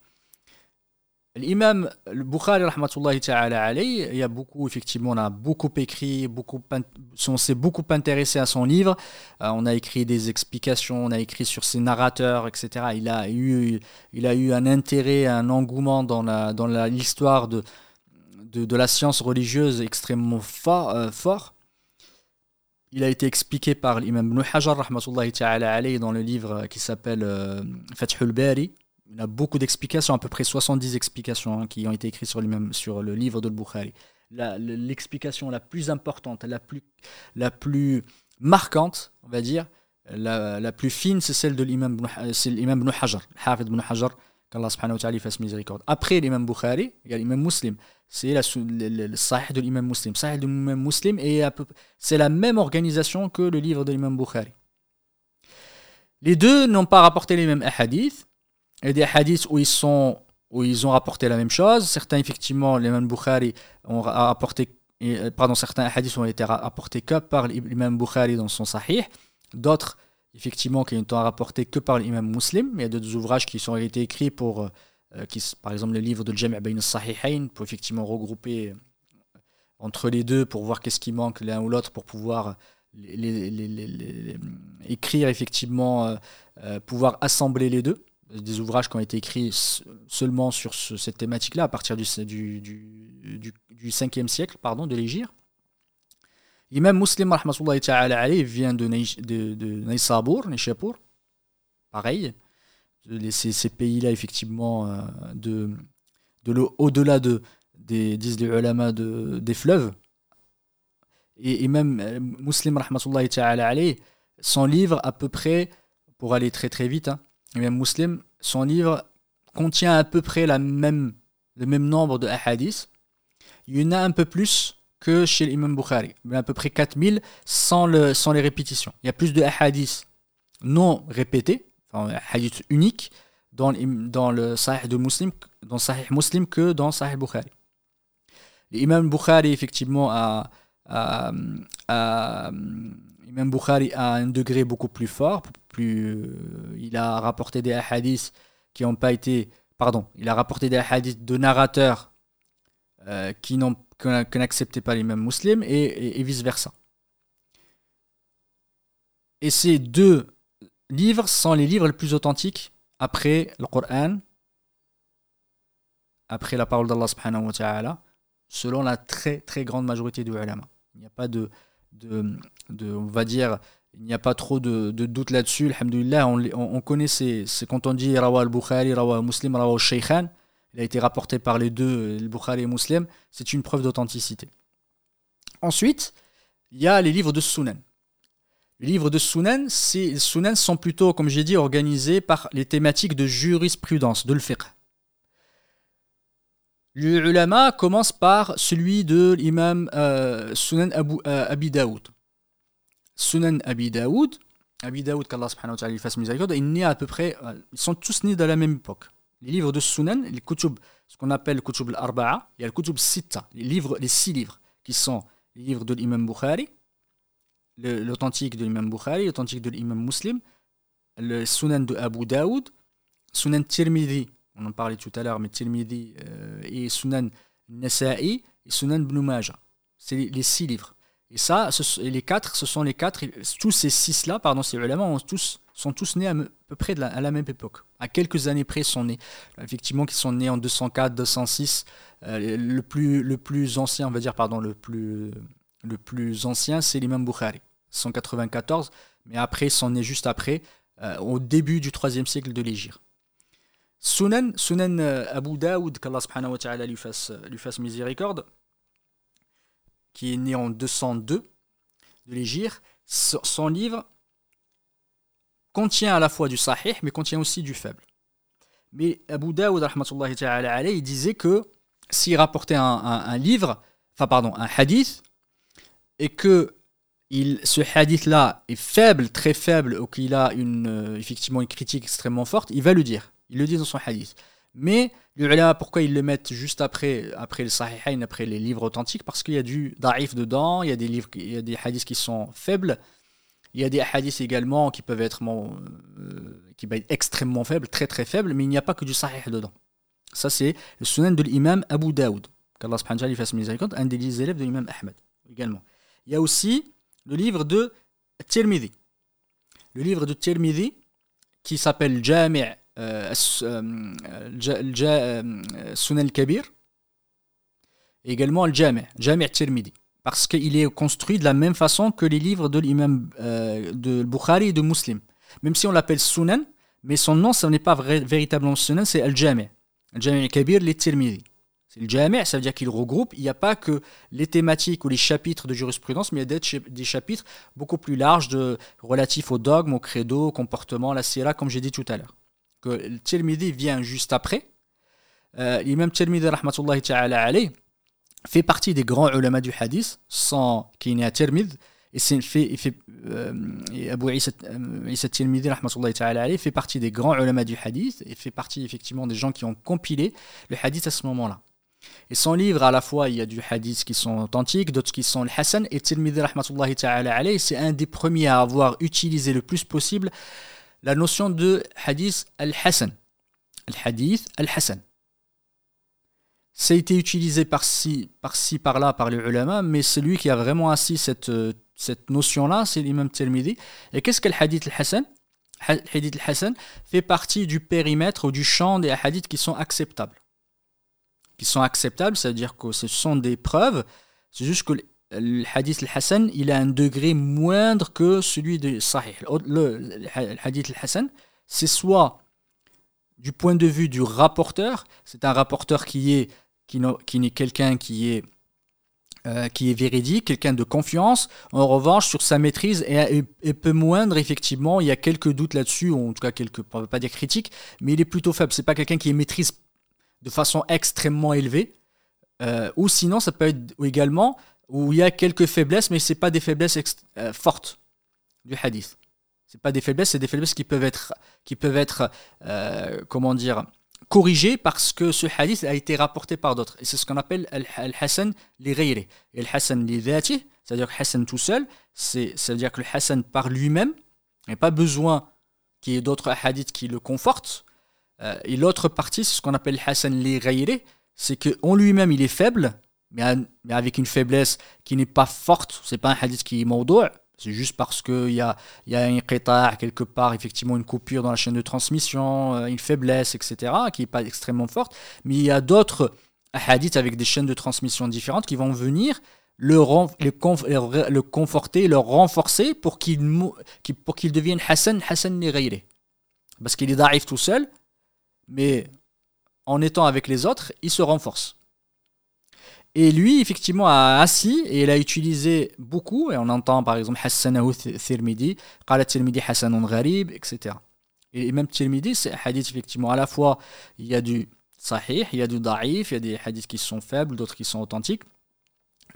L'imam Bukhari, il y a beaucoup, effectivement, on a beaucoup écrit, beaucoup, on s'est beaucoup intéressé à son livre. Euh, on a écrit des explications, on a écrit sur ses narrateurs, etc. Il a eu, il a eu un intérêt, un engouement dans la, dans l'histoire de, de, la science religieuse extrêmement fort. Euh, fort. Il a été expliqué par l'imam Ibn Hajar, dans le livre qui s'appelle euh, Fathul Bari il a beaucoup d'explications, à peu près 70 explications hein, qui ont été écrites sur, sur le livre de Bukhari. L'explication la, plus importante, la plus, la plus marquante, on va dire, la, la plus fine, c'est celle de l'imam Ibn Hajar, Hafid Ibn Hajar, qu'Allah subhanahu wa ta'ala fasse miséricorde. Après l'imam Bukhari, il y a l'imam Muslim. C'est le, le, sahih de l'imam Muslim. Sahih de l'imam Muslim, et c'est la même organisation que le livre de l'imam Bukhari. Les deux n'ont pas rapporté les mêmes hadiths, a des hadiths où ils, sont, où ils ont rapporté la même chose. Certains, effectivement, l'imam Bukhari ont rapporté, euh, pardon, certains hadiths ont été rapportés que par l'imam Bukhari dans son sahih. D'autres, effectivement, qui ont été rapportés que par l'imam Muslim. Il y a d'autres ouvrages qui ont été écrits pour, euh, qui, par exemple, le livre de Jami' Bain sahihain pour effectivement regrouper euh, entre les deux pour voir qu'est-ce qui manque l'un ou l'autre pour pouvoir écrire effectivement, pouvoir assembler les deux des ouvrages qui ont été écrits seulement sur cette thématique-là à partir du, du, du, du, 5e siècle pardon, de l'Égypte. Imam Muslim vient de, de, de pareil. Ces, ces pays-là, effectivement, euh, de, de au-delà de, des, disent les ulama, de, des fleuves. Et, et même euh, Muslim, son livre, à peu près, pour aller très très vite, hein, l'imam Muslim, son livre contient à peu près la même, le même nombre de hadiths. Il y en a un peu plus que chez l'imam Bukhari, à peu près 4000 sans, sans les répétitions. Il y a plus de hadiths non répétés, enfin hadiths uniques, dans, le Sahih de Muslim, que dans Sahih Bukhari. L'imam Bukhari, effectivement, a, a, a un degré beaucoup plus fort, plus, il a rapporté des hadiths qui n'ont pas été, pardon, il a rapporté des hadiths de narrateurs qui n'ont que n'acceptaient pas les mêmes musulmans et, vice versa. Et ces deux livres sont les livres les plus authentiques après le Coran, après la parole d'Allah subhanahu wa ta'ala, selon la très très grande majorité des ulama. Il n'y a pas de, de, on va dire, il n'y a pas trop de, doute là-dessus. Alhamdulillah, on, on, connaît ces, quand on dit Rawa al-Bukhari, Rawa al-Muslim, Rawa al-Shaykhan, il a été rapporté par les deux, le Bukhari et Muslim, c'est une preuve d'authenticité. Ensuite, il y a les livres de Sunan. Les livres de Sunan, les Sunan sont plutôt, comme j'ai dit, organisés par les thématiques de jurisprudence, de l'fiqh. L'ulama commence par celui de l'imam euh, Sunan Abu, euh, Abi Daoud. Sunan Abi Daoud, Abi Daoud, qu'Allah subhanahu wa ta'ala lui fasse à peu près, euh, ils sont tous nés dans la même époque. Les livres de Sunan, les kutub, ce qu'on appelle le kutub al-arba'a, il y a le kutub sitta, les, six livres, qui sont les livres de l'imam Bukhari, l'authentique de l'imam Bukhari, l'authentique de l'imam Muslim, le Sunan de Abu Daoud, Sunan Tirmidhi, on en parlait tout à l'heure, mais Tirmidhi euh, et Sunan Nasa'i et Sunan Ibn. C'est les, six livres. Et ça, les quatre, ce sont les quatre, tous ces six-là, pardon, ces ulama, tous, sont tous nés à, peu près à la même époque. À quelques années près, sont nés. Effectivement, qui sont nés en 204, 206. Euh, le, plus, le plus ancien, on va dire, pardon, le plus, le plus ancien, c'est l'imam Bukhari, 194. Mais après, sont nés juste après, euh, au début du troisième siècle de l'Égypte. Sunan, Sunan euh, Abu Daoud, qu'Allah subhanahu wa ta'ala lui fasse, lui fasse miséricorde, qui est né en 202 de l'Égypte, son livre contient à la fois du sahih, mais contient aussi du faible. Mais Abu ta'ala il disait que s'il rapportait un, livre, enfin pardon, un hadith, et que il, ce hadith-là est faible, très faible, ou qu'il a une, euh, effectivement une critique extrêmement forte, il va le dire. Il le dit dans son hadith. Mais les pourquoi ils le mettent juste après, après le Sahihain, après les livres authentiques? Parce qu'il y a du da'if dedans, il y a des livres, il y a des hadiths qui sont faibles, il y a des hadiths également qui peuvent être, euh, qui peuvent être extrêmement faibles, très très faibles, mais il n'y a pas que du Sahih dedans. Ça, c'est le sunan de l'imam Abu Daoud. Qu'Allah subhanahu fasse miséricorde, un des élèves de l'imam Ahmed également. Il y a aussi le livre de Tirmidhi. Le livre de Tirmidhi qui s'appelle Jami' Sunan al-Kabir, et également le Jami', Jami' Tirmidhi, parce qu'il est construit de la même façon que les livres de l'imam de Bukhari et de Muslim. Même si on l'appelle Sunan, mais son nom, ce n'est pas véritablement Sunan, c'est Al-Jami'. Al-Jami' al-Kabir, les Tirmidhi. C'est le Jami', ça veut dire qu'il regroupe, il n'y a pas que les thématiques ou les chapitres de jurisprudence, mais il y a des chapitres beaucoup plus larges de, relatifs au dogme, au credo, au comportement, la sira, comme j'ai dit tout à l'heure que le Tirmidhi vient juste après. Euh, L'imam Tirmidhi, rahmatullahi ta'ala alayh, fait partie des grands ulama du hadith, sans qui n'est à Tirmidh, et fait, il fait euh, Abu Isa, euh, Isa Tirmidhi, rahmatullahi ta'ala alayh, fait partie des grands ulama du hadith, et fait partie effectivement des gens qui ont compilé le hadith à ce moment-là. Et son livre, à la fois, il y a du hadith qui sont authentiques, d'autres qui sont le Hassan, et Tirmidhi, rahmatullahi ta'ala alayh, c'est un des premiers à avoir utilisé le plus possible la notion de hadith al-Hassan. Al-Hadith al-Hassan. Ça a été utilisé par-ci, par-ci, par-là, par les ulama, mais celui qui a vraiment assis cette, cette notion-là, c'est l'imam Tirmidhi. Et qu'est-ce qu'est le hadith al-Hassan hadith al-Hassan fait partie du périmètre ou du champ des hadiths qui sont acceptables. Qui sont acceptables, c'est-à-dire que ce sont des preuves, c'est juste que le hadith al-Hassan, il a un degré moindre que celui de Sahih. Le, hadith al-Hassan, c'est soit du point de vue du rapporteur, c'est un rapporteur qui est qui, qui quelqu'un qui est euh, qui est véridique, quelqu'un de confiance. En revanche, sur sa maîtrise est, est, peu moindre, effectivement, il y a quelques doutes là-dessus, en tout cas quelques, on ne va pas dire critiques, mais il est plutôt faible. C'est pas quelqu'un qui maîtrise de façon extrêmement élevée. Euh, ou sinon, ça peut être également où il y a quelques faiblesses, mais ce pas des faiblesses euh, fortes du hadith. Ce pas des faiblesses, c'est des faiblesses qui peuvent être, qui peuvent être euh, comment dire, corrigées parce que ce hadith a été rapporté par d'autres. Et c'est ce qu'on appelle al-Hassan li Et le Hassan li c'est-à-dire Hassan tout seul, c'est-à-dire que le Hassan par lui-même, il n'y pas besoin qui est d'autres hadiths qui le confortent. Euh, et l'autre partie, c'est ce qu'on appelle Hassan li c'est qu'en lui-même, il est faible, mais, avec une faiblesse qui n'est pas forte. C'est pas un hadith qui est mawdou', c'est juste parce qu'il y a, y a un qita' quelque part, effectivement, une coupure dans la chaîne de transmission, euh, une faiblesse, etc., qui n'est pas extrêmement forte. Mais il y a d'autres hadiths avec des chaînes de transmission différentes qui vont venir le, le, le conforter, le renforcer pour qu'il pour qu'il devienne Hassan, Hassan li Parce qu'il est d'arrive tout seul, mais en étant avec les autres, il se renforce. Et lui, effectivement, a assis et il a utilisé beaucoup, et on entend par exemple Hassanahu Tirmidhi, Qala Tirmidhi Hassanun Gharib, etc. Et même Tirmidhi, c'est un hadith, effectivement, à la fois, il y a du sahih, il y a du da'if, il y a des hadiths qui sont faibles, d'autres qui sont authentiques,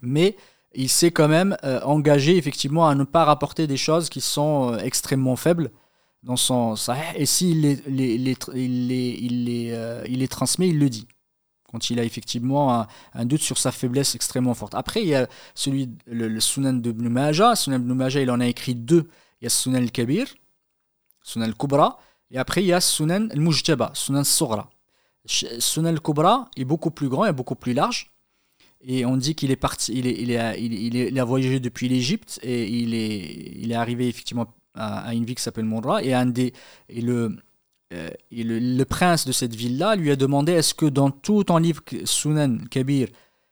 mais il s'est quand même euh, engagé, effectivement, à ne pas rapporter des choses qui sont euh, extrêmement faibles dans son sahih, et s'il les, les, les, il les, euh, les transmet, il le dit quand il a effectivement un, doute sur sa faiblesse extrêmement forte. Après, il y a celui, le, Sunan de Ibn Majah. Sunan il en a écrit deux. Il y a Sunan al-Kabir, Sunan al-Kubra, et après il y a Sunan al-Mujtaba, Sunan al-Sughra. Sunan al-Kubra est beaucoup plus grand et beaucoup plus large. Et on dit qu'il est parti, il, a voyagé depuis l'Égypte et il est, arrivé effectivement à, une ville qui s'appelle Moura. Et, un des, et le, euh, le, prince de cette ville-là lui a demandé est-ce que dans tout ton livre Sunan Kabir,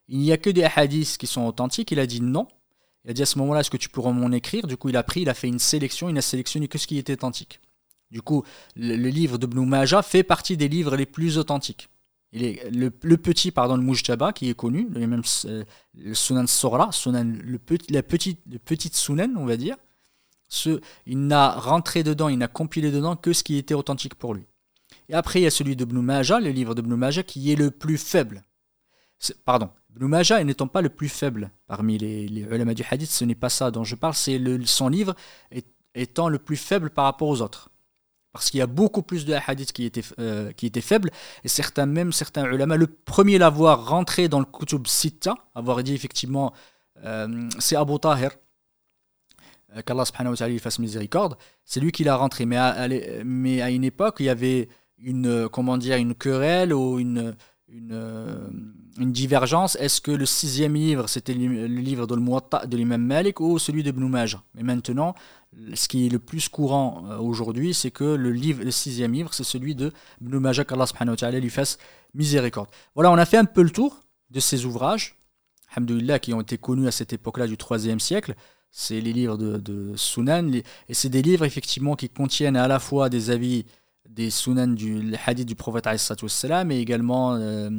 il n'y a que des hadiths qui sont authentiques? Il a dit non. Il a dit à ce moment-là, est-ce que tu pourrais m'en écrire? Du coup, il a pris, il a fait une sélection, il a sélectionné que ce qui était authentique. Du coup, le, livre de Majah fait partie des livres les plus authentiques. Il est, le, petit, pardon, le Mujtaba, qui est connu, le, même, euh, le Sunan Sora, Sunan, le, la petite, le petite Sunan, on va dire, ce, il n'a rentré dedans, il n'a compilé dedans que ce qui était authentique pour lui. Et après, il y a celui de Ibn Majah, le livre de Ibn Majah, qui est le plus faible. Pardon, Ibn Majah n'étant pas le plus faible parmi les, les ulama du hadith, ce n'est pas ça dont je parle, c'est son livre étant le plus faible par rapport aux autres. Parce qu'il y a beaucoup plus de hadiths qui étaient, euh, faibles, et certains, même certains ulama, le premier à l'avoir rentré dans le Kutub Sitta, avoir dit effectivement, euh, c'est Abu Tahir, qu'Allah subhanahu wa fasse miséricorde, c'est lui qui l'a rentré. Mais à, une époque, il y avait une, euh, comment dire, une querelle ou une, euh, divergence. Est-ce que le sixième livre, c'était le livre de, de l'imam Malik ou celui de Ibn Majah? Mais maintenant, ce qui est le plus courant aujourd'hui, c'est que le, livre, le sixième livre, c'est celui de Ibn Majah, qu'Allah subhanahu lui fasse miséricorde. Voilà, on a fait un peu le tour de ces ouvrages, qui ont été connus à cette époque-là du troisième siècle c'est les livres de, Sunan, et c'est des livres effectivement qui contiennent à la fois des avis des Sunan du hadith du prophète mais également euh,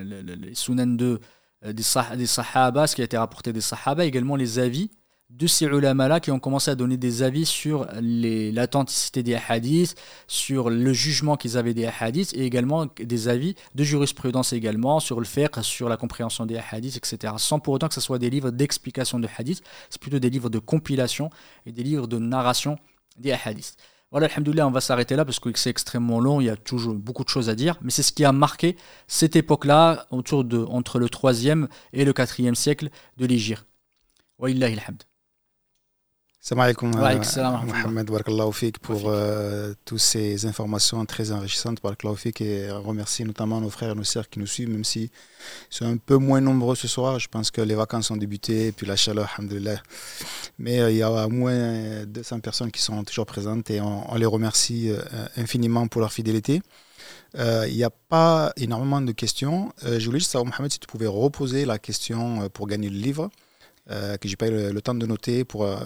les Sunan euh, des, des Sahaba, ce qui a été rapporté des Sahaba, également les avis de ces ulama-là qui ont commencé à donner des avis sur l'authenticité des hadiths, sur le jugement qu'ils avaient des hadiths, et également des avis de jurisprudence également sur le fiqh, sur la compréhension des hadiths, etc. Sans pour autant que ce soit des livres d'explication de hadiths, c'est plutôt des livres de compilation et des livres de narration des hadiths. Voilà, alhamdoulilah, on va s'arrêter là parce que c'est extrêmement long, il y a toujours beaucoup de choses à dire, mais c'est ce qui a marqué cette époque-là, autour de, entre le 3e et le 4e siècle de l'Égypte. Wa. Salam alaikum, euh, Mohamed Barakallahu pour euh, toutes ces informations très enrichissantes. Fik et remercie notamment nos frères et nos sœurs qui nous suivent, même si sont un peu moins nombreux ce soir. Je pense que les vacances ont débuté, puis la chaleur, alhamdoulilah. Mais euh, il y a moins 200 personnes qui sont toujours présentes et on, les remercie infiniment pour leur fidélité. Il n'y a pas énormément de questions. je voulais juste savoir, Mohamed, si tu pouvais reposer la question pour gagner le livre. Euh, que j'ai pas eu le, temps de noter pour euh,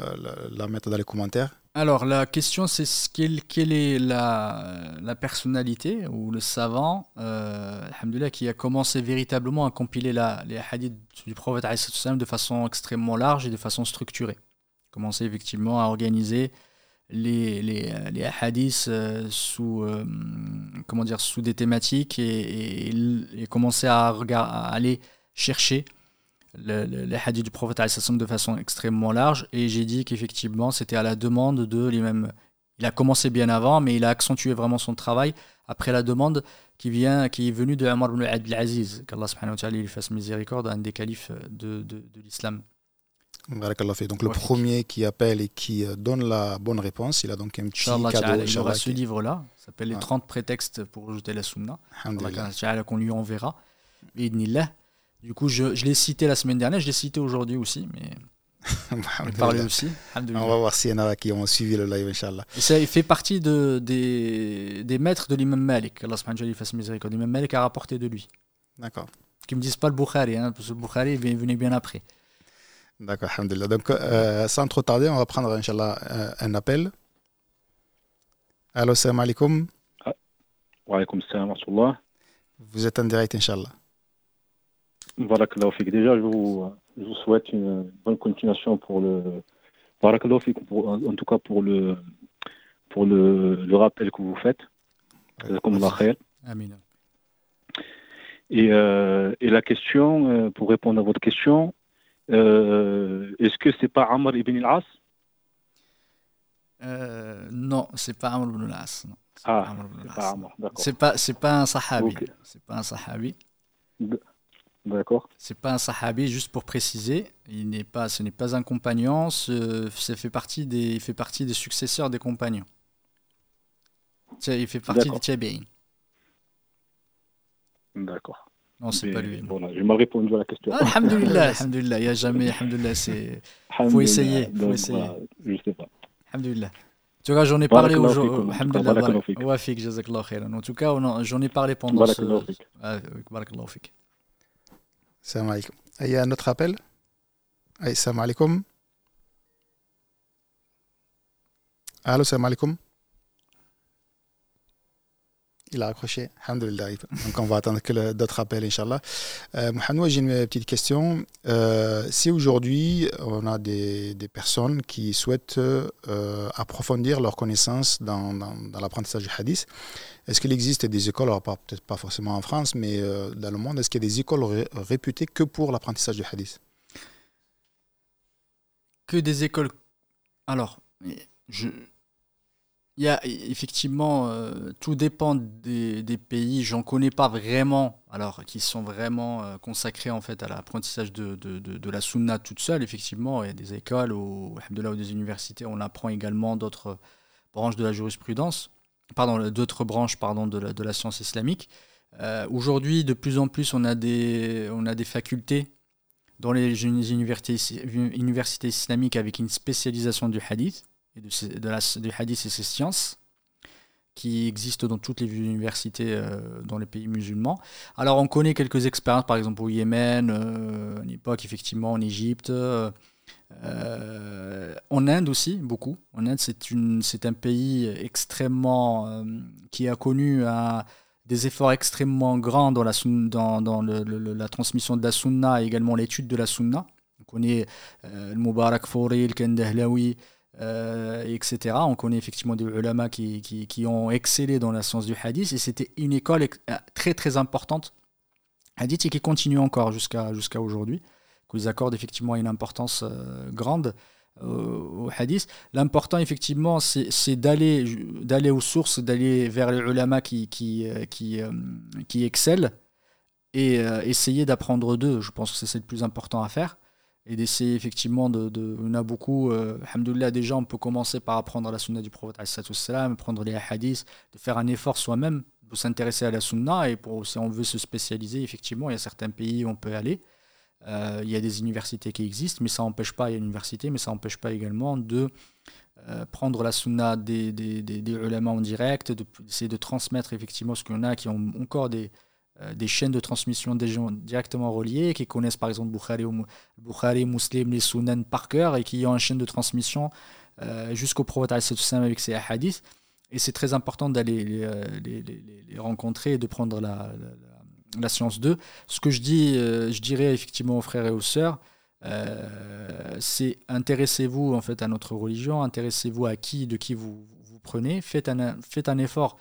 la, mettre dans les commentaires. Alors la question c'est quelle, quelle est la, la, personnalité ou le savant euh, qui a commencé véritablement à compiler la, les hadiths du prophète de façon extrêmement large et de façon structurée. Commencer effectivement à organiser les, les, les hadiths euh, sous, comment dire, sous des thématiques et, et, commencer à aller chercher les hadiths du prophète de façon extrêmement large et j'ai dit qu'effectivement c'était à la demande de lui-même. Il a commencé bien avant, mais il a accentué vraiment son travail après la demande qui vient, qui est venue de Omar ibn Abdelaziz, qu'Allah subhanahu wa ta'ala lui fasse miséricorde, un des califes de, de, de l'islam. Donc le premier qui appelle et qui euh, donne la bonne réponse, il a donc un petit cadeau. Il aura ce livre-là, s'appelle Les 30 prétextes pour rejeter la sunna. qu'on lui enverra. Du coup, je, je l'ai cité la semaine dernière, je l'ai cité aujourd'hui aussi, mais parler aussi. On va voir s'il y en a qui ont suivi le live, Inch'Allah. Ça, il fait partie de, des, des maîtres de l'imam Malik. Allah subhanahu fasse miséricorde. L'imam Malik a rapporté de lui. D'accord. Qui me disent pas le Bukhari, hein, parce que le Bukhari venait bien après. D'accord, alhamdulillah. Donc, euh, sans trop tarder, on va prendre, Inch'Allah, euh, un appel. Allô, salam alaikum. Ah. Wa alaikum salam wa Vous êtes en direct, Inch'Allah. Voilà, déjà, je vous, je vous souhaite une bonne continuation pour le. Pour, en tout cas pour le, pour le, le rappel que vous faites. Comme Amen. Et, euh, et la question, euh, pour répondre à votre question, euh, est-ce que c'est pas Amr ibn al-As? Euh, Non, c'est pas Amr ibn al-As. Ah, c'est pas C'est pas, pas un sahabi. C'est pas un sahabi. D'accord. C'est pas un sahabi, juste pour préciser. Il n'est pas, ce n'est pas un compagnon. Ce, ça fait partie des, il fait partie des successeurs des compagnons. Il fait partie des tabi'in. D'accord. Non, c'est pas lui. Bon, j'ai mal répondu à la question. Ah, alhamdulillah, alhamdulillah. Il n'y a jamais, alhamdulillah, c'est. faut essayer. faut essayer. Voilà, je sais pas. Alhamdulillah. En tout cas, j'en ai parlé aujourd'hui. Alhamdulillah. En tout cas, j'en ai parlé pendant ce. Barakallahu fik. Salam alaikum. Il y a un autre appel? Salam alaikum. Allô, salam alaikum. Il a accroché. Alhamdulillah. Donc, on va attendre que d'autres appels, Inch'Allah. Euh, Mohamed, j'ai une petite question. Euh, si aujourd'hui, on a des, des, personnes qui souhaitent euh, approfondir leurs connaissances dans, dans, dans l'apprentissage du hadith, est-ce qu'il existe des écoles, peut-être pas forcément en France, mais euh, dans le monde, est-ce qu'il y a des écoles réputées que pour l'apprentissage du hadith? Que des écoles. Alors, il y a effectivement, euh, tout dépend des, pays. J'en connais pas vraiment, alors qui sont vraiment euh, consacrés en fait à l'apprentissage de, la sunna toute seule. Effectivement, il y a des écoles ou des universités. On apprend également d'autres branches de la jurisprudence, pardon, d'autres branches de la, science islamique. Euh, aujourd'hui, de plus en plus, on a des, a facultés dans les universités, islamiques avec une spécialisation du hadith et de, la, du hadith et ses sciences qui existent dans toutes les universités euh, dans les pays musulmans. Alors on connaît quelques expériences, par exemple au Yémen, euh, à l'époque effectivement en Égypte, euh, en Inde aussi beaucoup. En Inde c'est un pays extrêmement qui a connu des efforts extrêmement grands dans la, transmission de la sunna et également l'étude de la sunna. On connaît le Mubarak Fori, le Kendahlawi, euh, etc. On connaît effectivement des ulama qui, ont excellé dans la science du hadith et c'était une école euh, très très importante hadith et qui continue encore jusqu'à aujourd'hui, qu'ils accordent effectivement une importance euh, grande au hadith. L'important effectivement c'est d'aller aux sources, d'aller vers les ulama qui, qui, qui, qui excellent et essayer d'apprendre d'eux. Je pense que c'est le plus important à faire et d'essayer effectivement de, de, On a beaucoup, euh, déjà, on peut commencer par apprendre la sunna du prophète, apprendre les hadiths, de faire un effort soi-même pour s'intéresser à la sunna et pour, si on veut se spécialiser, effectivement, il y a certains pays où on peut aller. Euh, il y a des universités qui existent, mais ça n'empêche pas, il y a une université, mais ça n'empêche pas également de euh, prendre la sunna des, des, en direct, d'essayer de, de transmettre effectivement ce qu'on a qui ont encore des euh, des chaînes de transmission des gens directement reliés, qui connaissent par exemple Bukhari, Bukhari Muslim, les Sunan par cœur et qui ont une chaîne de transmission jusqu'au prophète avec ses hadiths. Et c'est très important d'aller les, rencontrer et de prendre la, science d'eux. Ce que je dis, je dirais effectivement aux frères et aux sœurs, c'est intéressez-vous en fait à notre religion, intéressez-vous à qui, de qui vous, vous prenez, faites un, faites un effort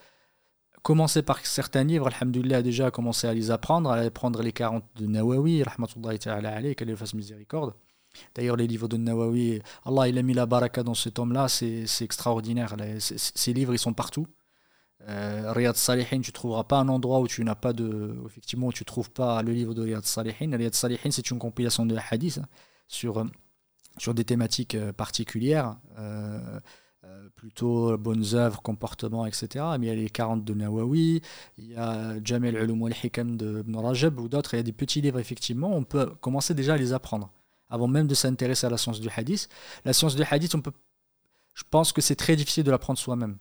commencer par certains livres, Alhamdulillah, déjà commencer à les apprendre, à prendre les 40 de Nawawi, rahmatullahi ta'ala alayhi, qu'elle fasse miséricorde. D'ailleurs, les livres de Nawawi, Allah il a mis la baraka dans cet homme-là, c'est extraordinaire. Ces livres, ils sont partout. Euh, Riyad Salihin, tu ne trouveras pas un endroit où tu n'as pas de. Effectivement, où tu trouves pas le livre de Riyad Salihin. Riyad Salihin, c'est une compilation de hadiths sur, sur des thématiques particulières. plutôt bonnes œuvres, comportements, etc. Mais il y a les 40 de Nawawi, il y a Jamel Ulum al-Hikam de Ibn Rajab ou d'autres. Il y a des petits livres, effectivement. On peut commencer déjà à les apprendre avant même de s'intéresser à la science du hadith. La science du hadith, on peut, je pense que c'est très difficile de l'apprendre soi-même.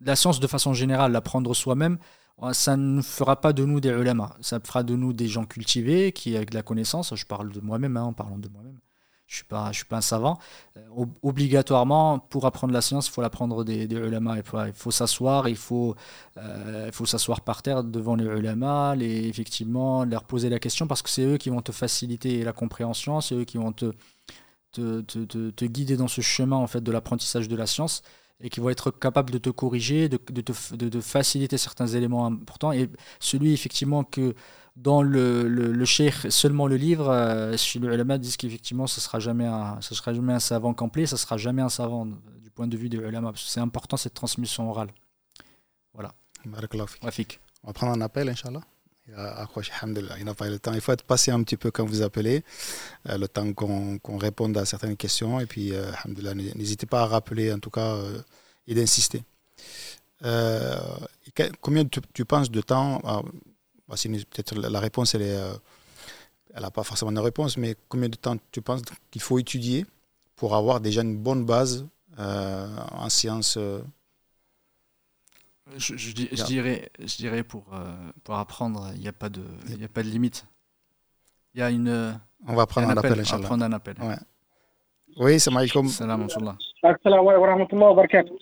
La science, de façon générale, l'apprendre soi-même, ça ne fera pas de nous des ulama. Ça fera de nous des gens cultivés, qui avec de la connaissance, je parle de moi-même, hein, en parlant de moi-même, je ne suis, suis pas un savant. Euh, obligatoirement, pour apprendre la science, il faut l'apprendre des, des ulama. Il faut s'asseoir, il faut, euh, faut s'asseoir par terre devant les ulama, effectivement, leur poser la question, parce que c'est eux qui vont te faciliter la compréhension, c'est eux qui vont te, te, te, te, guider dans ce chemin en fait, de l'apprentissage de la science et qui vont être capables de te corriger, de, de, de, de faciliter certains éléments importants. Et celui, effectivement, que dans le, le, seulement le livre, euh, le ulama disent qu'effectivement ce ne sera, jamais un, ce sera jamais un savant complet, ce ne sera jamais un savant du point de vue des ulama, parce que c'est important cette transmission orale. Voilà. On va prendre un appel, Inch'Allah. Il n'a pas eu le temps. Il faut être patient un petit peu quand vous appelez, euh, le temps qu'on réponde à certaines questions. Et puis, euh, n'hésitez pas à rappeler, en tout cas, euh, et d'insister. combien tu, tu, penses de temps bah, peut-être la réponse, elle est, euh, elle n'a pas forcément de réponse, mais combien de temps tu penses qu'il faut étudier pour avoir déjà une bonne base euh, en sciences euh? je, je, dirais, je dirais pour, pour apprendre, il n'y a, pas de, y a pas de limite. Il y a une. On va prendre un, appel, On va prendre un appel. Ouais. Oui, salam alaikum. Salam alaikum. Assalamu alaikum wa barakatuh.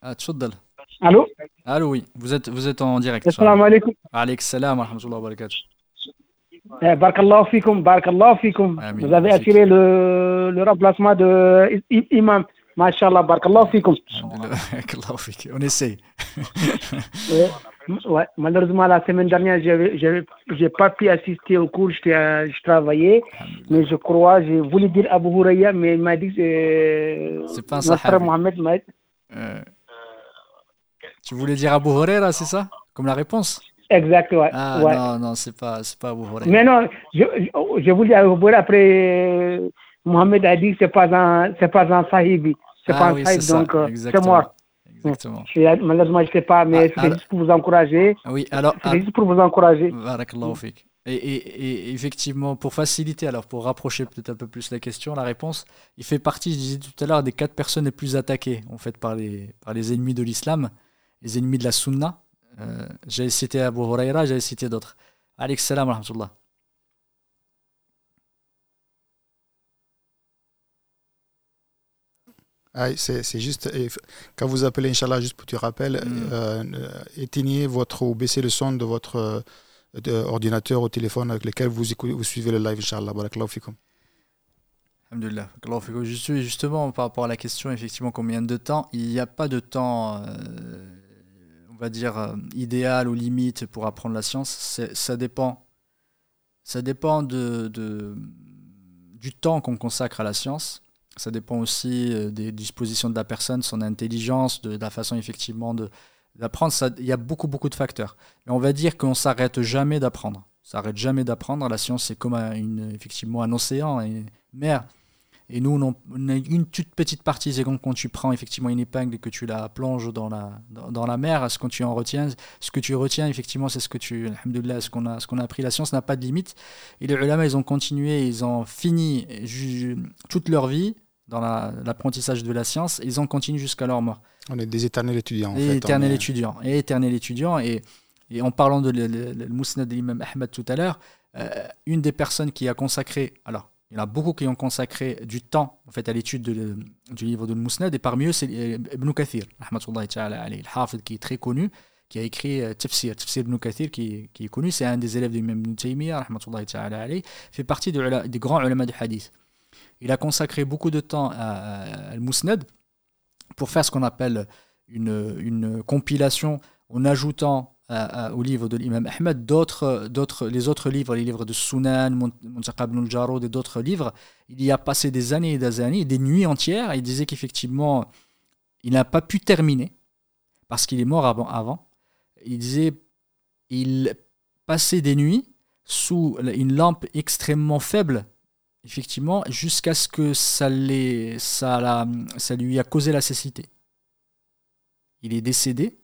Ah, tchoudal. Allô? Allô, oui. Vous êtes, vous êtes en direct. Assalamu alaikum. Alaykum salam wa rahmatullahi wa barakatuh. Eh, barakallahu fikum, barakallahu fikum. Vous avez attiré le, le remplacement de Imam. Masha'Allah, barakallahu fikum. On essaye. ouais, malheureusement, la semaine dernière, je n'ai pas pu assister au cours, je travaillais. Mais je crois, j'ai voulu dire Abu Huraya, mais il m'a dit que c'est pas un frère Mohamed m'a euh, tu voulais dire Abu Huraira, c'est ça? Comme la réponse? Exact, ouais. Ah ouais. non, non, c'est pas, pas Abu Huraira. Mais non, je, je, voulais Abu Huraira, après, Mohamed a dit que c'est pas un, c'est pas un sahibi. C'est ah, pas un oui, sahib, donc euh, c'est moi. Exactement. Je, malheureusement, je ne sais pas, mais ah, c'est juste pour vous encourager. Oui, alors. C'est juste pour vous encourager. Et, et, et, effectivement, pour faciliter, alors pour rapprocher peut-être un peu plus la question, la réponse, il fait partie, je disais tout à l'heure, des quatre personnes les plus attaquées en fait par les, par les ennemis de l'islam les ennemis de la sunna. Euh, j'ai cité Abu Huraira, j'ai cité d'autres. Alayk salam wa rahmatullah. Ah, c'est juste, quand vous appelez, Inch'Allah, juste pour te rappel, mm. euh, éteignez votre ou baissez le son de votre euh, ordinateur ou téléphone avec lequel vous, vous suivez le live, Inch'Allah. Barakallahu fikum. Alhamdulillah. Justement, par rapport à la question, effectivement, combien de temps Il n'y a pas de temps va dire, euh, idéal ou limite pour apprendre la science, ça dépend. Ça dépend de, de du temps qu'on consacre à la science. Ça dépend aussi euh, des dispositions de la personne, son intelligence, de, la façon effectivement d'apprendre. Il y a beaucoup, beaucoup de facteurs. Mais on va dire qu'on s'arrête jamais d'apprendre. On s'arrête jamais d'apprendre. La science, c'est comme une, effectivement un océan, une mer. Et nous, on a une toute petite partie. C'est comme quand tu prends effectivement une épingle et que tu la plonges dans la, dans, la mer, ce que tu en retiens, ce que tu retiens, effectivement, c'est ce que tu, ce qu'on a, qu'on a appris. La science n'a pas de limite. Et les ulama, ils ont continué, ils ont fini toute leur vie dans l'apprentissage de la science, ils ont continué jusqu'à leur mort. On est des éternels étudiants. En et éternels étudiants. Et éternels étudiants. Et, et en parlant de le, Mousnad de l'imam Ahmed tout à l'heure, euh, une des personnes qui a consacré, alors il y en a beaucoup qui ont consacré du temps en fait, à l'étude du livre de Mousnad, et parmi eux, c'est Ibn Kathir, le qui est très connu, qui a écrit euh, Tafsir. Tafsir Ibn Kathir, qui, qui est connu, c'est un des élèves d'Imam Ibn Taymiyyah, fait partie de, des grands ulama du hadith. Il a consacré beaucoup de temps à, Mousnad pour faire ce qu'on appelle une, une compilation en ajoutant au livre de l'imam Ahmed, d'autres, d'autres, les autres livres, les livres de Sunan, Muntaqab al et d'autres livres, il y a passé des années et des années, des nuits entières, il disait qu'effectivement, il n'a pas pu terminer, parce qu'il est mort avant, avant. Il disait, il passait des nuits sous une lampe extrêmement faible, effectivement, jusqu'à ce que ça, ça, ça lui a causé la cécité. Il est décédé,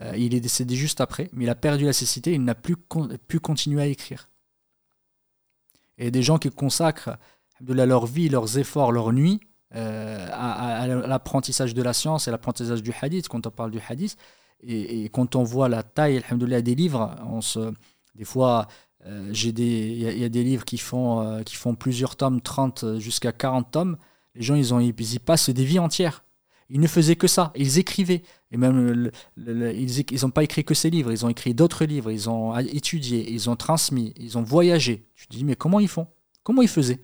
euh, il est décédé juste après, mais il a perdu la cécité, il n'a plus pu continuer à écrire. Et des gens qui consacrent de leur vie, leurs efforts, leur nuit euh, à, l'apprentissage de la science et l'apprentissage du hadith, quand on parle du hadith, et, quand on voit la taille des livres, on se, des fois, euh, il y, a des livres qui font, euh, qui font plusieurs tomes, 30 jusqu'à 40 tomes. Les gens, ils, ont, ils y passent des vies entières. Ils ne faisaient que ça. Ils écrivaient. Et même, ils n'ont pas écrit que ces livres. Ils ont écrit d'autres livres. Ils ont étudié. Ils ont transmis. Ils ont voyagé. Tu te dis, mais comment ils font? Comment ils faisaient?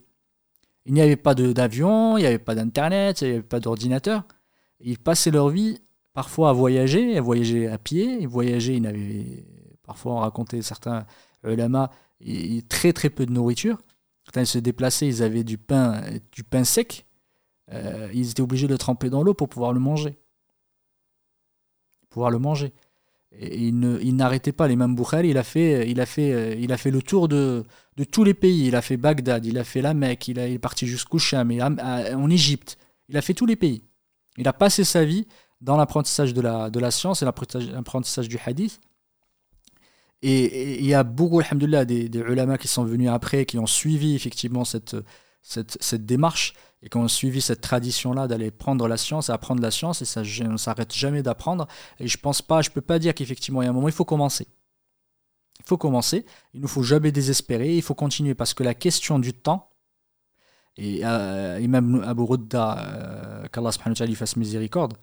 Il n'y avait pas d'avion, il n'y avait pas d'internet, il n'y avait pas d'ordinateur. Ils passaient leur vie parfois à voyager, à voyager à pied. Ils voyageaient, ils n'avaient parfois on racontait certains ulama, très très peu de nourriture. Quand ils se déplaçaient, ils avaient du pain, du pain sec. Euh, ils étaient obligés de tremper dans l'eau pour pouvoir le manger. Pouvoir le manger. Et il n'arrêtait pas. L'imam Bukhari, il a fait, il a fait, il a fait le tour de, de tous les pays. Il a fait Bagdad, il a fait la Mecque, il, est parti jusqu'au Cham, en Égypte. Il a fait tous les pays. Il a passé sa vie dans l'apprentissage de la, de la science et l'apprentissage du hadith. Et il y a beaucoup, alhamdoulilah, des, des ulama qui sont venus après, qui ont suivi effectivement cette, cette, démarche et qui ont suivi cette tradition-là d'aller prendre la science et apprendre la science, et ça ne s'arrête jamais d'apprendre. Et je pense pas, je peux pas dire qu'effectivement, il y a un moment, il faut commencer. Il faut commencer, il ne faut jamais désespérer, il faut continuer, parce que la question du temps, et euh, Imam Abu Rudda, euh, qu'Allah subhanahu wa fasse miséricorde,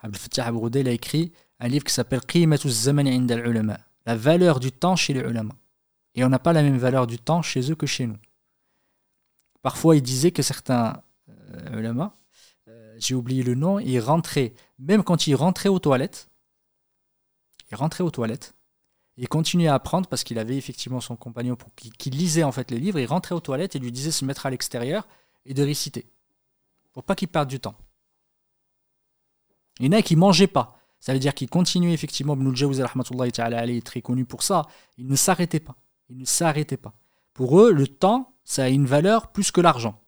Abdel Fattah Abu il a écrit un livre qui s'appelle Qimatu Zamani Inda al-Ulama la valeur du temps chez les ulama. Et on n'a pas la même valeur du temps chez eux que chez nous. Parfois, il disait que certains euh, euh, j'ai oublié le nom, ils rentraient, même quand ils rentraient aux toilettes, ils rentraient aux toilettes, il continuait à apprendre parce qu'il avait effectivement son compagnon pour qui, lisait en fait les livres, il rentrait aux toilettes et lui disait de se mettre à l'extérieur et de réciter, pour pas qu'il perde du temps. Il y en a qui mangeaient pas. Ça veut dire qu'il continue effectivement, Ibn al très connu pour ça. Il ne s'arrêtait pas. Il ne s'arrêtait pas. Pour eux, le temps, ça a une valeur plus que l'argent.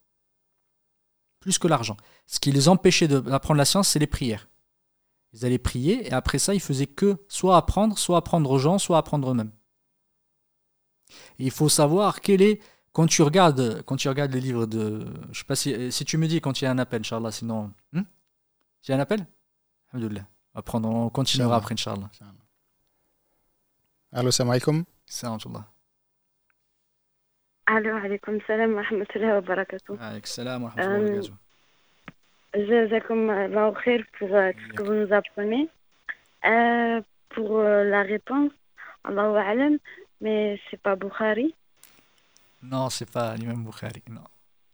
Plus que l'argent. Ce qui les empêchait d'apprendre la science, c'est les prières. Ils allaient prier et après ça, ils faisaient que soit apprendre, soit apprendre aux gens, soit apprendre eux-mêmes. il faut savoir quel est quand tu regardes quand tu regardes les livres de je sais pas si, si tu me dis quand il y a un appel, Inch'Allah, sinon. Hmm? Il y a un appel? Alhamdulillah. Après, on continuera après, Inch'Allah. Allô, salam alaikum. Salam Allô, alaikum salam wa rahmatullahi wa barakatuh. Alaikum salam wa rahmatullahi wa barakatuh. Jazakum Allah khair pour euh, tout ce que vous nous apprenez. Euh, pour euh, la réponse, Allahu alam, mais c'est pas Bukhari. Non, c'est pas l'imam Bukhari, non.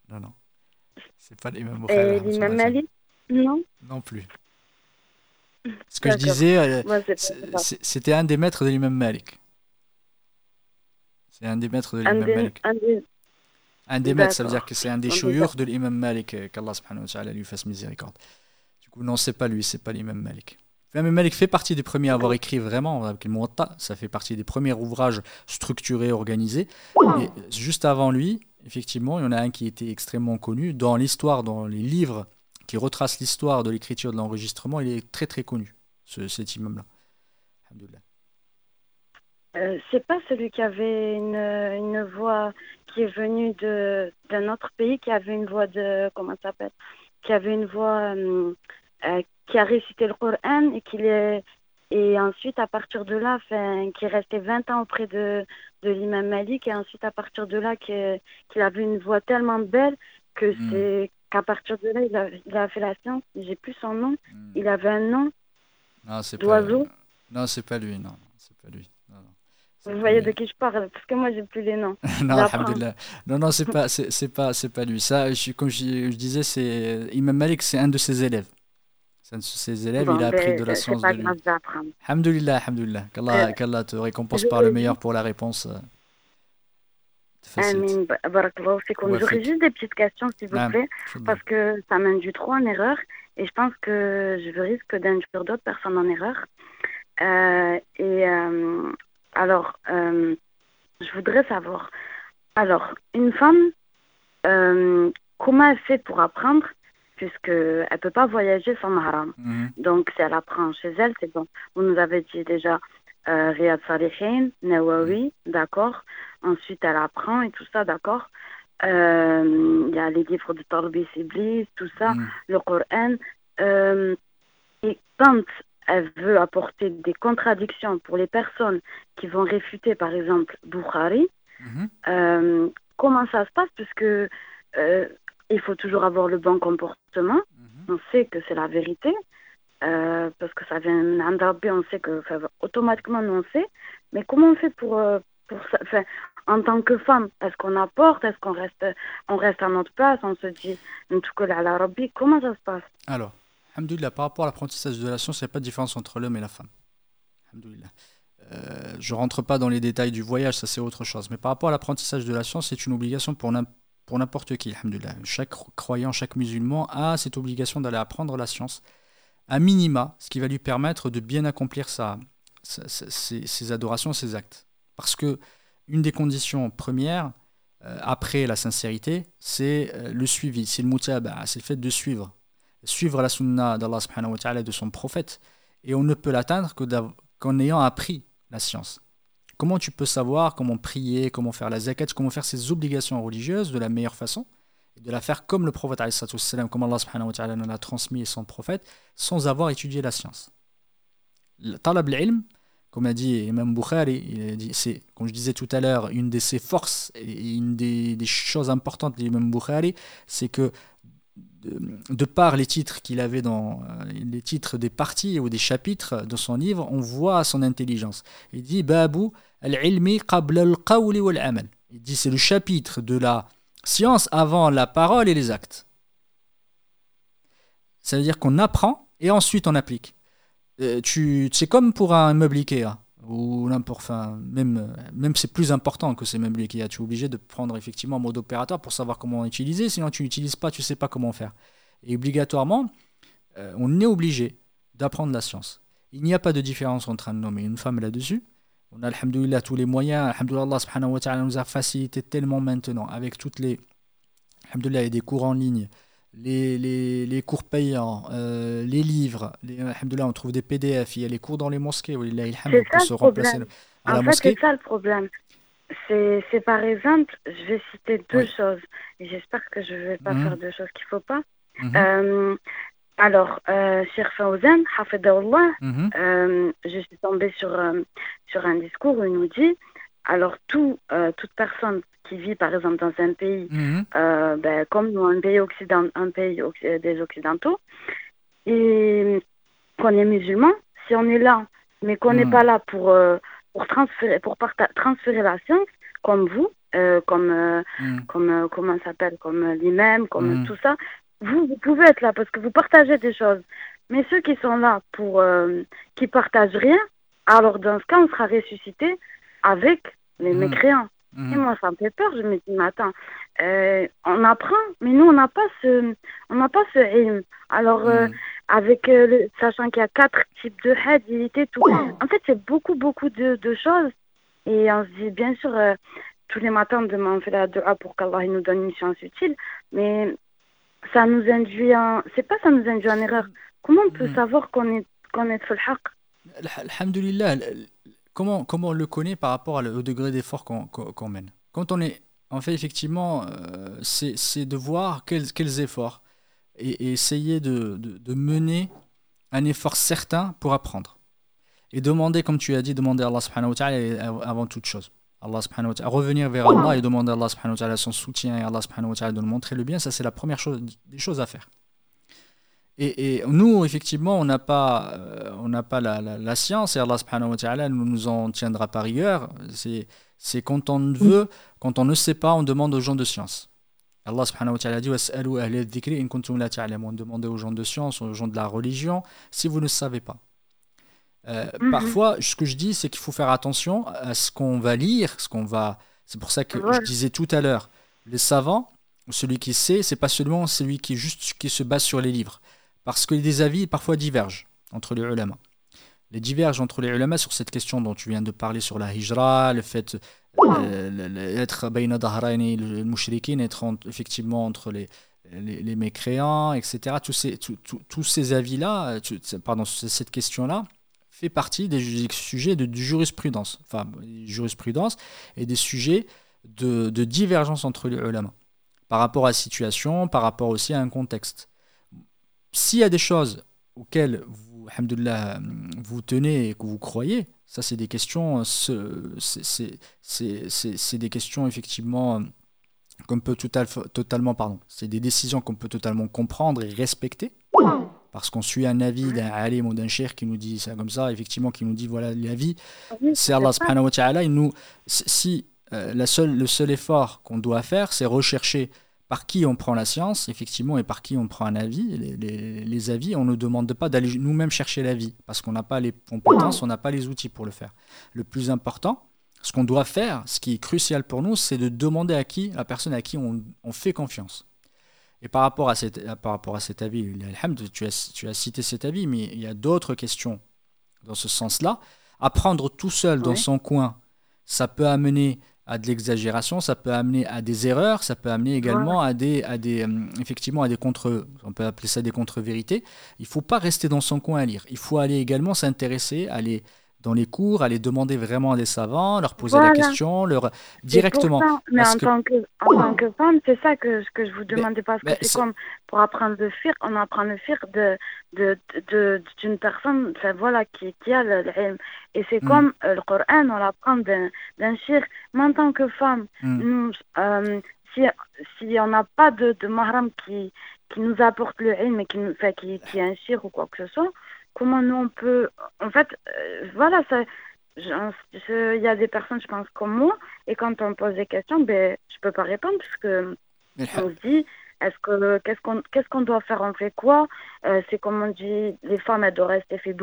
Non, non. C'est pas l'imam Bukhari. Euh, l'imam Malik Non. Non plus. Ce que je disais, euh, c'était un des maîtres de l'imam Malik. C'est un des maîtres de l'imam Malik. Un des, maîtres, ça veut dire que c'est un des chouyours de l'imam Malik, euh, qu'Allah subhanahu wa ta'ala lui fasse miséricorde. Du coup, non, c'est pas lui, c'est pas l'imam Malik. L'imam Malik fait partie des premiers à avoir écrit vraiment avec le Muwatta. Ça fait partie des premiers ouvrages structurés, organisés. Et juste avant lui, effectivement, il y en a un qui était extrêmement connu dans l'histoire, dans les livres qui retrace l'histoire de l'écriture de l'enregistrement, il est très très connu, ce, cet imam-là. Euh, c'est pas celui qui avait une, une voix qui est venue d'un autre pays, qui avait une voix de. Comment ça s'appelle Qui avait une voix. Euh, euh, qui a récité le Coran et qui est. Et ensuite, à partir de là, qui est resté 20 ans auprès de, de l'imam Malik, et ensuite, à partir de là, qu'il avait une voix tellement belle que hmm. c'est qu'à partir de là, il a, il a fait la science. J'ai plus son nom. Hmm. Il avait un nom d'oiseau. Non, c'est pas lui, non. C'est pas lui. Vous voyez de qui je parle Parce que moi, j'ai plus les noms. non, non, non, c'est pas, c'est pas, c'est pas lui. Ça, je, comme je, je disais, c'est Imam Malik, c'est un de ses élèves. C'est un de ses élèves. il a appris de la science de lui. Alhamdulillah, alhamdulillah. Qu'Allah te récompense par le meilleur pour la réponse. Euh. J'aurais juste des petites questions, s'il vous plaît, parce que ça m'induit trop en erreur et je pense que je risque d'induire d'autres personnes en erreur. Euh, et euh, alors, euh, je voudrais savoir, alors, une femme comment elle fait pour apprendre puisqu'elle ne peut pas voyager sans mahram. Mhm. Donc, si elle apprend chez elle, c'est bon. Vous nous avez dit déjà euh, Riyad Salihin, Nawawi, d'accord. Ensuite, elle apprend et tout ça, d'accord. Euh, il y a les livres de Tarbi Iblis, tout ça, mhm. le Coran. Euh, et quand elle veut apporter des contradictions pour les personnes qui vont réfuter, par exemple, Bukhari, mhm. euh, comment ça se passe? Puisque il faut toujours avoir le bon comportement. Mhm. On sait que c'est la vérité. Euh, parce que ça vient d'Andabi, on sait que automatiquement nous on sait, mais comment on fait pour, pour enfin, en tant que femme, est-ce qu'on apporte, est-ce qu'on reste, on reste à notre place, on se dit, en tout cas, la Rabbi, comment ça se passe? Alors, Alhamdoulilah, par rapport à l'apprentissage de la science, il n'y a pas de différence entre l'homme et la femme. Alhamdoulilah. Euh, je rentre pas dans les détails du voyage, ça c'est autre chose. Mais par rapport à l'apprentissage de la science, c'est une obligation pour n'importe qui, Chaque croyant, chaque musulman a cette obligation d'aller apprendre la science, à minima, ce qui va lui permettre de bien accomplir sa, ses, adorations, ses actes. Parce que une des conditions premières, euh, après la sincérité, c'est euh, le suivi, c'est le mutaba, c'est le fait de suivre. Suivre la sunna d'Allah subhanahu wa ta'ala et de son prophète. Et on ne peut l'atteindre qu'en ayant appris la science. Comment tu peux savoir comment prier, comment faire la zakat, comment faire ses obligations religieuses de la meilleure façon et de la faire comme le prophète comme Allah subhanahu wa ta'ala l'a transmis et son prophète, sans avoir étudié la science? Talab comme a dit Imam Bukhari, c'est, comme je disais tout à l'heure, une de ses forces et une des, choses importantes d'Imam Bukhari, c'est que de, par les titres qu'il avait dans les titres des parties ou des chapitres de son livre, on voit son intelligence. Il dit Babu al-ilmi qabla al-qawli wal-amal. Il dit c'est le chapitre de la science avant la parole et les actes. Ça veut dire qu'on apprend et ensuite on applique. Euh, tu, c'est comme pour un meuble Ikea ou enfin, même, même c'est plus important que ces meubles Ikea. Tu es obligé de prendre effectivement un mode opérateur pour savoir comment utiliser, sinon tu n'utilises pas, tu sais pas comment faire. Et obligatoirement, euh, on est obligé d'apprendre la science. Il n'y a pas de différence entre un homme et une femme là-dessus. On a, alhamdoulilah, tous les moyens. Alhamdoulilah, Allah subhanahu wa nous a facilité tellement maintenant avec toutes les. Alhamdoulilah, a des cours en ligne, les, les, les cours payants, euh, les livres. Les, on trouve des PDF, il y a les cours dans les mosquées. Où il pour se remplacer à en fait, C'est ça le problème. C'est par exemple, je vais citer deux choses. Et j'espère que je ne vais pas mhm. faire deux choses qu'il ne faut pas. Mhm. Euh, alors, euh, Cheikh Fawzan, euh, je suis tombée sur, euh, sur un discours où il nous dit alors, tout, toute personne qui vit, par exemple, dans un pays, mhm. ben, comme nous, un pays, occident, un pays des Occidentaux, et qu'on est musulman, si on est là, mais qu'on n'est pas là pour, pour, transférer, pour transférer la science, comme vous, comme, comme comment s'appelle, comme l'imam, comme tout ça, vous, vous pouvez être là parce que vous partagez des choses. Mais ceux qui sont là pour euh, qui partagent rien, alors dans ce cas, on sera ressuscité avec les mmh. mécréants. Mmh. Et moi, ça me fait peur. Je me dis, mais attends, euh, on apprend, mais nous, on n'a pas ce, on n'a pas ce Alors, euh, mmh. avec le, sachant qu'il y a quatre types de hadith tout. En fait, c'est beaucoup, beaucoup de, de, choses. Et on se dit, bien sûr, tous les matins, on demande la dua pour qu'Allah nous donne une chance utile. Mais ça nous induit en... C'est pas ça nous induit en erreur. Comment on peut hmm. savoir qu'on est, qu'on est le haq Alhamdulillah, comment, on le connaît par rapport au degré d'effort qu'on mène Quand on est... En fait, effectivement, euh, c'est de voir quels, efforts et, essayer de, de, mener un effort certain pour apprendre. Et demander, comme tu as dit, demander à Allah subhanahu wa ta'ala avant toute chose. Allah subhanahu wa revenir vers Allah et demander à Allah subhanahu wa son soutien et Allah subhanahu wa ta'ala de nous montrer le bien, ça c'est la première chose, des choses à faire. Et, et nous, effectivement, on n'a pas, euh, on n'a pas la, la, science et Allah subhanahu wa ta'ala nous, nous en tiendra par rigueur. C'est, c'est quand on veut, quand on ne sait pas, on demande aux gens de science. Allah subhanahu wa ta'ala dit Demandez aux gens de science, aux gens de la religion, si vous ne savez pas. Euh, mhm. Parfois, ce que je dis, c'est qu'il faut faire attention à ce qu'on va lire, ce qu'on va. C'est pour ça que je disais tout à l'heure, les savants, celui qui sait, c'est pas seulement celui qui juste qui se base sur les livres, parce que les avis parfois divergent entre les ulama. les divergent entre les ulama sur cette question dont tu viens de parler sur la hijra, le fait d'être le mushrikin, être effectivement entre les, les, mécréants, etc. Tous ces, avis-là, pardon, cette question-là, fait partie des sujets de, jurisprudence, enfin, jurisprudence et des sujets de, de divergence entre les ulama par rapport à la situation, par rapport aussi à un contexte. S'il y a des choses auxquelles vous, vous tenez et que vous croyez, ça c'est des questions, c'est des questions effectivement qu'on peut totalement, pardon, c'est des décisions qu'on peut totalement comprendre et respecter. Parce qu'on suit un avis d'un alim ou d'un cher qui nous dit ça comme ça, effectivement, qui nous dit voilà l'avis, c'est Allah subhanahu wa ta'ala, nous, si euh, la seule, le seul effort qu'on doit faire, c'est rechercher par qui on prend la science, effectivement, et par qui on prend un avis. Les, les, avis, on ne demande pas d'aller nous-mêmes chercher l'avis, parce qu'on n'a pas les compétences, on n'a pas les outils pour le faire. Le plus important, ce qu'on doit faire, ce qui est crucial pour nous, c'est de demander à qui, la personne à qui on, on fait confiance. Et par rapport à, cette, par rapport à cet avis, tu as, tu as cité cet avis, mais il y a d'autres questions dans ce sens-là. Apprendre tout seul dans son coin, ça peut amener à de l'exagération, ça peut amener à des erreurs, ça peut amener également à des, à des, euh, effectivement à des contre, on peut appeler ça des contre-vérités. Il ne faut pas rester dans son coin à lire. Il faut aller également s'intéresser, aller dans les cours, aller demander vraiment à des savants, leur poser la question, leur directement. mais en, tant que, en tant que femme, c'est ça que, que je vous demandais parce que c'est comme pour apprendre le fiqh, on apprend le fiqh de d'une de, personne, voilà, qui, qui a le Et c'est hmm. comme euh, le Coran, on l'apprend d'un shir. Mais en tant que femme, hmm. nous, euh, si, si on n'a pas de, de mahram qui, qui nous apporte le ilm, mais qui, qui, qui est un shir ou quoi que ce soit, comment nous on peut. En fait, euh, voilà, ça. Il y a des personnes, je pense, comme moi, et quand on pose des questions, ben, je peux pas répondre parce que on se dit, est-ce que qu'est-ce qu'on qu'est-ce qu'on doit faire, on fait quoi euh, C'est comme on dit, les femmes elles doivent rester fait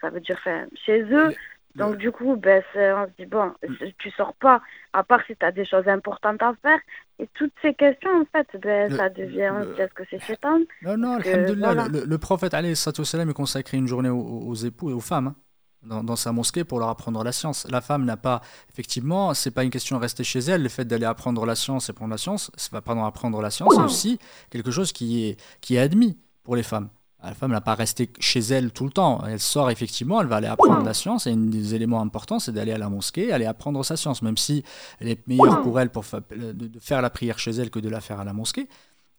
ça veut dire faire chez eux. Donc, du coup, ben, on se dit, bon, tu sors pas, à part si tu as des choses importantes à faire. Et toutes ces questions, en fait, ben, ça devient, on se dit, est-ce que c'est chétan Non, non, le, le, prophète, allez, salam, consacré une journée aux, époux et aux femmes. Hein, dans, dans, sa mosquée pour leur apprendre la science. La femme n'a pas, effectivement, c'est pas une question de rester chez elle. Le fait d'aller apprendre la science et prendre la science, c'est pas pardon, apprendre la science, c'est aussi quelque chose qui est, qui est admis pour les femmes. La femme n'a pas resté chez elle tout le temps. Elle sort effectivement, elle va aller apprendre la science. Et un des éléments importants, c'est d'aller à la mosquée, aller apprendre sa science, même si elle est meilleure pour elle de faire la prière chez elle que de la faire à la mosquée.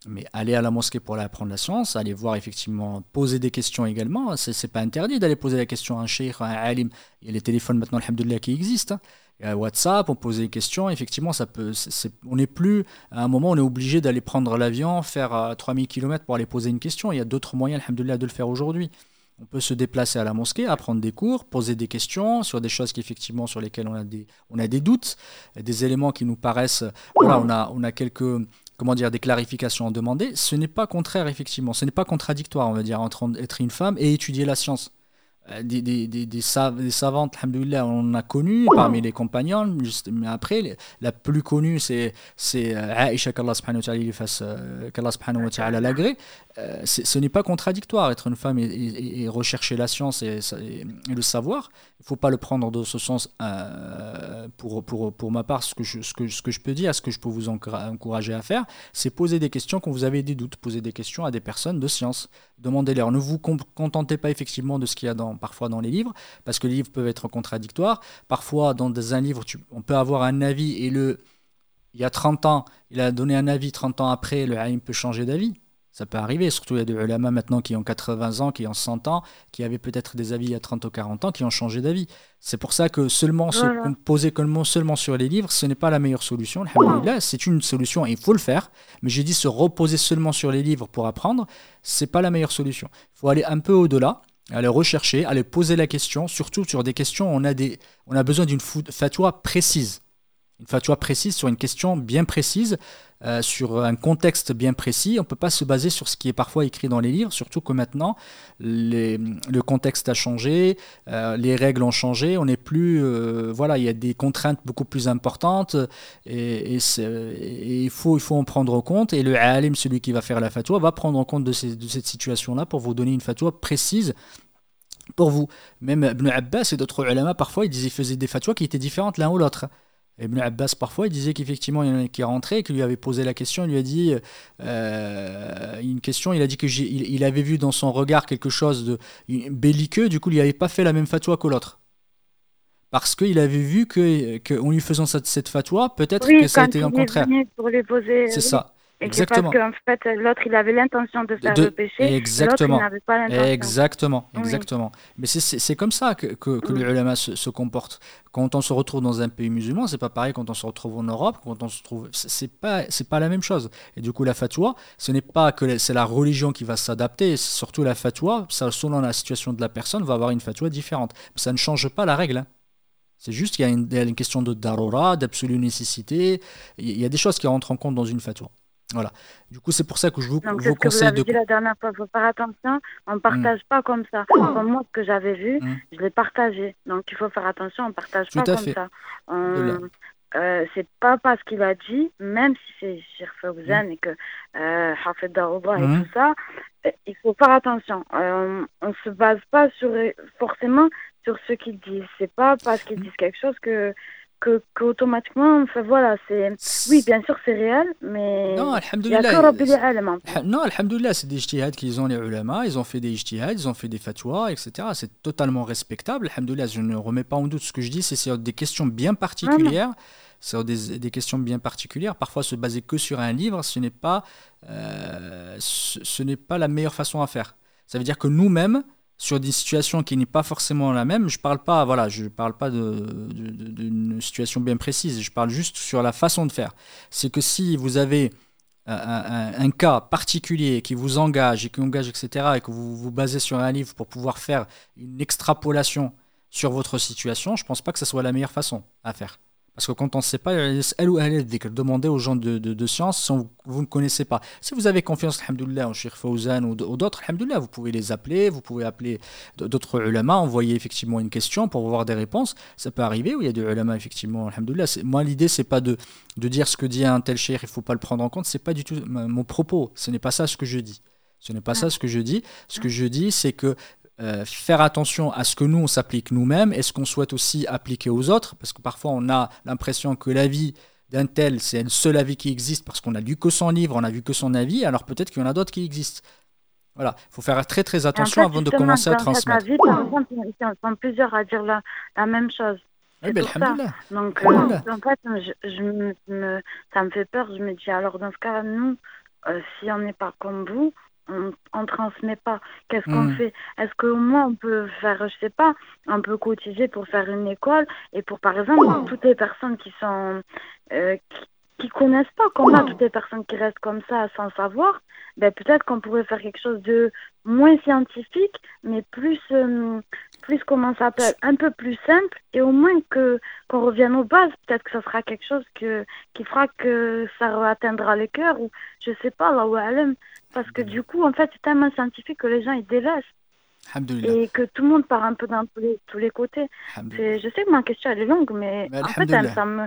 Mais aller à la mosquée pour aller apprendre la science, aller voir effectivement, poser des questions également, c'est pas interdit d'aller poser la question à un cheikh, à un alim. Il y a les téléphones maintenant, alhamdoulilah, qui existent. Hein. WhatsApp, on pose des questions. Effectivement, ça peut, on n'est plus, à un moment, on est obligé d'aller prendre l'avion, faire 3000 euh, km pour aller poser une question. Il y a d'autres moyens, alhamdoulilah, de le faire aujourd'hui. On peut se déplacer à la mosquée, apprendre des cours, poser des questions sur des choses qui, effectivement, sur lesquelles on a des, on a des doutes, des éléments qui nous paraissent. Voilà, on a, on a quelques comment dire, des clarifications à demander. Ce n'est pas contraire, effectivement. Ce n'est pas contradictoire, on va dire, entre être une femme et étudier la science. Euh, des, des, des, savantes, on a connu parmi les compagnons, mais après, la plus connue, c'est euh, Aisha, qu'Allah subhanahu wa ta'ala l'agré. Euh, ce n'est pas contradictoire, être une femme et, rechercher la science et, le savoir. Il ne faut pas le prendre dans ce sens. pour, pour, pour ma part, ce que, je, ce, que, ce que je peux dire, ce que je peux vous encourager à faire, c'est poser des questions quand vous avez des doutes, poser des questions à des personnes de science. Demandez-leur. Ne vous contentez pas effectivement de ce qu'il y a parfois dans les livres, parce que les livres peuvent être contradictoires. Parfois, dans un livre, on peut avoir un avis et le, il y a 30 ans, il a donné un avis, 30 ans après, le haïm peut changer d'avis. Ça peut arriver, surtout il y a des ulama maintenant qui ont 80 ans, qui ont 100 ans, qui avaient peut-être des avis il y a 30 ou 40 ans, qui ont changé d'avis. C'est pour ça que seulement se poser seulement sur les livres, ce n'est pas la meilleure solution. C'est une solution et il faut le faire. Mais j'ai dit se reposer seulement sur les livres pour apprendre, c'est pas la meilleure solution. Il faut aller un peu au-delà aller rechercher, aller poser la question, surtout sur des questions où on a, des, on a besoin d'une fatwa précise. Une fatwa précise sur une question bien précise, euh, sur un contexte bien précis. On ne peut pas se baser sur ce qui est parfois écrit dans les livres, surtout que maintenant, le contexte a changé, euh, les règles ont changé, on n'est plus... Euh, voilà, il y a des contraintes beaucoup plus importantes et, il, faut, il faut en prendre compte. Et le alim, celui qui va faire la fatwa, va prendre en compte de, cette situation-là pour vous donner une fatwa précise pour vous. Même Ibn Abbas et d'autres ulama, parfois, ils, ils faisaient des fatwas qui étaient différentes l'un ou l'autre. Ibn Abbas, parfois, il disait qu'effectivement, il y en a qui est rentré, qui lui avait posé la question, il lui a dit euh, une question, il a dit qu'il il avait vu dans son regard quelque chose de belliqueux, du coup, il n'avait pas fait la même fatwa que l'autre. Parce qu'il avait vu qu'en que lui faisant cette, cette fatwa, peut-être que ça a été le contraire. C'est ça. Exactement. Parce qu'en fait, l'autre, il avait l'intention de faire le péché. Exactement. n'avait pas l'intention. Exactement. Exactement. Mais c'est comme ça que, que, que se, comporte. Quand on se retrouve dans un pays musulman, c'est pas pareil quand on se retrouve en Europe, quand on se trouve. C'est pas, c'est pas la même chose. Et du coup, la fatwa, ce n'est pas que c'est la religion qui va s'adapter, surtout la fatwa, ça, selon la situation de la personne, va avoir une fatwa différente. Mais ça ne change pas la règle. Hein. C'est juste qu'il y, a une question de darura, d'absolue nécessité. Il y a des choses qui rentrent en compte dans une fatwa. Voilà. Du coup, c'est pour ça que je vous, Donc, vous conseille que vous de. dit la dernière fois, il faut faire attention. On ne partage mm. pas comme ça. Comme moi, ce que j'avais vu, mm. je l'ai partagé. Donc, il faut faire attention. On ne partage pas comme ça. Euh, c'est pas parce qu'il a dit, même si c'est Shir Fawzan mm. et que euh, Hafid Darouba et tout ça, euh, il faut faire attention. Euh, on ne se base pas sur, forcément sur ce qu'ils disent. C'est pas parce qu'ils disent quelque chose que que qu'automatiquement, enfin voilà, c'est oui, bien sûr, c'est réel, mais non, alhamdoulilah, non, c'est des ijtihads qu'ils ont les ulama, ils ont fait des ijtihads, ils ont fait des fatwas, etc. C'est totalement respectable, alhamdoulilah, je ne remets pas en doute ce que je dis, c'est sur des questions bien particulières. Sur des, des, questions bien particulières. Parfois, se baser que sur un livre, ce n'est pas, euh, ce, ce n'est pas la meilleure façon à faire. Ça veut dire que nous-mêmes, sur des situations qui n'est pas forcément la même. Je parle pas, voilà, je parle pas d'une situation bien précise. Je parle juste sur la façon de faire. C'est que si vous avez un, cas particulier qui vous engage et qui engage, etc., et que vous vous basez sur un livre pour pouvoir faire une extrapolation sur votre situation, je pense pas que ce soit la meilleure façon à faire. Parce que quand on ne sait pas, elle ou elle demandez aux gens de, de, science si vous ne connaissez pas. Si vous avez confiance, alhamdoulilah, en Sheikh Fawzan ou d'autres, alhamdoulilah, vous pouvez les appeler, vous pouvez appeler d'autres ulama, envoyer effectivement une question pour avoir des réponses. Ça peut arriver où il y a des ulama, effectivement, alhamdoulilah. Moi, l'idée, c'est pas de, de dire ce que dit un tel cheikh, il ne faut pas le prendre en compte. C'est pas du tout mon propos. Ce n'est pas ça ce que je dis. Ce n'est pas ça ce que je dis. Ce que je dis, c'est que euh, faire attention à ce que nous, on s'applique nous-mêmes et ce qu'on souhaite aussi appliquer aux autres, parce que parfois on a l'impression que la vie d'un tel, c'est le seul avis qui existe parce qu'on a lu que son livre, on a vu que son avis, alors peut-être qu'il y en a d'autres qui existent. Voilà, il faut faire très très attention avant de commencer à transmettre. Vie, par exemple, ils sont plusieurs à dire la, la même chose. Eh ben. Donc, euh, en fait, je, me, ça me fait peur. Je me dis, alors dans ce cas, nous, euh, si on n'est pas comme vous, on ne transmet pas. Qu'est-ce qu'on hmm. fait? Est-ce qu'au moins on peut faire, je sais pas, on peut cotiser pour faire une école? Et pour par exemple toutes les personnes qui sont euh, qui, connaissent pas, comme a toutes les personnes qui restent comme ça sans savoir, ben peut-être qu'on pourrait faire quelque chose de moins scientifique, mais plus euh, plus comment ça s'appelle, un peu plus simple et au moins que qu'on revienne aux bases. Peut-être que ça sera quelque chose que qui fera que ça atteindra le cœur ou je sais pas, là où parce que du coup, en fait, c'est tellement scientifique que les gens, ils délaissent. Et que tout le monde part un peu dans tous les, tous les côtés. Je sais que ma question, elle est longue, mais, en fait, ça me,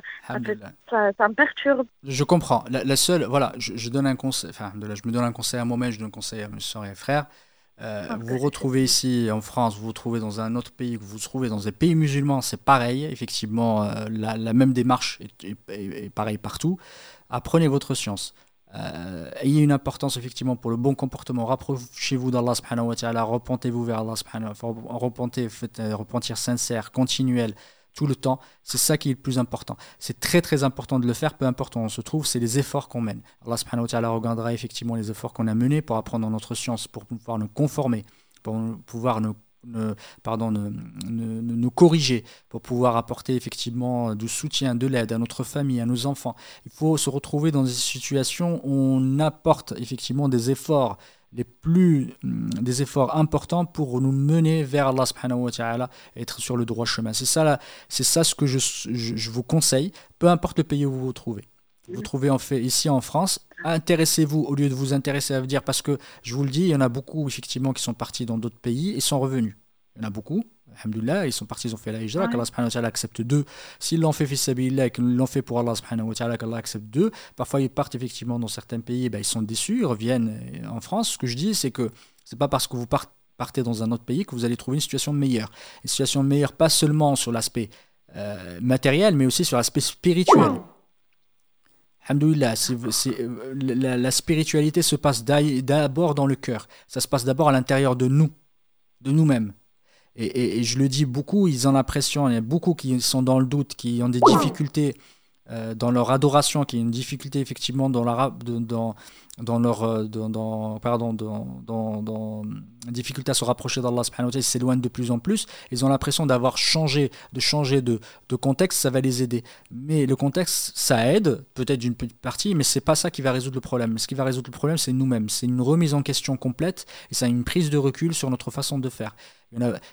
ça, ça, me perturbe. Je comprends. La, seule, voilà, je, donne un conseil, enfin, je me donne un conseil à moi-même, je donne un conseil à mes soeurs et frères. Euh, vous vous retrouvez ici en France, vous vous trouvez dans un autre pays, vous vous trouvez dans des pays musulmans, c'est pareil. Effectivement, euh, la, la, même démarche est, est, est pareille partout. Apprenez votre science. Euh, ayez une importance effectivement pour le bon comportement. Rapprochez-vous d'Allah subhanahu wa repentez-vous vers Allah subhanahu repentez, faites un repentir sincère, continuel, tout le temps. C'est ça qui est le plus important. C'est très très important de le faire, peu importe où on se trouve, c'est les efforts qu'on mène. Allah subhanahu wa regardera effectivement les efforts qu'on a menés pour apprendre notre science, pour pouvoir nous conformer, pour pouvoir nous pardon, nous corriger pour pouvoir apporter effectivement du soutien, de l'aide à notre famille, à nos enfants. Il faut se retrouver dans des situations où on apporte effectivement des efforts les plus des efforts importants pour nous mener vers Allah subhanahu wa ta'ala être sur le droit chemin. C'est ça, c'est ça ce que je, je vous conseille, peu importe le pays où vous vous trouvez vous trouvez en fait ici en France, intéressez-vous au lieu de vous intéresser à dire, parce que je vous le dis, il y en a beaucoup effectivement qui sont partis dans d'autres pays et sont revenus. Il y en a beaucoup. Alhamdulillah, ils sont partis, ils ont fait la hijra, qu'Allah subhanahu wa ta'ala accepte d'eux. S'ils l'ont fait fisabilillah et qu'ils l'ont fait pour Allah subhanahu wa ta'ala, qu'Allah accepte d'eux, parfois ils partent effectivement dans certains pays, ben, ils sont déçus, ils reviennent en France. Ce que je dis, c'est que c'est pas parce que vous partez partez dans un autre pays que vous allez trouver une situation meilleure. Une situation meilleure pas seulement sur l'aspect euh, matériel, mais aussi sur l'aspect spirituel. Euh, la, la, spiritualité se passe d'abord dans le cœur. Ça se passe d'abord à l'intérieur de nous, de nous-mêmes. Et, et, je le dis beaucoup, ils ont l'impression, il y a beaucoup qui sont dans le doute, qui ont des difficultés euh, dans leur adoration, qui a une difficulté effectivement dans, la, dans, dans leur euh, dans, pardon, dans, dans difficulté à se rapprocher d'Allah ils s'éloignent de plus en plus. Ils ont l'impression d'avoir changé, de changer de, de, contexte, ça va les aider. Mais le contexte, ça aide, peut-être d'une petite partie, mais c'est pas ça qui va résoudre le problème. Ce qui va résoudre le problème, c'est nous-mêmes. C'est une remise en question complète et c'est une prise de recul sur notre façon de faire.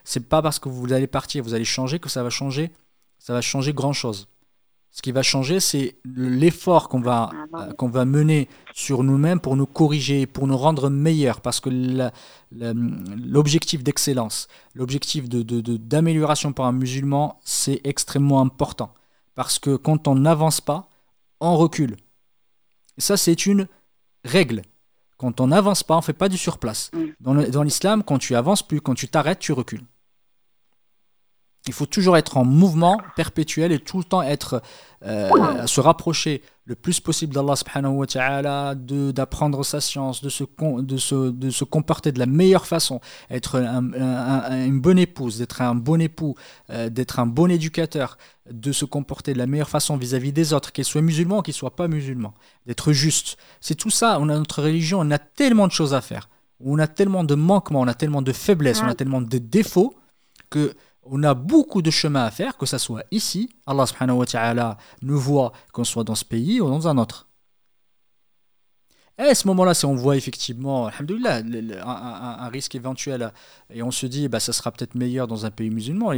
C'est pas parce que vous allez partir, vous allez changer que ça va changer, ça va changer grand chose. Ce qui va changer, c'est l'effort qu'on va, ah, bah qu'on va mener sur nous-mêmes pour nous corriger, pour nous rendre meilleurs, parce que l'objectif d'excellence, l'objectif d'amélioration de, pour un musulman, c'est extrêmement important. Parce que quand on n'avance pas, on recule. Et ça, c'est une règle. Quand on n'avance pas, on ne fait pas du surplace. Mm. Dans l'islam, quand tu avances plus, quand tu t'arrêtes, tu recules. Il faut toujours être en mouvement perpétuel et tout le temps être, euh, se rapprocher le plus possible d'Allah subhanahu wa ta'ala, d'apprendre sa science, de se, de, se, de se comporter de la meilleure façon, être une bonne épouse, d'être un bon époux, euh, d'être un bon éducateur, de se comporter de la meilleure façon vis-à-vis des autres, qu'ils soient musulmans ou qu'ils ne soient pas musulmans, d'être juste. C'est tout ça, on a notre religion, on a tellement de choses à faire, on a tellement de manquements, on a tellement de faiblesses, on a tellement de défauts que on a beaucoup de chemin à faire, que ce soit ici, Allah subhanahu wa ta'ala nous voit qu'on soit dans ce pays ou dans un autre. Et à ce moment-là, si on voit effectivement, un, risque éventuel, et on se dit, bah, ça sera peut-être meilleur dans un pays musulman,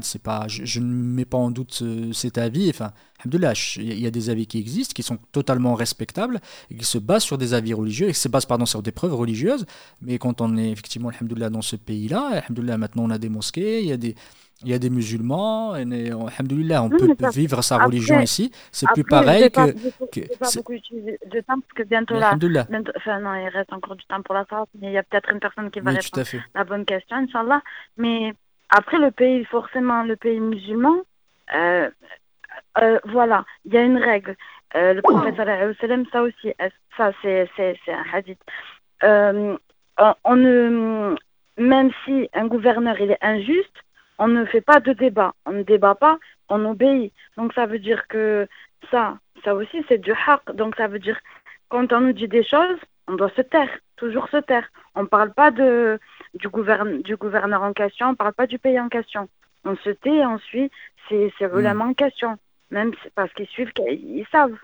c'est pas, je, je, ne mets pas en doute cet avis. Enfin, il y a des avis qui existent, qui sont totalement respectables, et qui se basent sur des avis religieux, et qui se basent pardon, sur des preuves religieuses. Mais quand on est effectivement, dans ce pays-là, maintenant on a des mosquées, il y a des il y a des musulmans, et on, on peut vivre sa religion ici. C'est plus pareil que. Je pas beaucoup de temps parce que bientôt là. enfin, non, il reste encore du temps pour la sorte, mais il y a peut-être une personne qui va répondre à la bonne question, Inch'Allah. Mais après, le pays, forcément, le pays musulman, euh, euh, voilà, il y a une règle. Euh, le prophète, ça aussi, ça, c'est un hadith. on ne, même si un gouverneur il est injuste, on ne fait pas de débat. On ne débat pas, on obéit. Donc ça veut dire que ça, ça aussi c'est du haq. Donc ça veut dire quand on nous dit des choses, on doit se taire, toujours se taire. On ne parle pas de, du, gouverne, du gouverneur en question, on ne parle pas du pays en question. On se tait et on suit ces, ces hmm. en question, même parce qu'ils suivent, ils savent.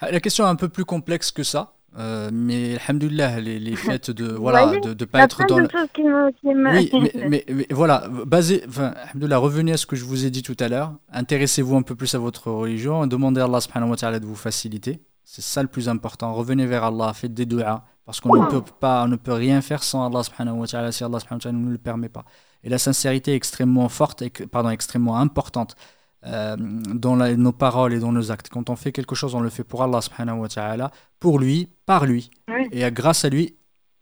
La question est un peu plus complexe que ça. Euh, mais alhamdoulilah, les, les faits de voilà de ne pas être dans le... oui mais, mais, voilà basé enfin revenez à ce que je vous ai dit tout à l'heure. Intéressez-vous un peu plus à votre religion. Demandez à Allah subhanahu wa ta'ala de vous faciliter. C'est ça le plus important. Revenez vers Allah faites des du'as parce qu'on ne peut pas on ne peut rien faire sans Allah subhanahu wa ta'ala si Allah subhanahu wa ta'ala ne nous le permet pas. Et la sincérité est extrêmement forte et pardon extrêmement importante euh, dans nos paroles et dans nos actes. Quand on fait quelque chose, on le fait pour Allah subhanahu wa ta'ala, pour lui, par lui. Et grâce à lui,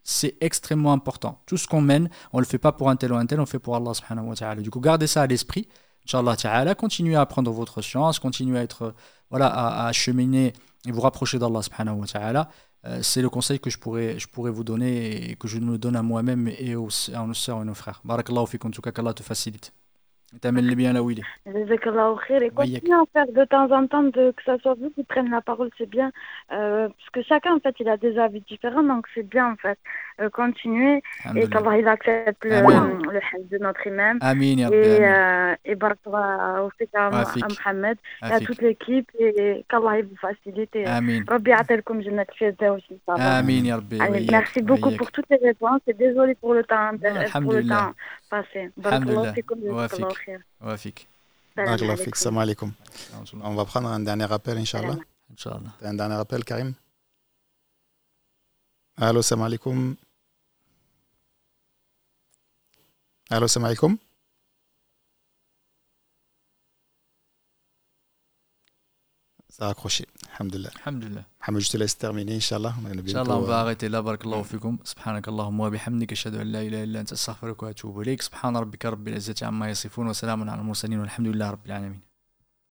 c'est extrêmement important. Tout ce qu'on mène, on ne le fait pas pour un tel ou un tel, on le fait pour Allah subhanahu wa ta'ala. Du coup, gardez ça à l'esprit. Inch'Allah ta'ala, continuez à apprendre votre science, continuez à être, voilà, à, cheminer et vous rapprocher d'Allah subhanahu wa ta'ala. Euh, c'est le conseil que je pourrais, je pourrais vous donner et que je me donne à moi-même et aux, à nos soeurs et nos frères. Barakallahu fikum, en tout cas qu'Allah te facilite. T'amènes bien là où il est. Et continue à faire de temps en temps de, que ça soit vous qui prenne la parole, c'est bien. Euh, parce que chacun, en fait, il a des avis différents, donc c'est bien, en fait. Euh, continuer et qu'Allah, il accepte le, le de notre imam. Amin, et, euh, et barakwa aussi à, Mohamed et à toute l'équipe et qu'Allah, il vous facilite. Amin. Rabbi Atelkum Jannat aussi. Amin, ya Rabbi. Merci beaucoup pour toutes les réponses et désolé pour le temps, pour le temps passé. Barakallah, Wafik. Salam alaikum. On va prendre un dernier appel, Inch'Allah. Inch'Allah. Un dernier appel, Karim? ألو السلام عليكم. ألو السلام عليكم. ساكروشي الحمد لله. الحمد لله محمد جبت لا تيرميني ان شاء الله ان شاء الله باغيتي لا بارك الله فيكم سبحانك اللهم وبحمدك اشهد ان لا اله الا انت استغفرك واتوب اليك سبحان ربك رب العزه عما يصفون وسلام على المرسلين والحمد لله رب العالمين